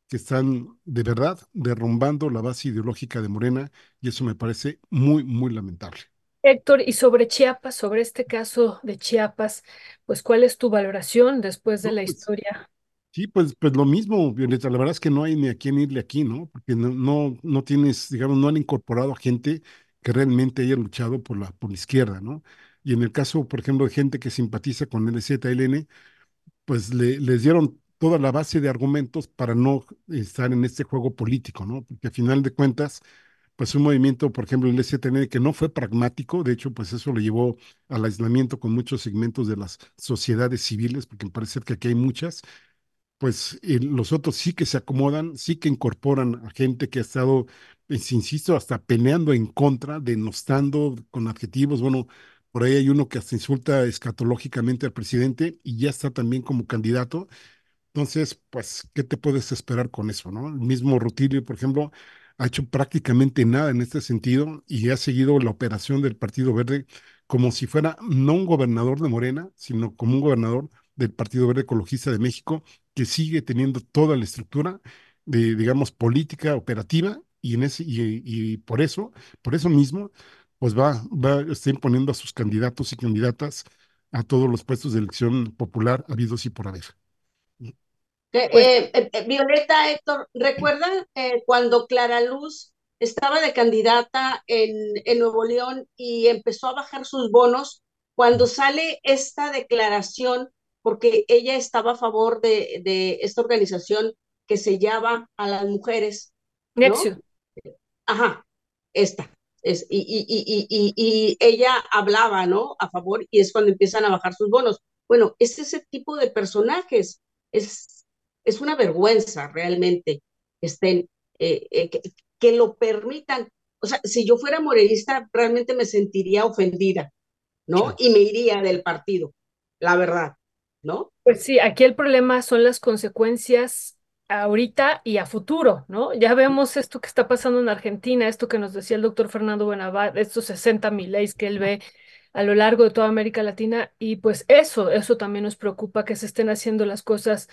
que están de verdad derrumbando la base ideológica de Morena, y eso me parece muy, muy lamentable. Héctor, y sobre Chiapas, sobre este caso de Chiapas, pues ¿cuál es tu valoración después de la pues, historia? Sí, pues, pues lo mismo, Violeta, la verdad es que no hay ni a quién irle aquí, ¿no? Porque no, no, no tienes, digamos, no han incorporado a gente que realmente haya luchado por la, por la izquierda, ¿no? Y en el caso, por ejemplo, de gente que simpatiza con el ZLN, pues le, les dieron toda la base de argumentos para no estar en este juego político, ¿no? Porque a final de cuentas, pues un movimiento, por ejemplo, el STN, que no fue pragmático, de hecho, pues eso lo llevó al aislamiento con muchos segmentos de las sociedades civiles, porque me parece que aquí hay muchas, pues eh, los otros sí que se acomodan, sí que incorporan a gente que ha estado, pues, insisto, hasta peleando en contra, denostando con adjetivos, bueno, por ahí hay uno que hasta insulta escatológicamente al presidente y ya está también como candidato. Entonces, pues, ¿qué te puedes esperar con eso, no? El mismo Rutilio, por ejemplo, ha hecho prácticamente nada en este sentido y ha seguido la operación del Partido Verde como si fuera no un gobernador de Morena, sino como un gobernador del Partido Verde Ecologista de México, que sigue teniendo toda la estructura de, digamos, política operativa y, en ese, y, por eso, por eso mismo, pues va, va, está imponiendo a sus candidatos y candidatas a todos los puestos de elección popular habidos y por haber. Pues eh, eh, eh, Violeta, Héctor, ¿recuerdan cuando Clara Luz estaba de candidata en, en, Nuevo León y empezó a bajar sus bonos? Cuando sale esta declaración, porque ella estaba a favor de, de esta organización que se llama a las mujeres. ¿no? Nexio. Ajá, esta. Es, y, y, y, y, y ella hablaba, ¿no? A favor, y es cuando empiezan a bajar sus bonos. Bueno, es ese tipo de personajes. Es, es una vergüenza realmente estén, eh, eh, que, lo permitan. O sea, si yo fuera morenista, realmente me sentiría ofendida, ¿no? Y me iría del partido, la verdad, ¿no? Pues sí, aquí el problema son las consecuencias ahorita y a futuro, ¿no? Ya vemos esto que está pasando en Argentina, esto que nos decía el doctor Fernando Buenavad, estos 60 mil leyes que él ve a lo largo de toda América Latina y pues eso, eso también nos preocupa que se estén haciendo las cosas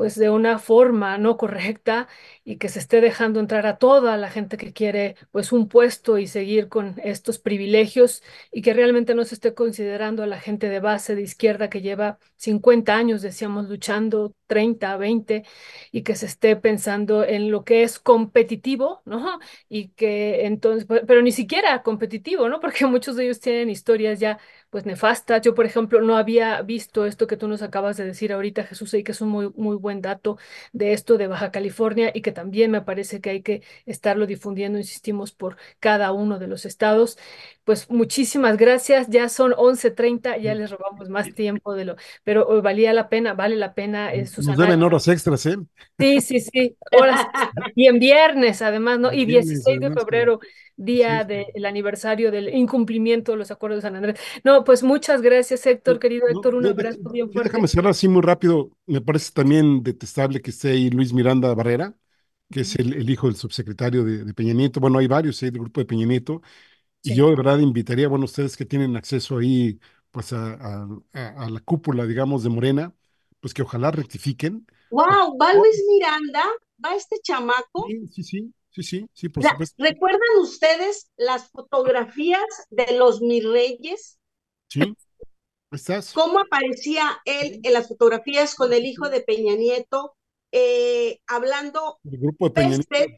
pues de una forma no correcta y que se esté dejando entrar a toda la gente que quiere pues un puesto y seguir con estos privilegios y que realmente no se esté considerando a la gente de base de izquierda que lleva 50 años, decíamos, luchando 30, 20 y que se esté pensando en lo que es competitivo, ¿no? Y que entonces, pero ni siquiera competitivo, ¿no? Porque muchos de ellos tienen historias ya pues nefastas. Yo, por ejemplo, no había visto esto que tú nos acabas de decir ahorita, Jesús, y que es un muy, muy buen dato de esto de Baja California y que también me parece que hay que estarlo difundiendo, insistimos, por cada uno de los estados. Pues muchísimas gracias, ya son 11:30, ya les robamos más tiempo de lo, pero oh, valía la pena, vale la pena. Eh, Nos deben horas extras, ¿eh? Sí, sí, sí, horas. Y en viernes, además, ¿no? Y 16 de febrero, día del aniversario del incumplimiento de los acuerdos de San Andrés. No, pues muchas gracias, Héctor, querido Héctor, un abrazo bien fuerte. Déjame cerrar así muy rápido. Me parece también detestable que esté ahí Luis Miranda Barrera, que es el, el hijo del subsecretario de, de, Peña Nieto. Bueno, hay varios ahí del grupo de Peña Nieto. Y yo de verdad invitaría, bueno, ustedes que tienen acceso ahí, pues a, a, a la cúpula, digamos, de Morena, pues que ojalá rectifiquen. ¡Wow! ¿Va Luis Miranda? ¿Va este chamaco? Sí, sí, sí. Sí, sí, sí, por La, supuesto. ¿Recuerdan ustedes las fotografías de los mis reyes? Sí, estás. ¿Cómo aparecía él en las fotografías con el hijo de Peña Nieto, eh, hablando El grupo de Peña Nieto.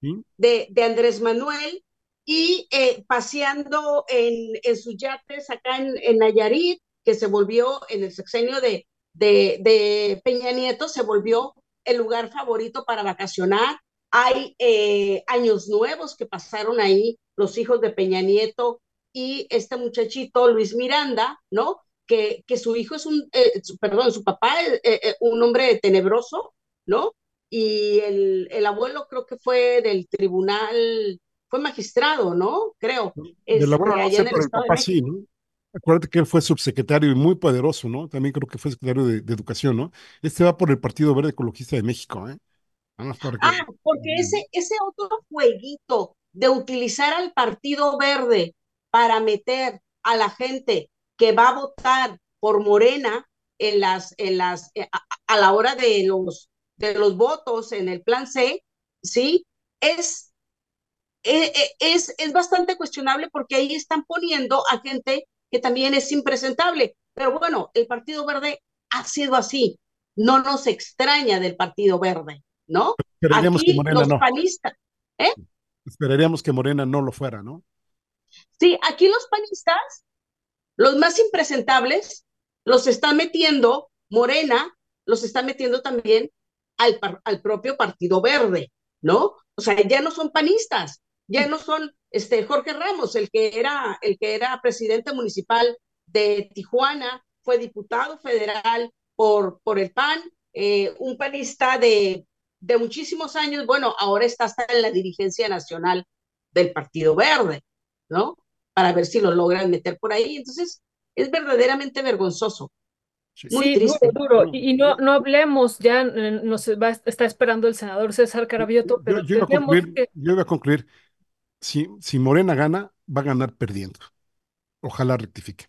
¿sí? de, de, Andrés Manuel y eh, paseando en, en, sus yates acá en, en, Nayarit, que se volvió en el sexenio de, de, de Peña Nieto, se volvió el lugar favorito para vacacionar hay eh, años nuevos que pasaron ahí, los hijos de Peña Nieto y este muchachito Luis Miranda, ¿no? Que, que su hijo es un, eh, su, perdón, su papá es eh, un hombre tenebroso, ¿no? Y el, el, abuelo creo que fue del tribunal, fue magistrado, ¿no? Creo. Del este, abuelo no sé, pero el papá sí, ¿no? Acuérdate que él fue subsecretario y muy poderoso, ¿no? También creo que fue secretario de, de Educación, ¿no? Este va por el Partido Verde Ecologista de México, ¿eh? Porque... Ah, porque ese, ese otro jueguito de utilizar al Partido Verde para meter a la gente que va a votar por Morena en las, en las, eh, a, a la hora de los, de los votos en el plan C, ¿sí? Es, eh, eh, es, es bastante cuestionable porque ahí están poniendo a gente que también es impresentable. Pero bueno, el Partido Verde ha sido así. No nos extraña del Partido Verde. ¿No? Esperaríamos Aquí que Morena los no. panistas, ¿eh? Esperaríamos que Morena no lo fuera, ¿no? Sí, aquí los panistas, los más impresentables, los están metiendo, Morena los está metiendo también al, al propio Partido Verde, ¿no? O sea, ya no son panistas, ya no son este Jorge Ramos, el que era el que era presidente municipal de Tijuana, fue diputado federal por, por el PAN, eh, un panista de de muchísimos años, bueno, ahora está hasta en la dirigencia nacional del Partido Verde, ¿no? Para ver si lo logran meter por ahí. Entonces, es verdaderamente vergonzoso. Muy sí, triste. duro. Y, y no, no hablemos, ya nos va, está esperando el senador César Carabioto, pero yo, yo, iba a concluir, que... yo iba a concluir, si, si Morena gana, va a ganar perdiendo. Ojalá rectifique.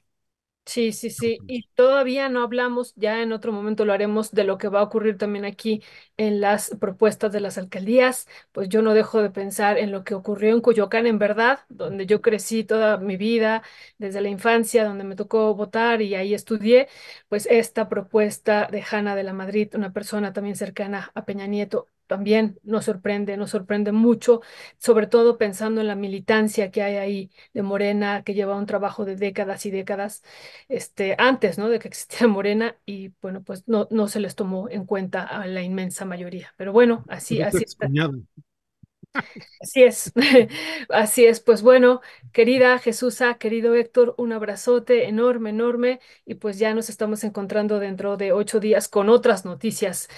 Sí, sí, sí. Y todavía no hablamos, ya en otro momento lo haremos, de lo que va a ocurrir también aquí en las propuestas de las alcaldías. Pues yo no dejo de pensar en lo que ocurrió en Coyoacán, en verdad, donde yo crecí toda mi vida, desde la infancia, donde me tocó votar y ahí estudié. Pues esta propuesta de Hanna de la Madrid, una persona también cercana a Peña Nieto, también nos sorprende, nos sorprende mucho, sobre todo pensando en la militancia que hay ahí de Morena, que lleva un trabajo de décadas y décadas este, antes ¿no? de que existiera Morena, y bueno, pues no, no se les tomó en cuenta a la inmensa mayoría. Pero bueno, así, así está. Así es, así es. Pues bueno, querida Jesusa, querido Héctor, un abrazote enorme, enorme. Y pues ya nos estamos encontrando dentro de ocho días con otras noticias,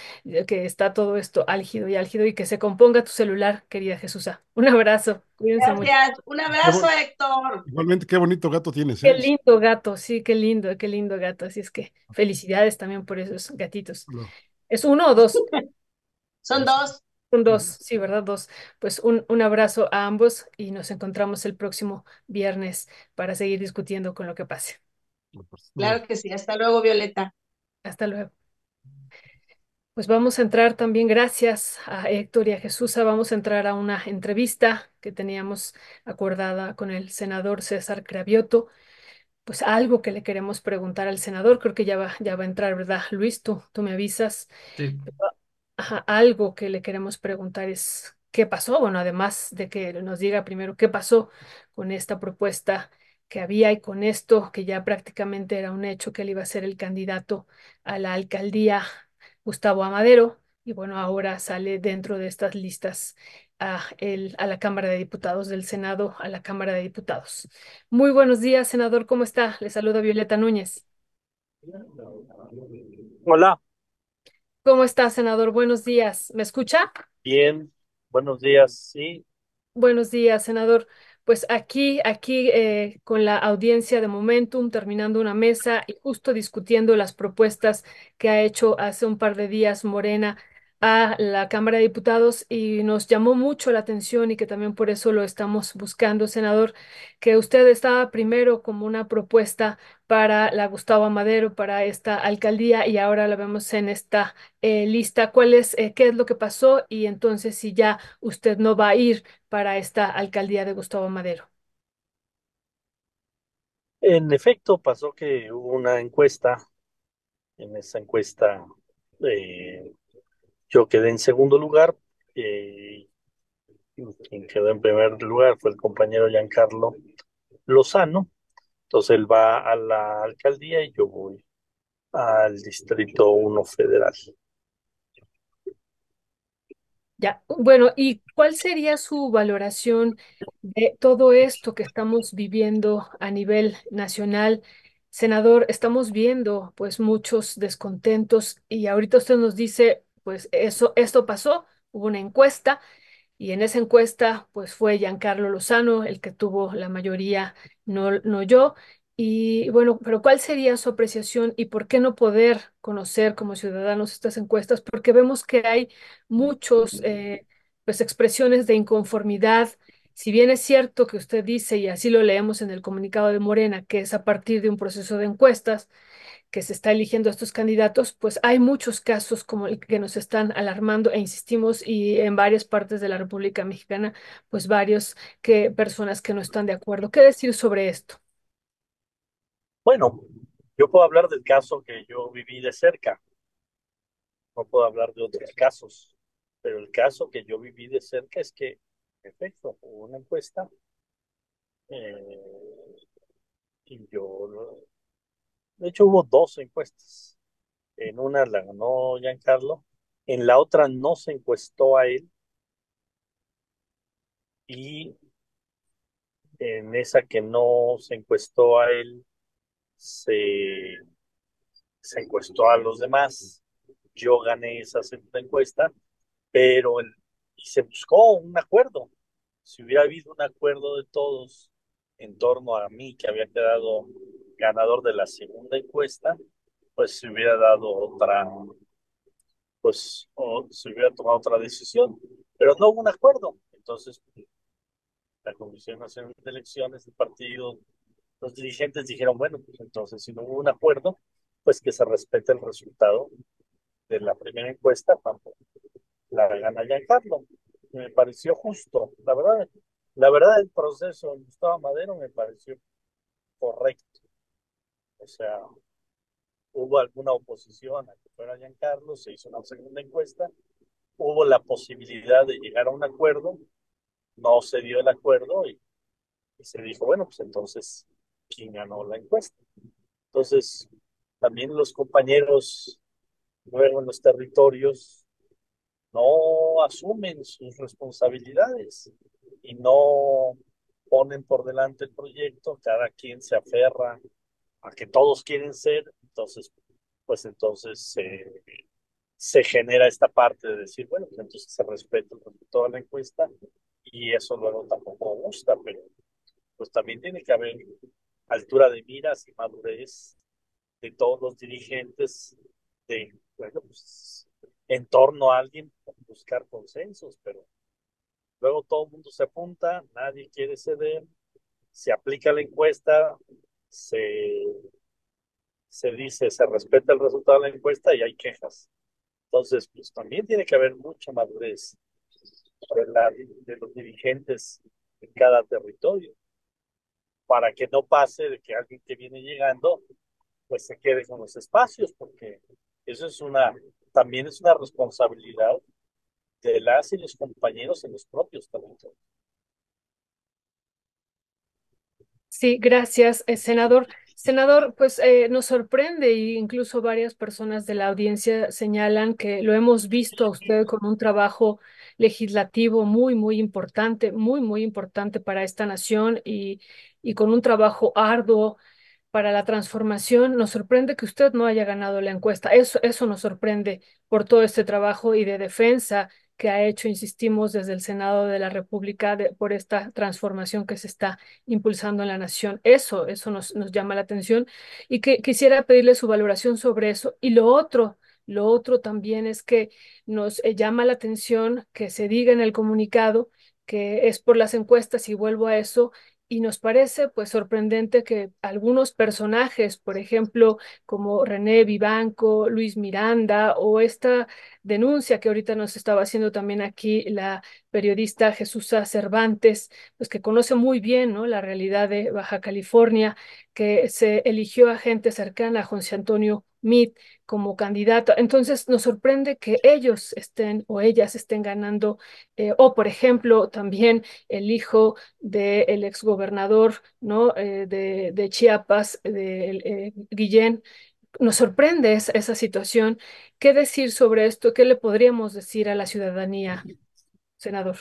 que está todo esto álgido y álgido y que se componga tu celular, querida Jesusa. Un abrazo. Cuídense Gracias. Mucho. Un abrazo, Héctor. Igualmente, qué bonito gato tienes. ¿eh? Qué lindo gato, sí, qué lindo, qué lindo gato. Así es que felicidades también por esos gatitos. No. ¿Es uno o dos? Son dos. Son dos, sí, ¿verdad? Dos. Pues un, un abrazo a ambos y nos encontramos el próximo viernes para seguir discutiendo con lo que pase. Claro que sí. Hasta luego, Violeta. Hasta luego. Pues vamos a entrar también, gracias a Héctor y a Jesús, vamos a entrar a una entrevista que teníamos acordada con el senador César Cravioto. Pues algo que le queremos preguntar al senador, creo que ya va, ya va a entrar, ¿verdad? Luis, tú, tú me avisas. Sí. Algo que le queremos preguntar es qué pasó, bueno, además de que nos diga primero qué pasó con esta propuesta que había y con esto que ya prácticamente era un hecho que él iba a ser el candidato a la alcaldía Gustavo Amadero y bueno, ahora sale dentro de estas listas a, el, a la Cámara de Diputados del Senado, a la Cámara de Diputados. Muy buenos días, senador, ¿cómo está? Le saluda Violeta Núñez. Hola, ¿Cómo está, senador? Buenos días. ¿Me escucha? bien, buenos días. Sí, Buenos días, senador. Pues aquí, aquí eh, con la audiencia de Momentum, terminando una mesa y justo discutiendo las propuestas que ha hecho hace un par de días Morena a la Cámara de Diputados y nos llamó mucho la atención y que también por eso lo estamos buscando, senador, que usted estaba primero como una propuesta para la Gustavo Madero, para esta alcaldía y ahora la vemos en esta eh, lista. ¿Cuál es, eh, qué es lo que pasó? Y entonces si ya usted no va a ir para esta alcaldía de Gustavo Madero. en efecto pasó que hubo una encuesta. En esa encuesta eh, yo quedé en segundo lugar. eh, quien quedó en primer lugar fue el compañero Giancarlo Lozano. Entonces él va a la alcaldía y yo voy al Distrito 1 Federal. Ya, bueno, ¿y cuál sería su valoración de todo esto que estamos viviendo a nivel nacional? Senador, estamos viendo pues muchos descontentos y ahorita usted nos dice, pues eso, esto pasó, hubo una encuesta y en esa encuesta, pues fue Giancarlo Lozano el que tuvo la mayoría, no, no yo. Y bueno, pero ¿cuál sería su apreciación y por qué no poder conocer como ciudadanos estas encuestas? Porque vemos que hay muchos, eh, pues, expresiones de inconformidad. Si bien es cierto que usted dice, y así lo leemos en el comunicado de Morena, que es a partir de un proceso de encuestas, que se está eligiendo a estos candidatos, pues hay muchos casos como el que nos están alarmando e insistimos y en varias partes de la República Mexicana, pues varios que personas que no están de acuerdo. ¿Qué decir sobre esto? Bueno, yo puedo hablar del caso que yo viví de cerca, no puedo hablar de otros casos, pero el caso que yo viví de cerca es que, en efecto, una encuesta eh, y yo, de hecho hubo dos encuestas. En una la ganó Giancarlo, en la otra no se encuestó a él y en esa que no se encuestó a él, se, se encuestó a los demás. Yo gané esa segunda encuesta, pero el, y se buscó un acuerdo. Si hubiera habido un acuerdo de todos en torno a mí, que había quedado ganador de la segunda encuesta, pues se hubiera dado otra, pues o se hubiera tomado otra decisión, pero no hubo un acuerdo. Entonces, la Comisión Nacional de Elecciones del partido, los dirigentes dijeron, bueno, pues entonces si no hubo un acuerdo, pues que se respete el resultado de la primera encuesta cuando la gana Giancarlo. Me pareció justo, la verdad, la verdad el proceso de Gustavo Madero me pareció correcto. O sea, hubo alguna oposición a que fuera Giancarlo, se hizo una segunda encuesta, hubo la posibilidad de llegar a un acuerdo, no se dio el acuerdo y, se dijo, bueno, pues entonces, ¿quién ganó la encuesta? Entonces, también los compañeros luego en los territorios no asumen sus responsabilidades y no ponen por delante el proyecto, cada quien se aferra a que todos quieren ser, entonces, pues entonces eh, se genera esta parte de decir, bueno, pues entonces se respeta el resultado de la encuesta y eso luego tampoco gusta, pero pues también tiene que haber altura de miras y madurez de todos los dirigentes de, bueno, pues en torno a alguien buscar consensos, pero luego todo el mundo se apunta, nadie quiere ceder, se aplica la encuesta, se, se dice, se respeta el resultado de la encuesta y hay quejas. Entonces, pues también tiene que haber mucha madurez de los dirigentes en cada territorio para que no pase de que alguien que viene llegando pues se quede con los espacios, porque eso es una, también es una responsabilidad de las y los compañeros en los propios territorios. Sí, gracias, eh, senador. Senador, pues eh, nos sorprende e incluso varias personas de la audiencia señalan que lo hemos visto a usted con un trabajo legislativo muy, muy importante, muy, muy importante para esta nación y, y con un trabajo arduo para la transformación. Nos sorprende que usted no haya ganado la encuesta. Eso, eso nos sorprende por todo este trabajo y de defensa que ha hecho, insistimos, desde el Senado de la República por esta transformación que se está impulsando en la nación. Eso, eso nos, nos llama la atención y que quisiera pedirle su valoración sobre eso. Y lo otro, lo otro también es que nos eh, llama la atención que se diga en el comunicado que es por las encuestas y vuelvo a eso y nos parece pues sorprendente que algunos personajes, por ejemplo, como René Vivanco, Luis Miranda o esta denuncia que ahorita nos estaba haciendo también aquí la periodista Jesús Cervantes, pues que conoce muy bien ¿no? la realidad de Baja California, que se eligió a gente cercana a José Antonio Meade como candidato. Entonces nos sorprende que ellos estén o ellas estén ganando, eh, o por ejemplo también el hijo del exgobernador ¿no? Eh, de, de, Chiapas, de eh, Guillén. Nos sorprende esa, esa situación. ¿Qué decir sobre esto? ¿Qué le podríamos decir a la ciudadanía, senador?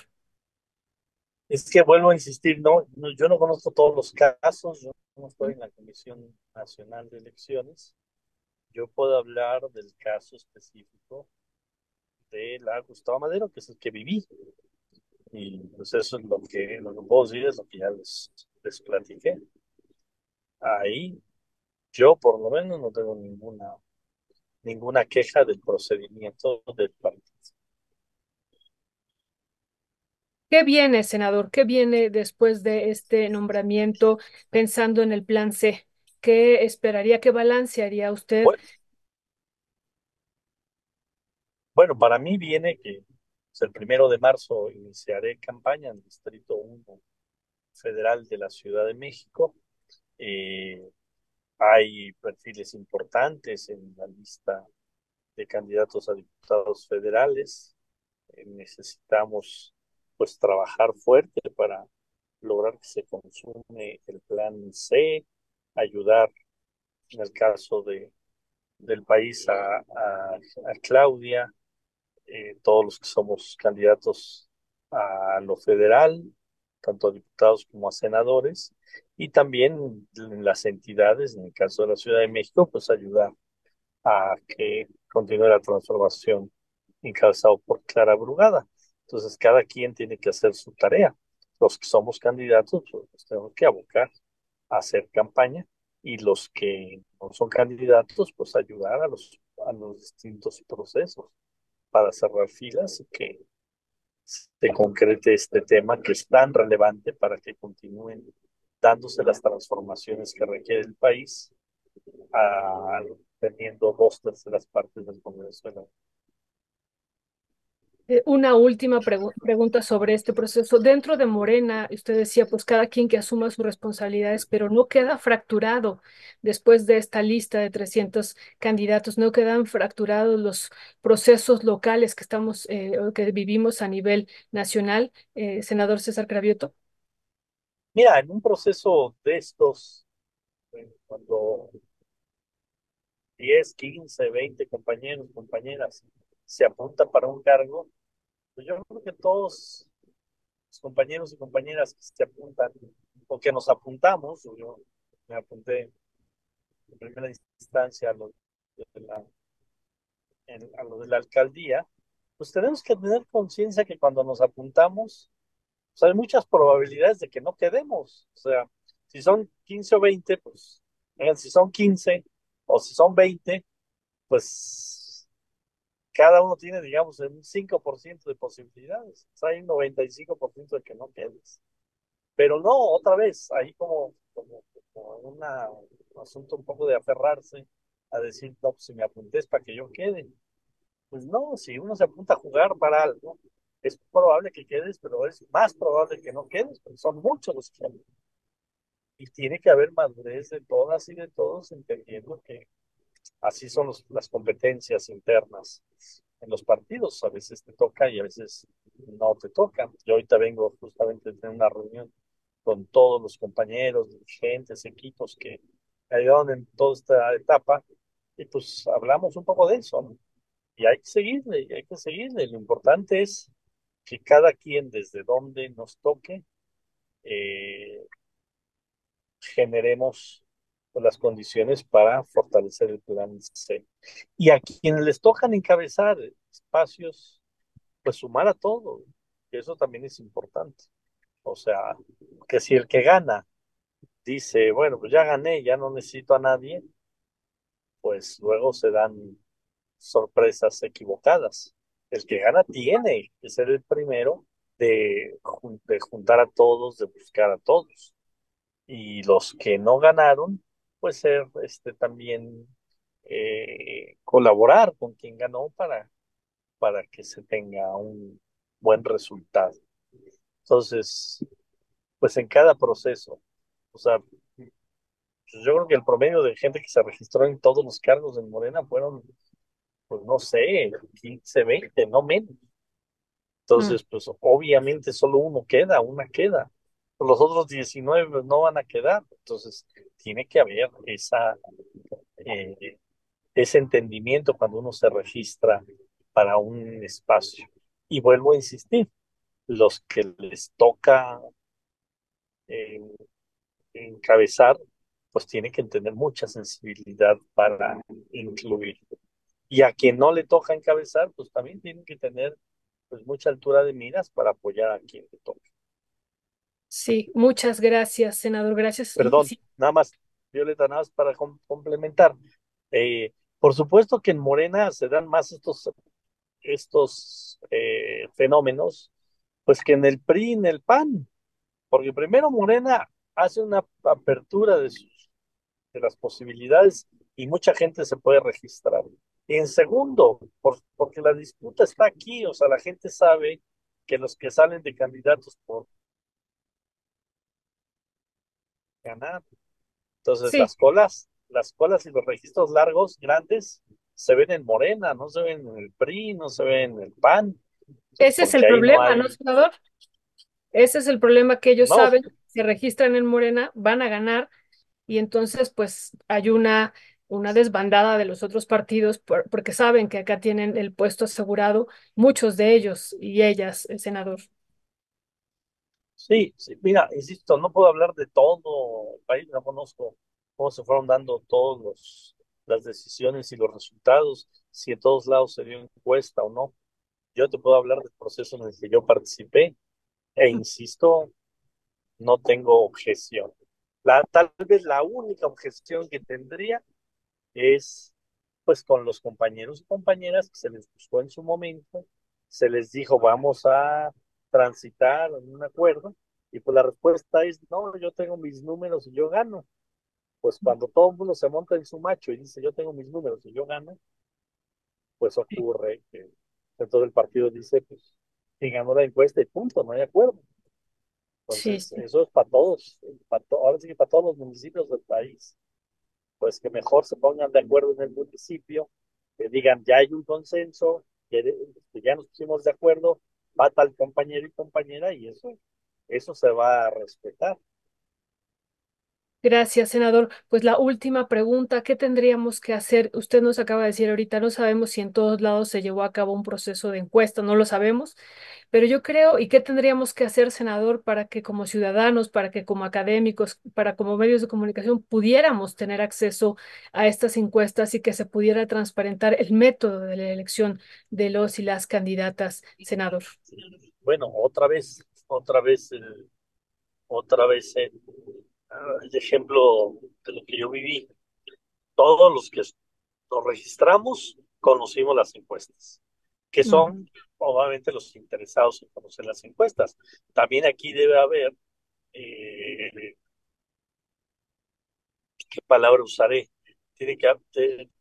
Es que vuelvo a insistir, no, yo no conozco todos los casos, yo no estoy en la Comisión Nacional de Elecciones, yo puedo hablar del caso específico de la Gustavo Madero, que es el que viví. Y pues eso es lo que, lo que puedo decir, es lo que ya les, les platiqué. Ahí yo por lo menos no tengo ninguna, ninguna queja del procedimiento del partido. ¿Qué viene, senador? ¿Qué viene después de este nombramiento pensando en el plan C? ¿Qué esperaría, qué balance haría usted? Bueno, para mí viene que pues, el primero de marzo iniciaré campaña en el Distrito 1 Federal de la Ciudad de México. Eh, hay perfiles importantes en la lista de candidatos a diputados federales. Eh, necesitamos pues trabajar fuerte para lograr que se consume el plan C, ayudar en el caso de, del país a, a, Claudia, eh, todos los que somos candidatos a lo federal, tanto a diputados como a senadores, y también las entidades, en el caso de la Ciudad de México, pues ayudar a que continúe la transformación encabezado por Clara Brugada. Entonces, cada quien tiene que hacer su tarea. Los que somos candidatos, pues tenemos que abocar hacer campaña y los que no son candidatos, pues ayudar a los, a los distintos procesos para cerrar filas y que se concrete este tema que es tan relevante para que continúen dándose las transformaciones que requiere el país, a, teniendo dos terceras partes del Congreso de la una última pregunta sobre este proceso. Dentro de Morena, usted decía, pues cada quien que asuma sus responsabilidades, pero no queda fracturado después de esta lista de 300 candidatos, no quedan fracturados los procesos locales que estamos, eh, que vivimos a nivel nacional. Eh, senador César Cravioto. Mira, en un proceso de estos, cuando 10, 15, 20 compañeros, compañeras se apuntan para un cargo, pues yo creo que todos los compañeros y compañeras que se apuntan o que nos apuntamos, yo me apunté en primera instancia a lo de la, a lo de la alcaldía, pues tenemos que tener conciencia que cuando nos apuntamos, pues hay muchas probabilidades de que no quedemos. O sea, si son 15 o 20, pues, si son 15 o si son 20, pues cada uno tiene, digamos, un 5% de posibilidades. O sea, hay un 95% de que no quedes. Pero no, otra vez, ahí como, como, una, un asunto un poco de aferrarse a decir, no, pues si me apunté es para que yo quede. Pues no, si uno se apunta a jugar para algo, es probable que quedes, pero es más probable que no quedes, porque son muchos los que Y tiene que haber madurez de todas y de todos, entendiendo que así son las competencias internas en los partidos. A veces te toca y a veces no te toca. Yo ahorita vengo justamente de una reunión con todos los compañeros, dirigentes, equipos que ayudaron en toda esta etapa y pues hablamos un poco de eso. Y hay que seguirle, hay que seguirle. Lo importante es que cada quien desde donde nos toque eh, generemos las condiciones para fortalecer el plan C. Y a quienes les tocan encabezar espacios, pues sumar a todo, eso también es importante. O sea, que si el que gana dice, bueno, pues ya gané, ya no necesito a nadie, pues luego se dan sorpresas equivocadas. El que gana tiene que ser el primero de, de juntar a todos, de buscar a todos. Y los que no ganaron, pues ser este también eh, colaborar con quien ganó para, para que se tenga un buen resultado. Entonces, pues en cada proceso, o sea, pues yo creo que el promedio de gente que se registró en todos los cargos en Morena fueron, pues no sé, 15, 20, no menos. Entonces, mm. pues obviamente solo uno queda, una queda. Los otros 19 no van a quedar. Entonces, tiene que haber esa, eh, ese entendimiento cuando uno se registra para un espacio. Y vuelvo a insistir, los que les toca eh, encabezar, pues tienen que tener mucha sensibilidad para incluir. Y a quien no le toca encabezar, pues también tienen que tener pues mucha altura de miras para apoyar a quien le toque. Sí, muchas gracias, senador. Gracias. Perdón, nada más, Violeta, nada más para complementar. Eh, por supuesto que en Morena se dan más estos, estos eh, fenómenos, pues que en el PRI, en el PAN, porque primero Morena hace una apertura de, sus, de las posibilidades y mucha gente se puede registrar. Y en segundo, por, porque la disputa está aquí, o sea, la gente sabe que los que salen de candidatos por ganar. Entonces las colas, las colas y los registros largos, grandes, se ven en Morena, no se ven en el PRI, no se ven en el PAN. Ese es el problema, ¿no, senador? Ese es el problema que ellos saben, se registran en Morena, van a ganar, y entonces pues hay una, una desbandada de los otros partidos porque saben que acá tienen el puesto asegurado, muchos de ellos y ellas, el senador. Sí, sí, mira, insisto, no puedo hablar de todo el país, no conozco cómo se fueron dando todas las decisiones y los resultados, si en todos lados se dio encuesta o no. Yo te puedo hablar del proceso en el que yo participé e insisto, no tengo objeción. La, tal vez la única objeción que tendría es pues con los compañeros y compañeras que se les buscó en su momento, se les dijo vamos a transitar en un acuerdo? Y pues la respuesta es, no, yo tengo mis números y yo gano. Pues cuando todo el mundo se monta en su macho y dice, yo tengo mis números y yo gano, pues ocurre que entonces el partido dice, pues, y ganó la encuesta y punto, no hay acuerdo. Entonces, eso es para todos, para ahora sí que para todos los municipios del país. Pues que mejor se pongan de acuerdo en el municipio, que digan, ya hay un consenso, que ya nos pusimos de acuerdo, va tal compañero y compañera y eso, eso se va a respetar. Gracias, senador. Pues la última pregunta, ¿qué tendríamos que hacer? Usted nos acaba de decir ahorita, no sabemos si en todos lados se llevó a cabo un proceso de encuesta, no lo sabemos, pero yo creo, ¿y qué tendríamos que hacer, senador, para que como ciudadanos, para que como académicos, para como medios de comunicación pudiéramos tener acceso a estas encuestas y que se pudiera transparentar el método de la elección de los y las candidatas, senador? Bueno, otra vez, otra vez, otra vez el ejemplo de lo que yo viví. Todos los que nos registramos conocimos las encuestas. que son obviamente los interesados en conocer las encuestas. También aquí debe haber, eh, ¿qué palabra usaré? Tiene que,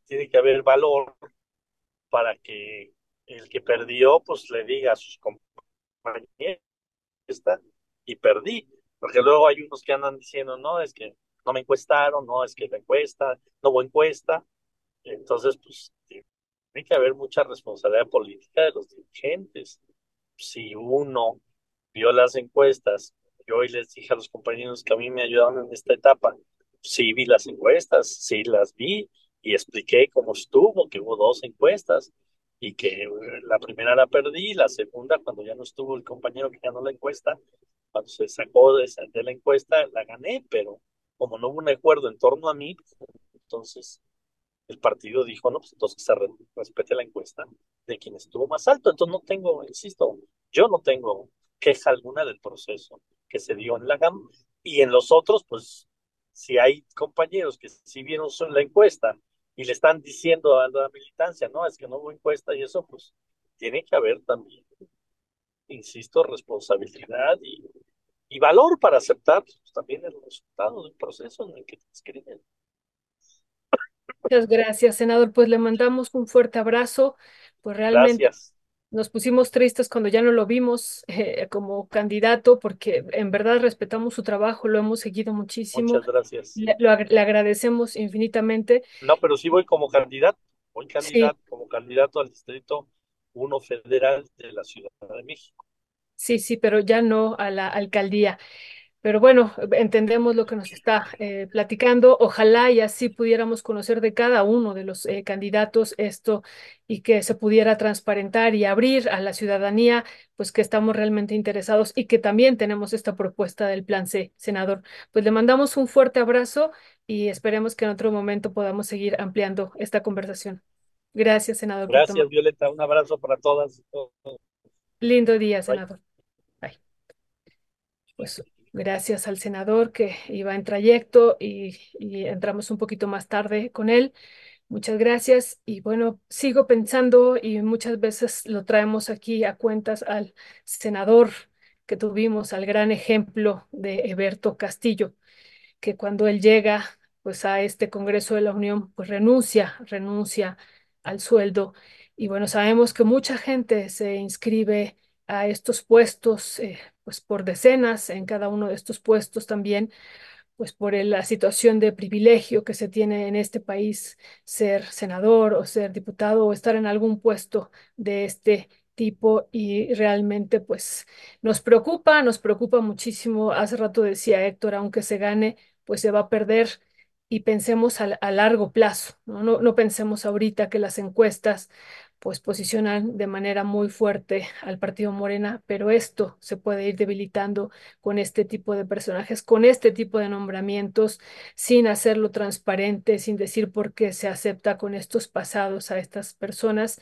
tiene que haber valor para que el que perdió, pues le diga a sus compañeros, y perdí, porque luego hay unos que andan diciendo, no, es que no me encuestaron, no, es que la encuesta, no hubo encuesta, entonces, pues, tiene que haber mucha responsabilidad política de los dirigentes. Si uno vio las encuestas, yo hoy les dije a los compañeros que a mí me ayudaron en esta etapa, sí vi las encuestas, sí las vi y expliqué cómo estuvo, que hubo dos encuestas y que eh, la primera la perdí, la segunda cuando ya no estuvo el compañero que ganó la encuesta, cuando se sacó de, la encuesta la gané, pero como no hubo un acuerdo en torno a mí, entonces el partido dijo, no, pues entonces se respete la encuesta de quien estuvo más alto. Entonces no tengo, insisto, yo no tengo queja alguna del proceso que se dio en la GAM. Y en los otros, pues, si hay compañeros que si vieron la encuesta y le están diciendo a la militancia, no, es que no hubo encuesta y eso, pues, tiene que haber también, insisto, responsabilidad y, y valor para aceptar pues, también el resultado del proceso en el que te escriben. Muchas gracias, senador. Pues le mandamos un fuerte abrazo. Pues realmente nos pusimos tristes cuando ya no lo vimos eh, como candidato, porque en verdad respetamos su trabajo, lo hemos seguido muchísimo. Muchas gracias. Le, le agradecemos infinitamente. No, pero sí voy como candidato, voy candidato, como candidato al distrito 1 federal de la Ciudad de México. Sí, sí, pero ya no a la alcaldía. Pero bueno, entendemos lo que nos está eh, platicando. Ojalá y así pudiéramos conocer de cada uno de los eh, candidatos esto y que se pudiera transparentar y abrir a la ciudadanía, pues que estamos realmente interesados y que también tenemos esta propuesta del Plan C, senador. Pues le mandamos un fuerte abrazo y esperemos que en otro momento podamos seguir ampliando esta conversación. Gracias, senador. Gracias, Violeta. Un abrazo para todas. Lindo día, senador. Bye. Pues gracias al senador que iba en trayecto y, entramos un poquito más tarde con él. Muchas gracias. Y bueno, sigo pensando y muchas veces lo traemos aquí a cuentas al senador que tuvimos, al gran ejemplo de Eberto Castillo, que cuando él llega pues a este Congreso de la Unión, pues renuncia, renuncia al sueldo. Y bueno, sabemos que mucha gente se inscribe a estos puestos, eh, pues por decenas en cada uno de estos puestos también, pues por la situación de privilegio que se tiene en este país, ser senador o ser diputado o estar en algún puesto de este tipo y realmente pues nos preocupa, nos preocupa muchísimo. Hace rato decía Héctor, aunque se gane, pues se va a perder y pensemos a, largo plazo, ¿no? No, no pensemos ahorita que las encuestas pues posicionan de manera muy fuerte al partido Morena, pero esto se puede ir debilitando con este tipo de personajes, con este tipo de nombramientos, sin hacerlo transparente, sin decir por qué se acepta con estos pasados a estas personas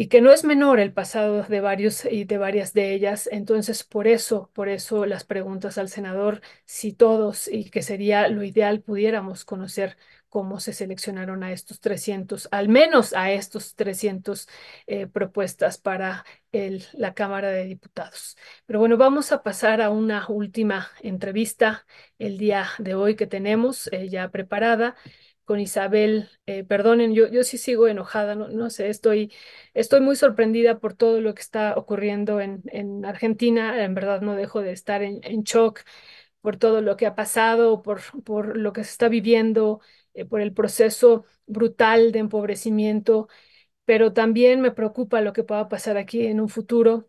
y que no es menor el pasado de varios y de varias de ellas. Entonces, por eso, por eso las preguntas al senador, si todos y que sería lo ideal pudiéramos conocer cómo se seleccionaron a estos 300, al menos a estos 300 eh, propuestas para el, la Cámara de Diputados. Pero bueno, vamos a pasar a una última entrevista el día de hoy que tenemos eh, ya preparada con Isabel. Eh, perdonen, yo, yo sí sigo enojada, no, no sé, estoy, estoy muy sorprendida por todo lo que está ocurriendo en, en Argentina. En verdad no dejo de estar en, en shock por todo lo que ha pasado, por, por lo que se está viviendo eh, por el proceso brutal de empobrecimiento, pero también me preocupa lo que pueda pasar aquí en un futuro.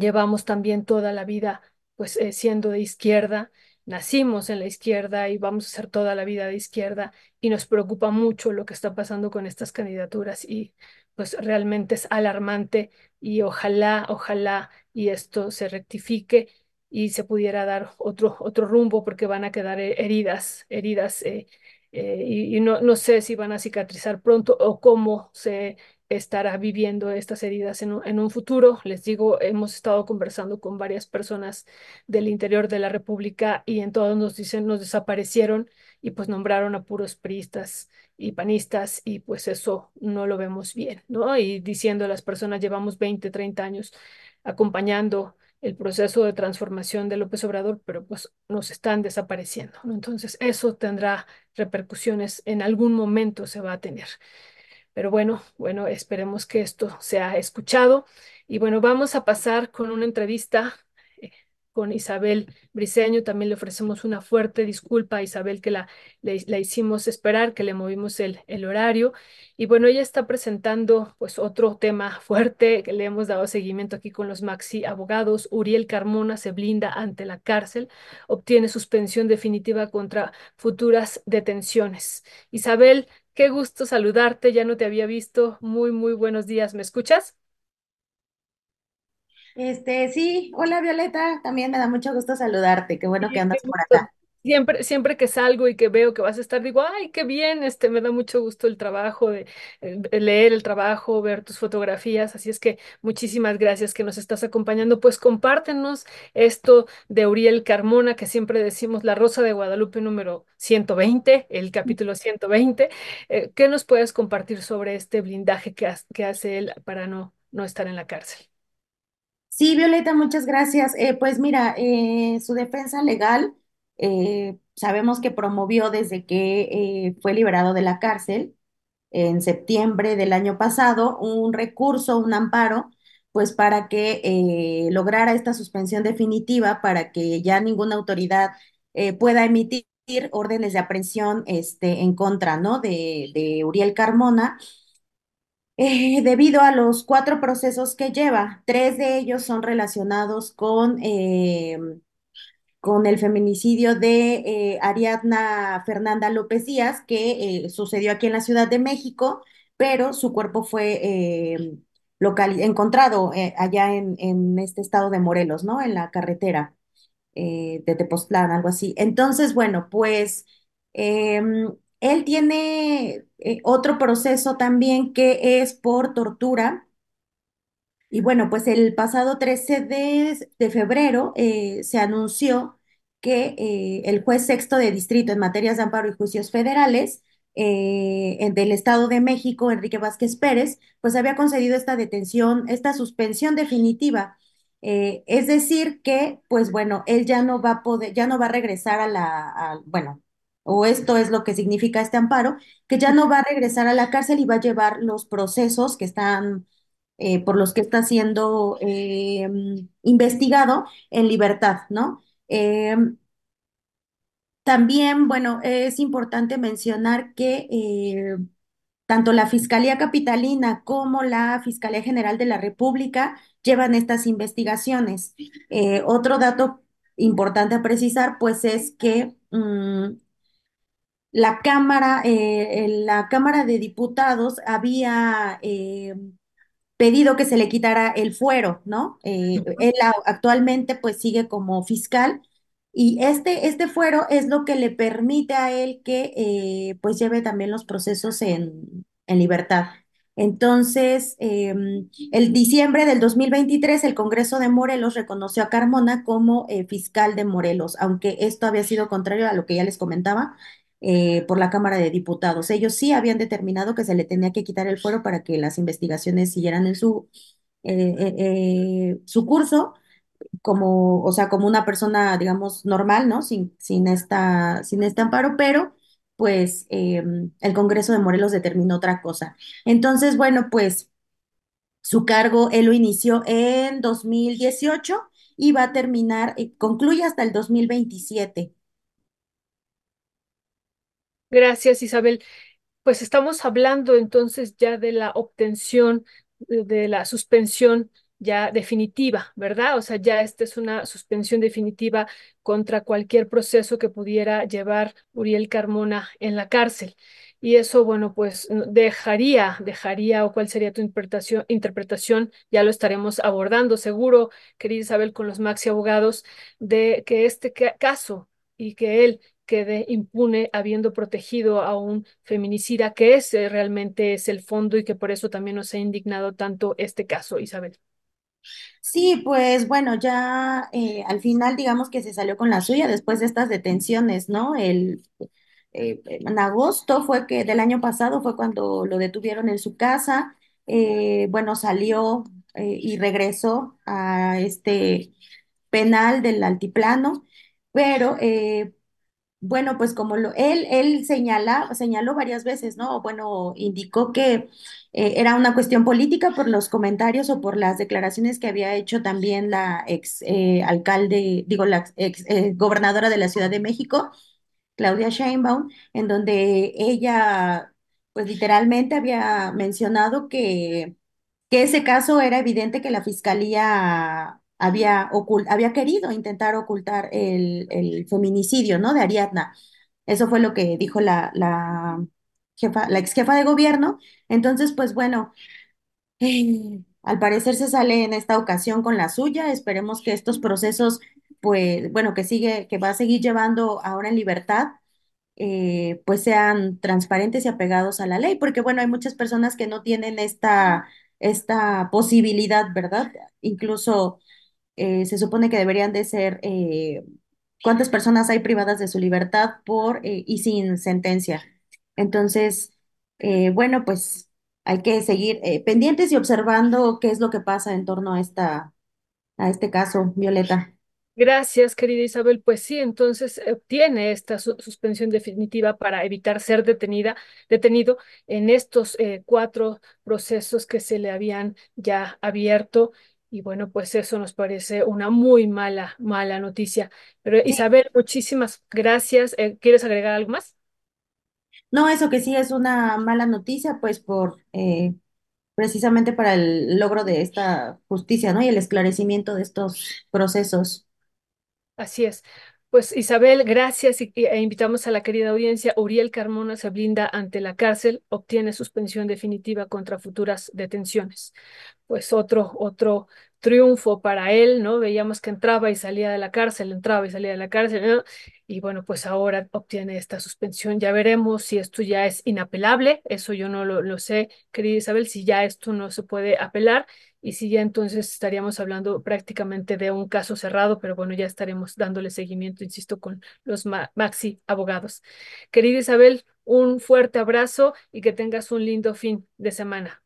Llevamos también toda la vida pues eh, siendo de izquierda, nacimos en la izquierda y vamos a ser toda la vida de izquierda y nos preocupa mucho lo que está pasando con estas candidaturas y pues realmente es alarmante y ojalá, ojalá y esto se rectifique y se pudiera dar otro, otro rumbo porque van a quedar heridas, heridas eh, eh, y, no, no, sé si van a cicatrizar pronto o cómo se estará viviendo estas heridas en un, en un, futuro. Les digo, hemos estado conversando con varias personas del interior de la República y en todos nos dicen, nos desaparecieron y pues nombraron a puros priistas y panistas y pues eso no lo vemos bien, ¿no? Y diciendo a las personas llevamos 20, 30 años acompañando el proceso de transformación de López Obrador, pero pues nos están desapareciendo. Entonces eso tendrá repercusiones, en algún momento se va a tener. Pero bueno, bueno, esperemos que esto sea escuchado. Y bueno, vamos a pasar con una entrevista eh, con Isabel Briceño. También le ofrecemos una fuerte disculpa a Isabel que la, la hicimos esperar, que le movimos el, el, horario. Y bueno, ella está presentando pues otro tema fuerte que le hemos dado seguimiento aquí con los Maxi abogados. Uriel Carmona se blinda ante la cárcel, obtiene suspensión definitiva contra futuras detenciones. Isabel, Qué gusto saludarte, ya no te había visto. Muy, muy buenos días. ¿Me escuchas? Este, sí, hola Violeta, también me da mucho gusto saludarte, qué bueno que andas por acá. Siempre, siempre que salgo y que veo que vas a estar, digo, ay, qué bien, este, me da mucho gusto el trabajo de, eh, leer el trabajo, ver tus fotografías. Así es que muchísimas gracias que nos estás acompañando. Pues compártenos esto de Uriel Carmona, que siempre decimos La Rosa de Guadalupe número 120, el capítulo 120. Eh, ¿qué nos puedes compartir sobre este blindaje que, que hace él para no, no estar en la cárcel? Sí, Violeta, muchas gracias. Eh, pues mira, su defensa legal eh, sabemos que promovió desde que eh, fue liberado de la cárcel en septiembre del año pasado un recurso, un amparo, pues para que eh, lograra esta suspensión definitiva, para que ya ninguna autoridad pueda emitir órdenes de aprehensión este, en contra ¿no? de, de Uriel Carmona. debido a los cuatro procesos que lleva, tres de ellos son relacionados con con el feminicidio de eh, Ariadna Fernanda López Díaz, que eh, sucedió aquí en la Ciudad de México, pero su cuerpo fue eh, encontrado allá en, en, este estado de Morelos, ¿no? En la carretera de Tepoztlán, algo así. Entonces, bueno, pues em, él tiene otro proceso también que es por tortura y bueno, pues el pasado 13 de, febrero eh, se anunció que eh, el juez sexto de distrito en materias de amparo y juicios federales eh, del Estado de México, Enrique Vázquez Pérez, pues había concedido esta detención, esta suspensión definitiva. es decir, que, pues bueno, él ya no va a poder, ya no va a regresar a la, bueno, o esto es lo que significa este amparo, que ya no va a regresar a la cárcel y va a llevar los procesos que están eh, por los que está siendo eh, investigado en libertad, ¿no? Eh, también, bueno, es importante mencionar que tanto la Fiscalía Capitalina como la Fiscalía General de la República llevan estas investigaciones. otro dato importante a precisar, pues, es que mm, la Cámara, la Cámara de Diputados había pedido que se le quitara el fuero, ¿no? Eh, él actualmente pues sigue como fiscal y este, este fuero es lo que le permite a él que eh, pues lleve también los procesos en, en libertad. Entonces, em, el diciembre del 2023, el Congreso de Morelos reconoció a Carmona como eh, fiscal de Morelos, aunque esto había sido contrario a lo que ya les comentaba, eh, por la Cámara de Diputados. Ellos sí habían determinado que se le tenía que quitar el fuero para que las investigaciones siguieran en su, eh, eh, su curso, como, o sea, como una persona, digamos, normal, ¿no? Sin, sin, esta, sin este amparo, pero pues em, el Congreso de Morelos determinó otra cosa. Entonces, bueno, pues su cargo él lo inició en 2018 y va a terminar, concluye hasta el 2027. Gracias, Isabel. Pues estamos hablando entonces ya de la obtención de la suspensión ya definitiva, ¿verdad? O sea, ya esta es una suspensión definitiva contra cualquier proceso que pudiera llevar Uriel Carmona en la cárcel. Y eso, bueno, pues dejaría, dejaría, o cuál sería tu interpretación, interpretación, ya lo estaremos abordando seguro, querida Isabel, con los maxi abogados, de que este caso y que él quede impune habiendo protegido a un feminicida, que ese realmente es el fondo y que por eso también nos ha indignado tanto este caso, Isabel. Sí, pues bueno, ya eh, al final digamos que se salió con la suya después de estas detenciones, ¿no? El, eh, en agosto fue que del año pasado fue cuando lo detuvieron en su casa. Eh, bueno, salió eh, y regresó a este penal del altiplano, pero eh, bueno, pues como lo, él, él señaló varias veces, ¿no? Bueno, indicó que eh, era una cuestión política por los comentarios o por las declaraciones que había hecho también la ex eh, alcalde, digo, la ex eh, gobernadora de la Ciudad de México, Claudia Sheinbaum, en donde ella, pues literalmente había mencionado que, que ese caso era evidente que la fiscalía había, ocult- había querido intentar ocultar el, el feminicidio, ¿no? De Ariadna. Eso fue lo que dijo la, la jefa, la ex jefa de gobierno. Entonces, pues bueno, eh, al parecer se sale en esta ocasión con la suya. Esperemos que estos procesos, pues, bueno, que sigue, que va a seguir llevando ahora en libertad eh, pues sean transparentes y apegados a la ley, porque bueno, hay muchas personas que no tienen esta, esta posibilidad, ¿verdad? Incluso eh, se supone que deberían de ser, eh, ¿cuántas personas hay privadas de su libertad por eh, y sin sentencia? Entonces, bueno, pues hay que seguir pendientes y observando qué es lo que pasa en torno a esta, a este caso, Violeta. Gracias, querida Isabel. Pues sí, entonces obtiene esta su- suspensión definitiva para evitar ser detenida, detenido en estos cuatro procesos que se le habían ya abierto. Y bueno, pues eso nos parece una muy mala, mala noticia. Pero Isabel, muchísimas gracias. Eh, ¿quieres agregar algo más? No, eso que sí es una mala noticia, pues por eh, precisamente para el logro de esta justicia, ¿no? Y el esclarecimiento de estos procesos. Así es. Pues Isabel, gracias y, e invitamos a la querida audiencia. Uriel Carmona se blinda ante la cárcel, obtiene suspensión definitiva contra futuras detenciones. Pues otro, otro triunfo para él, ¿no? Veíamos que entraba y salía de la cárcel, entraba y salía de la cárcel. Y bueno, pues ahora obtiene esta suspensión. Ya veremos si esto ya es inapelable. Eso yo no lo, lo sé, querida Isabel, si ya esto no se puede apelar y si ya entonces estaríamos hablando prácticamente de un caso cerrado, pero bueno, ya estaremos dándole seguimiento, insisto, con los ma- maxi abogados. Querida Isabel, un fuerte abrazo y que tengas un lindo fin de semana.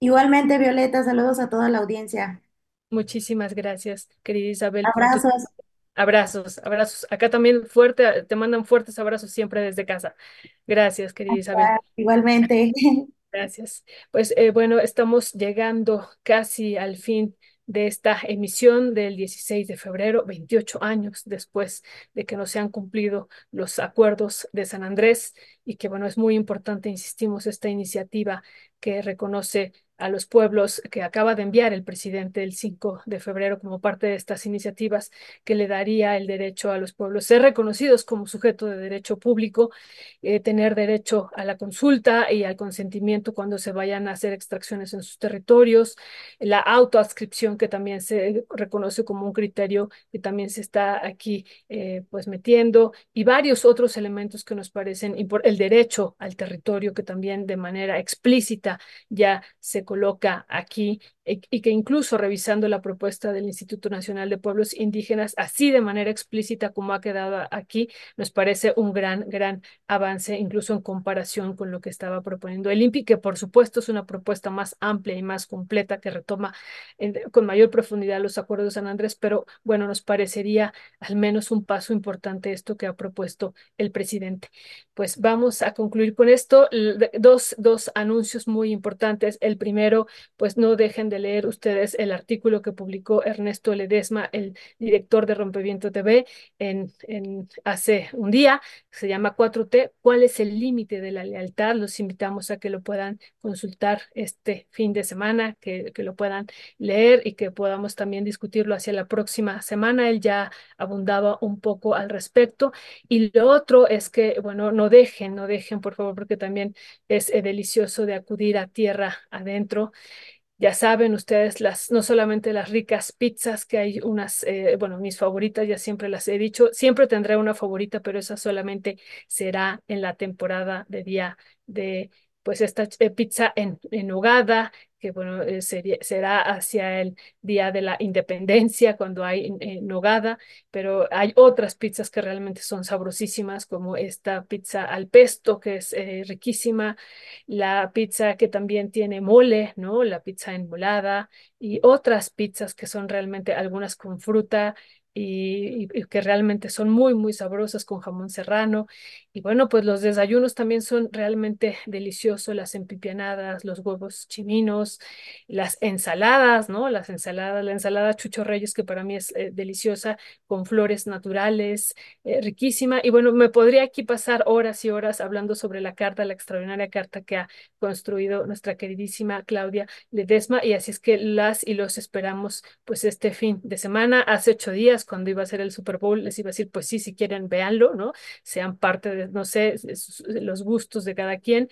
Igualmente, Violeta, saludos a toda la audiencia. Muchísimas gracias, querida Isabel, Abrazos. abrazos, abrazos. Acá también fuerte, te mandan fuertes abrazos siempre desde casa. Gracias, querida Isabel. Igualmente. Gracias. Pues eh, bueno, estamos llegando casi al fin de esta emisión del 16 de febrero, 28 años después de que no se han cumplido los acuerdos de San Andrés y que bueno, es muy importante, insistimos, esta iniciativa que reconoce a los pueblos que acaba de enviar el presidente el 5 de febrero como parte de estas iniciativas que le daría el derecho a los pueblos ser reconocidos como sujeto de derecho público eh, tener derecho a la consulta y al consentimiento cuando se vayan a hacer extracciones en sus territorios, la autoadscripción que también se reconoce como un criterio que también se está aquí eh, pues metiendo y varios otros elementos que nos parecen el derecho al territorio que también de manera explícita ya se coloca aquí y, y que incluso revisando la propuesta del Instituto Nacional de Pueblos Indígenas, así de manera explícita como ha quedado aquí, nos parece un gran, gran avance, incluso en comparación con lo que estaba proponiendo el INPI, que por supuesto es una propuesta más amplia y más completa que retoma con mayor profundidad los acuerdos de San Andrés, pero bueno, nos parecería al menos un paso importante esto que ha propuesto el presidente. Pues vamos a concluir con esto. Dos, dos anuncios muy importantes. El primero, pues no dejen de leer ustedes el artículo que publicó Ernesto Ledesma, el director de Rompeviento TV, en, en hace un día se llama 4T, ¿cuál es el límite de la lealtad? Los invitamos a que lo puedan consultar este fin de semana, que, que lo puedan leer y que podamos también discutirlo hacia la próxima semana. Él ya abundaba un poco al respecto. Y lo otro es que, bueno, no dejen, no dejen, por favor, porque también es eh, delicioso de acudir a tierra adentro ya saben ustedes, las, no solamente las ricas pizzas, que hay unas, eh, bueno, mis favoritas, ya siempre las he dicho, siempre tendré una favorita, pero esa solamente será en la temporada de día de, pues, esta eh, pizza en, en nogada, que bueno, eh, sería, será hacia el día de la independencia cuando hay eh, nogada, pero hay otras pizzas que realmente son sabrosísimas, como esta pizza al pesto, que es eh, riquísima, la pizza que también tiene mole, ¿no? La pizza enmolada y otras pizzas que son realmente algunas con fruta y, que realmente son muy, muy sabrosas con jamón serrano. Y bueno, pues los desayunos también son realmente deliciosos, las empipianadas, los huevos chiminos, las ensaladas, ¿no? Las ensaladas, la ensalada Chucho Reyes, que para mí es eh, deliciosa, con flores naturales, eh, riquísima. Y bueno, me podría aquí pasar horas y horas hablando sobre la carta, la extraordinaria carta que ha construido nuestra queridísima Claudia Ledesma. Y así es que las y los esperamos pues este fin de semana. Hace ocho días cuando iba a ser el Super Bowl, les iba a decir, pues sí, si quieren, véanlo, ¿no? Sean parte de, no sé, los gustos de cada quien,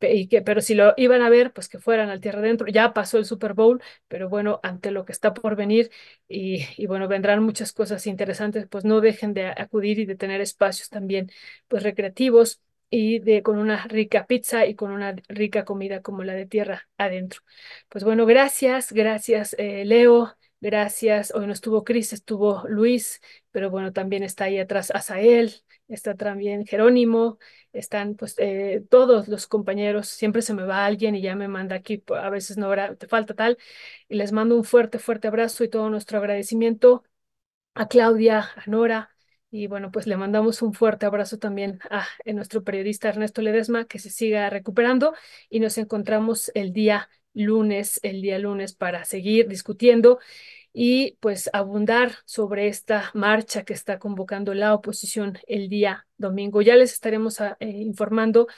y que, pero si lo iban a ver, pues que fueran al tierra adentro. Ya pasó el Super Bowl, pero bueno, ante lo que está por venir, y, bueno, vendrán muchas cosas interesantes, pues no dejen de acudir y de tener espacios también, pues recreativos y de con una rica pizza y con una rica comida como la de tierra adentro. Pues bueno, gracias, gracias eh, Leo, Gracias. Hoy no estuvo Cris, estuvo Luis, pero bueno, también está ahí atrás Asael, está también Jerónimo, están pues eh, todos los compañeros. Siempre se me va alguien y ya me manda aquí, a veces no, te falta tal. Y les mando un fuerte, fuerte abrazo y todo nuestro agradecimiento a Claudia, a Nora. Y bueno, pues le mandamos un fuerte abrazo también a, a nuestro periodista Ernesto Ledesma, que se siga recuperando y nos encontramos el día lunes, el día lunes, para seguir discutiendo y pues abundar sobre esta marcha que está convocando la oposición el día domingo. Ya les estaremos ah, eh, informando,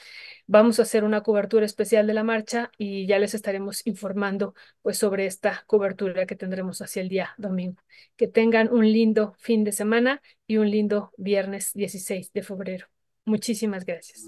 vamos a hacer una cobertura especial de la marcha y ya les estaremos informando pues sobre esta cobertura que tendremos hacia el día domingo. Que tengan un lindo fin de semana y un lindo viernes 16 de febrero. Muchísimas gracias.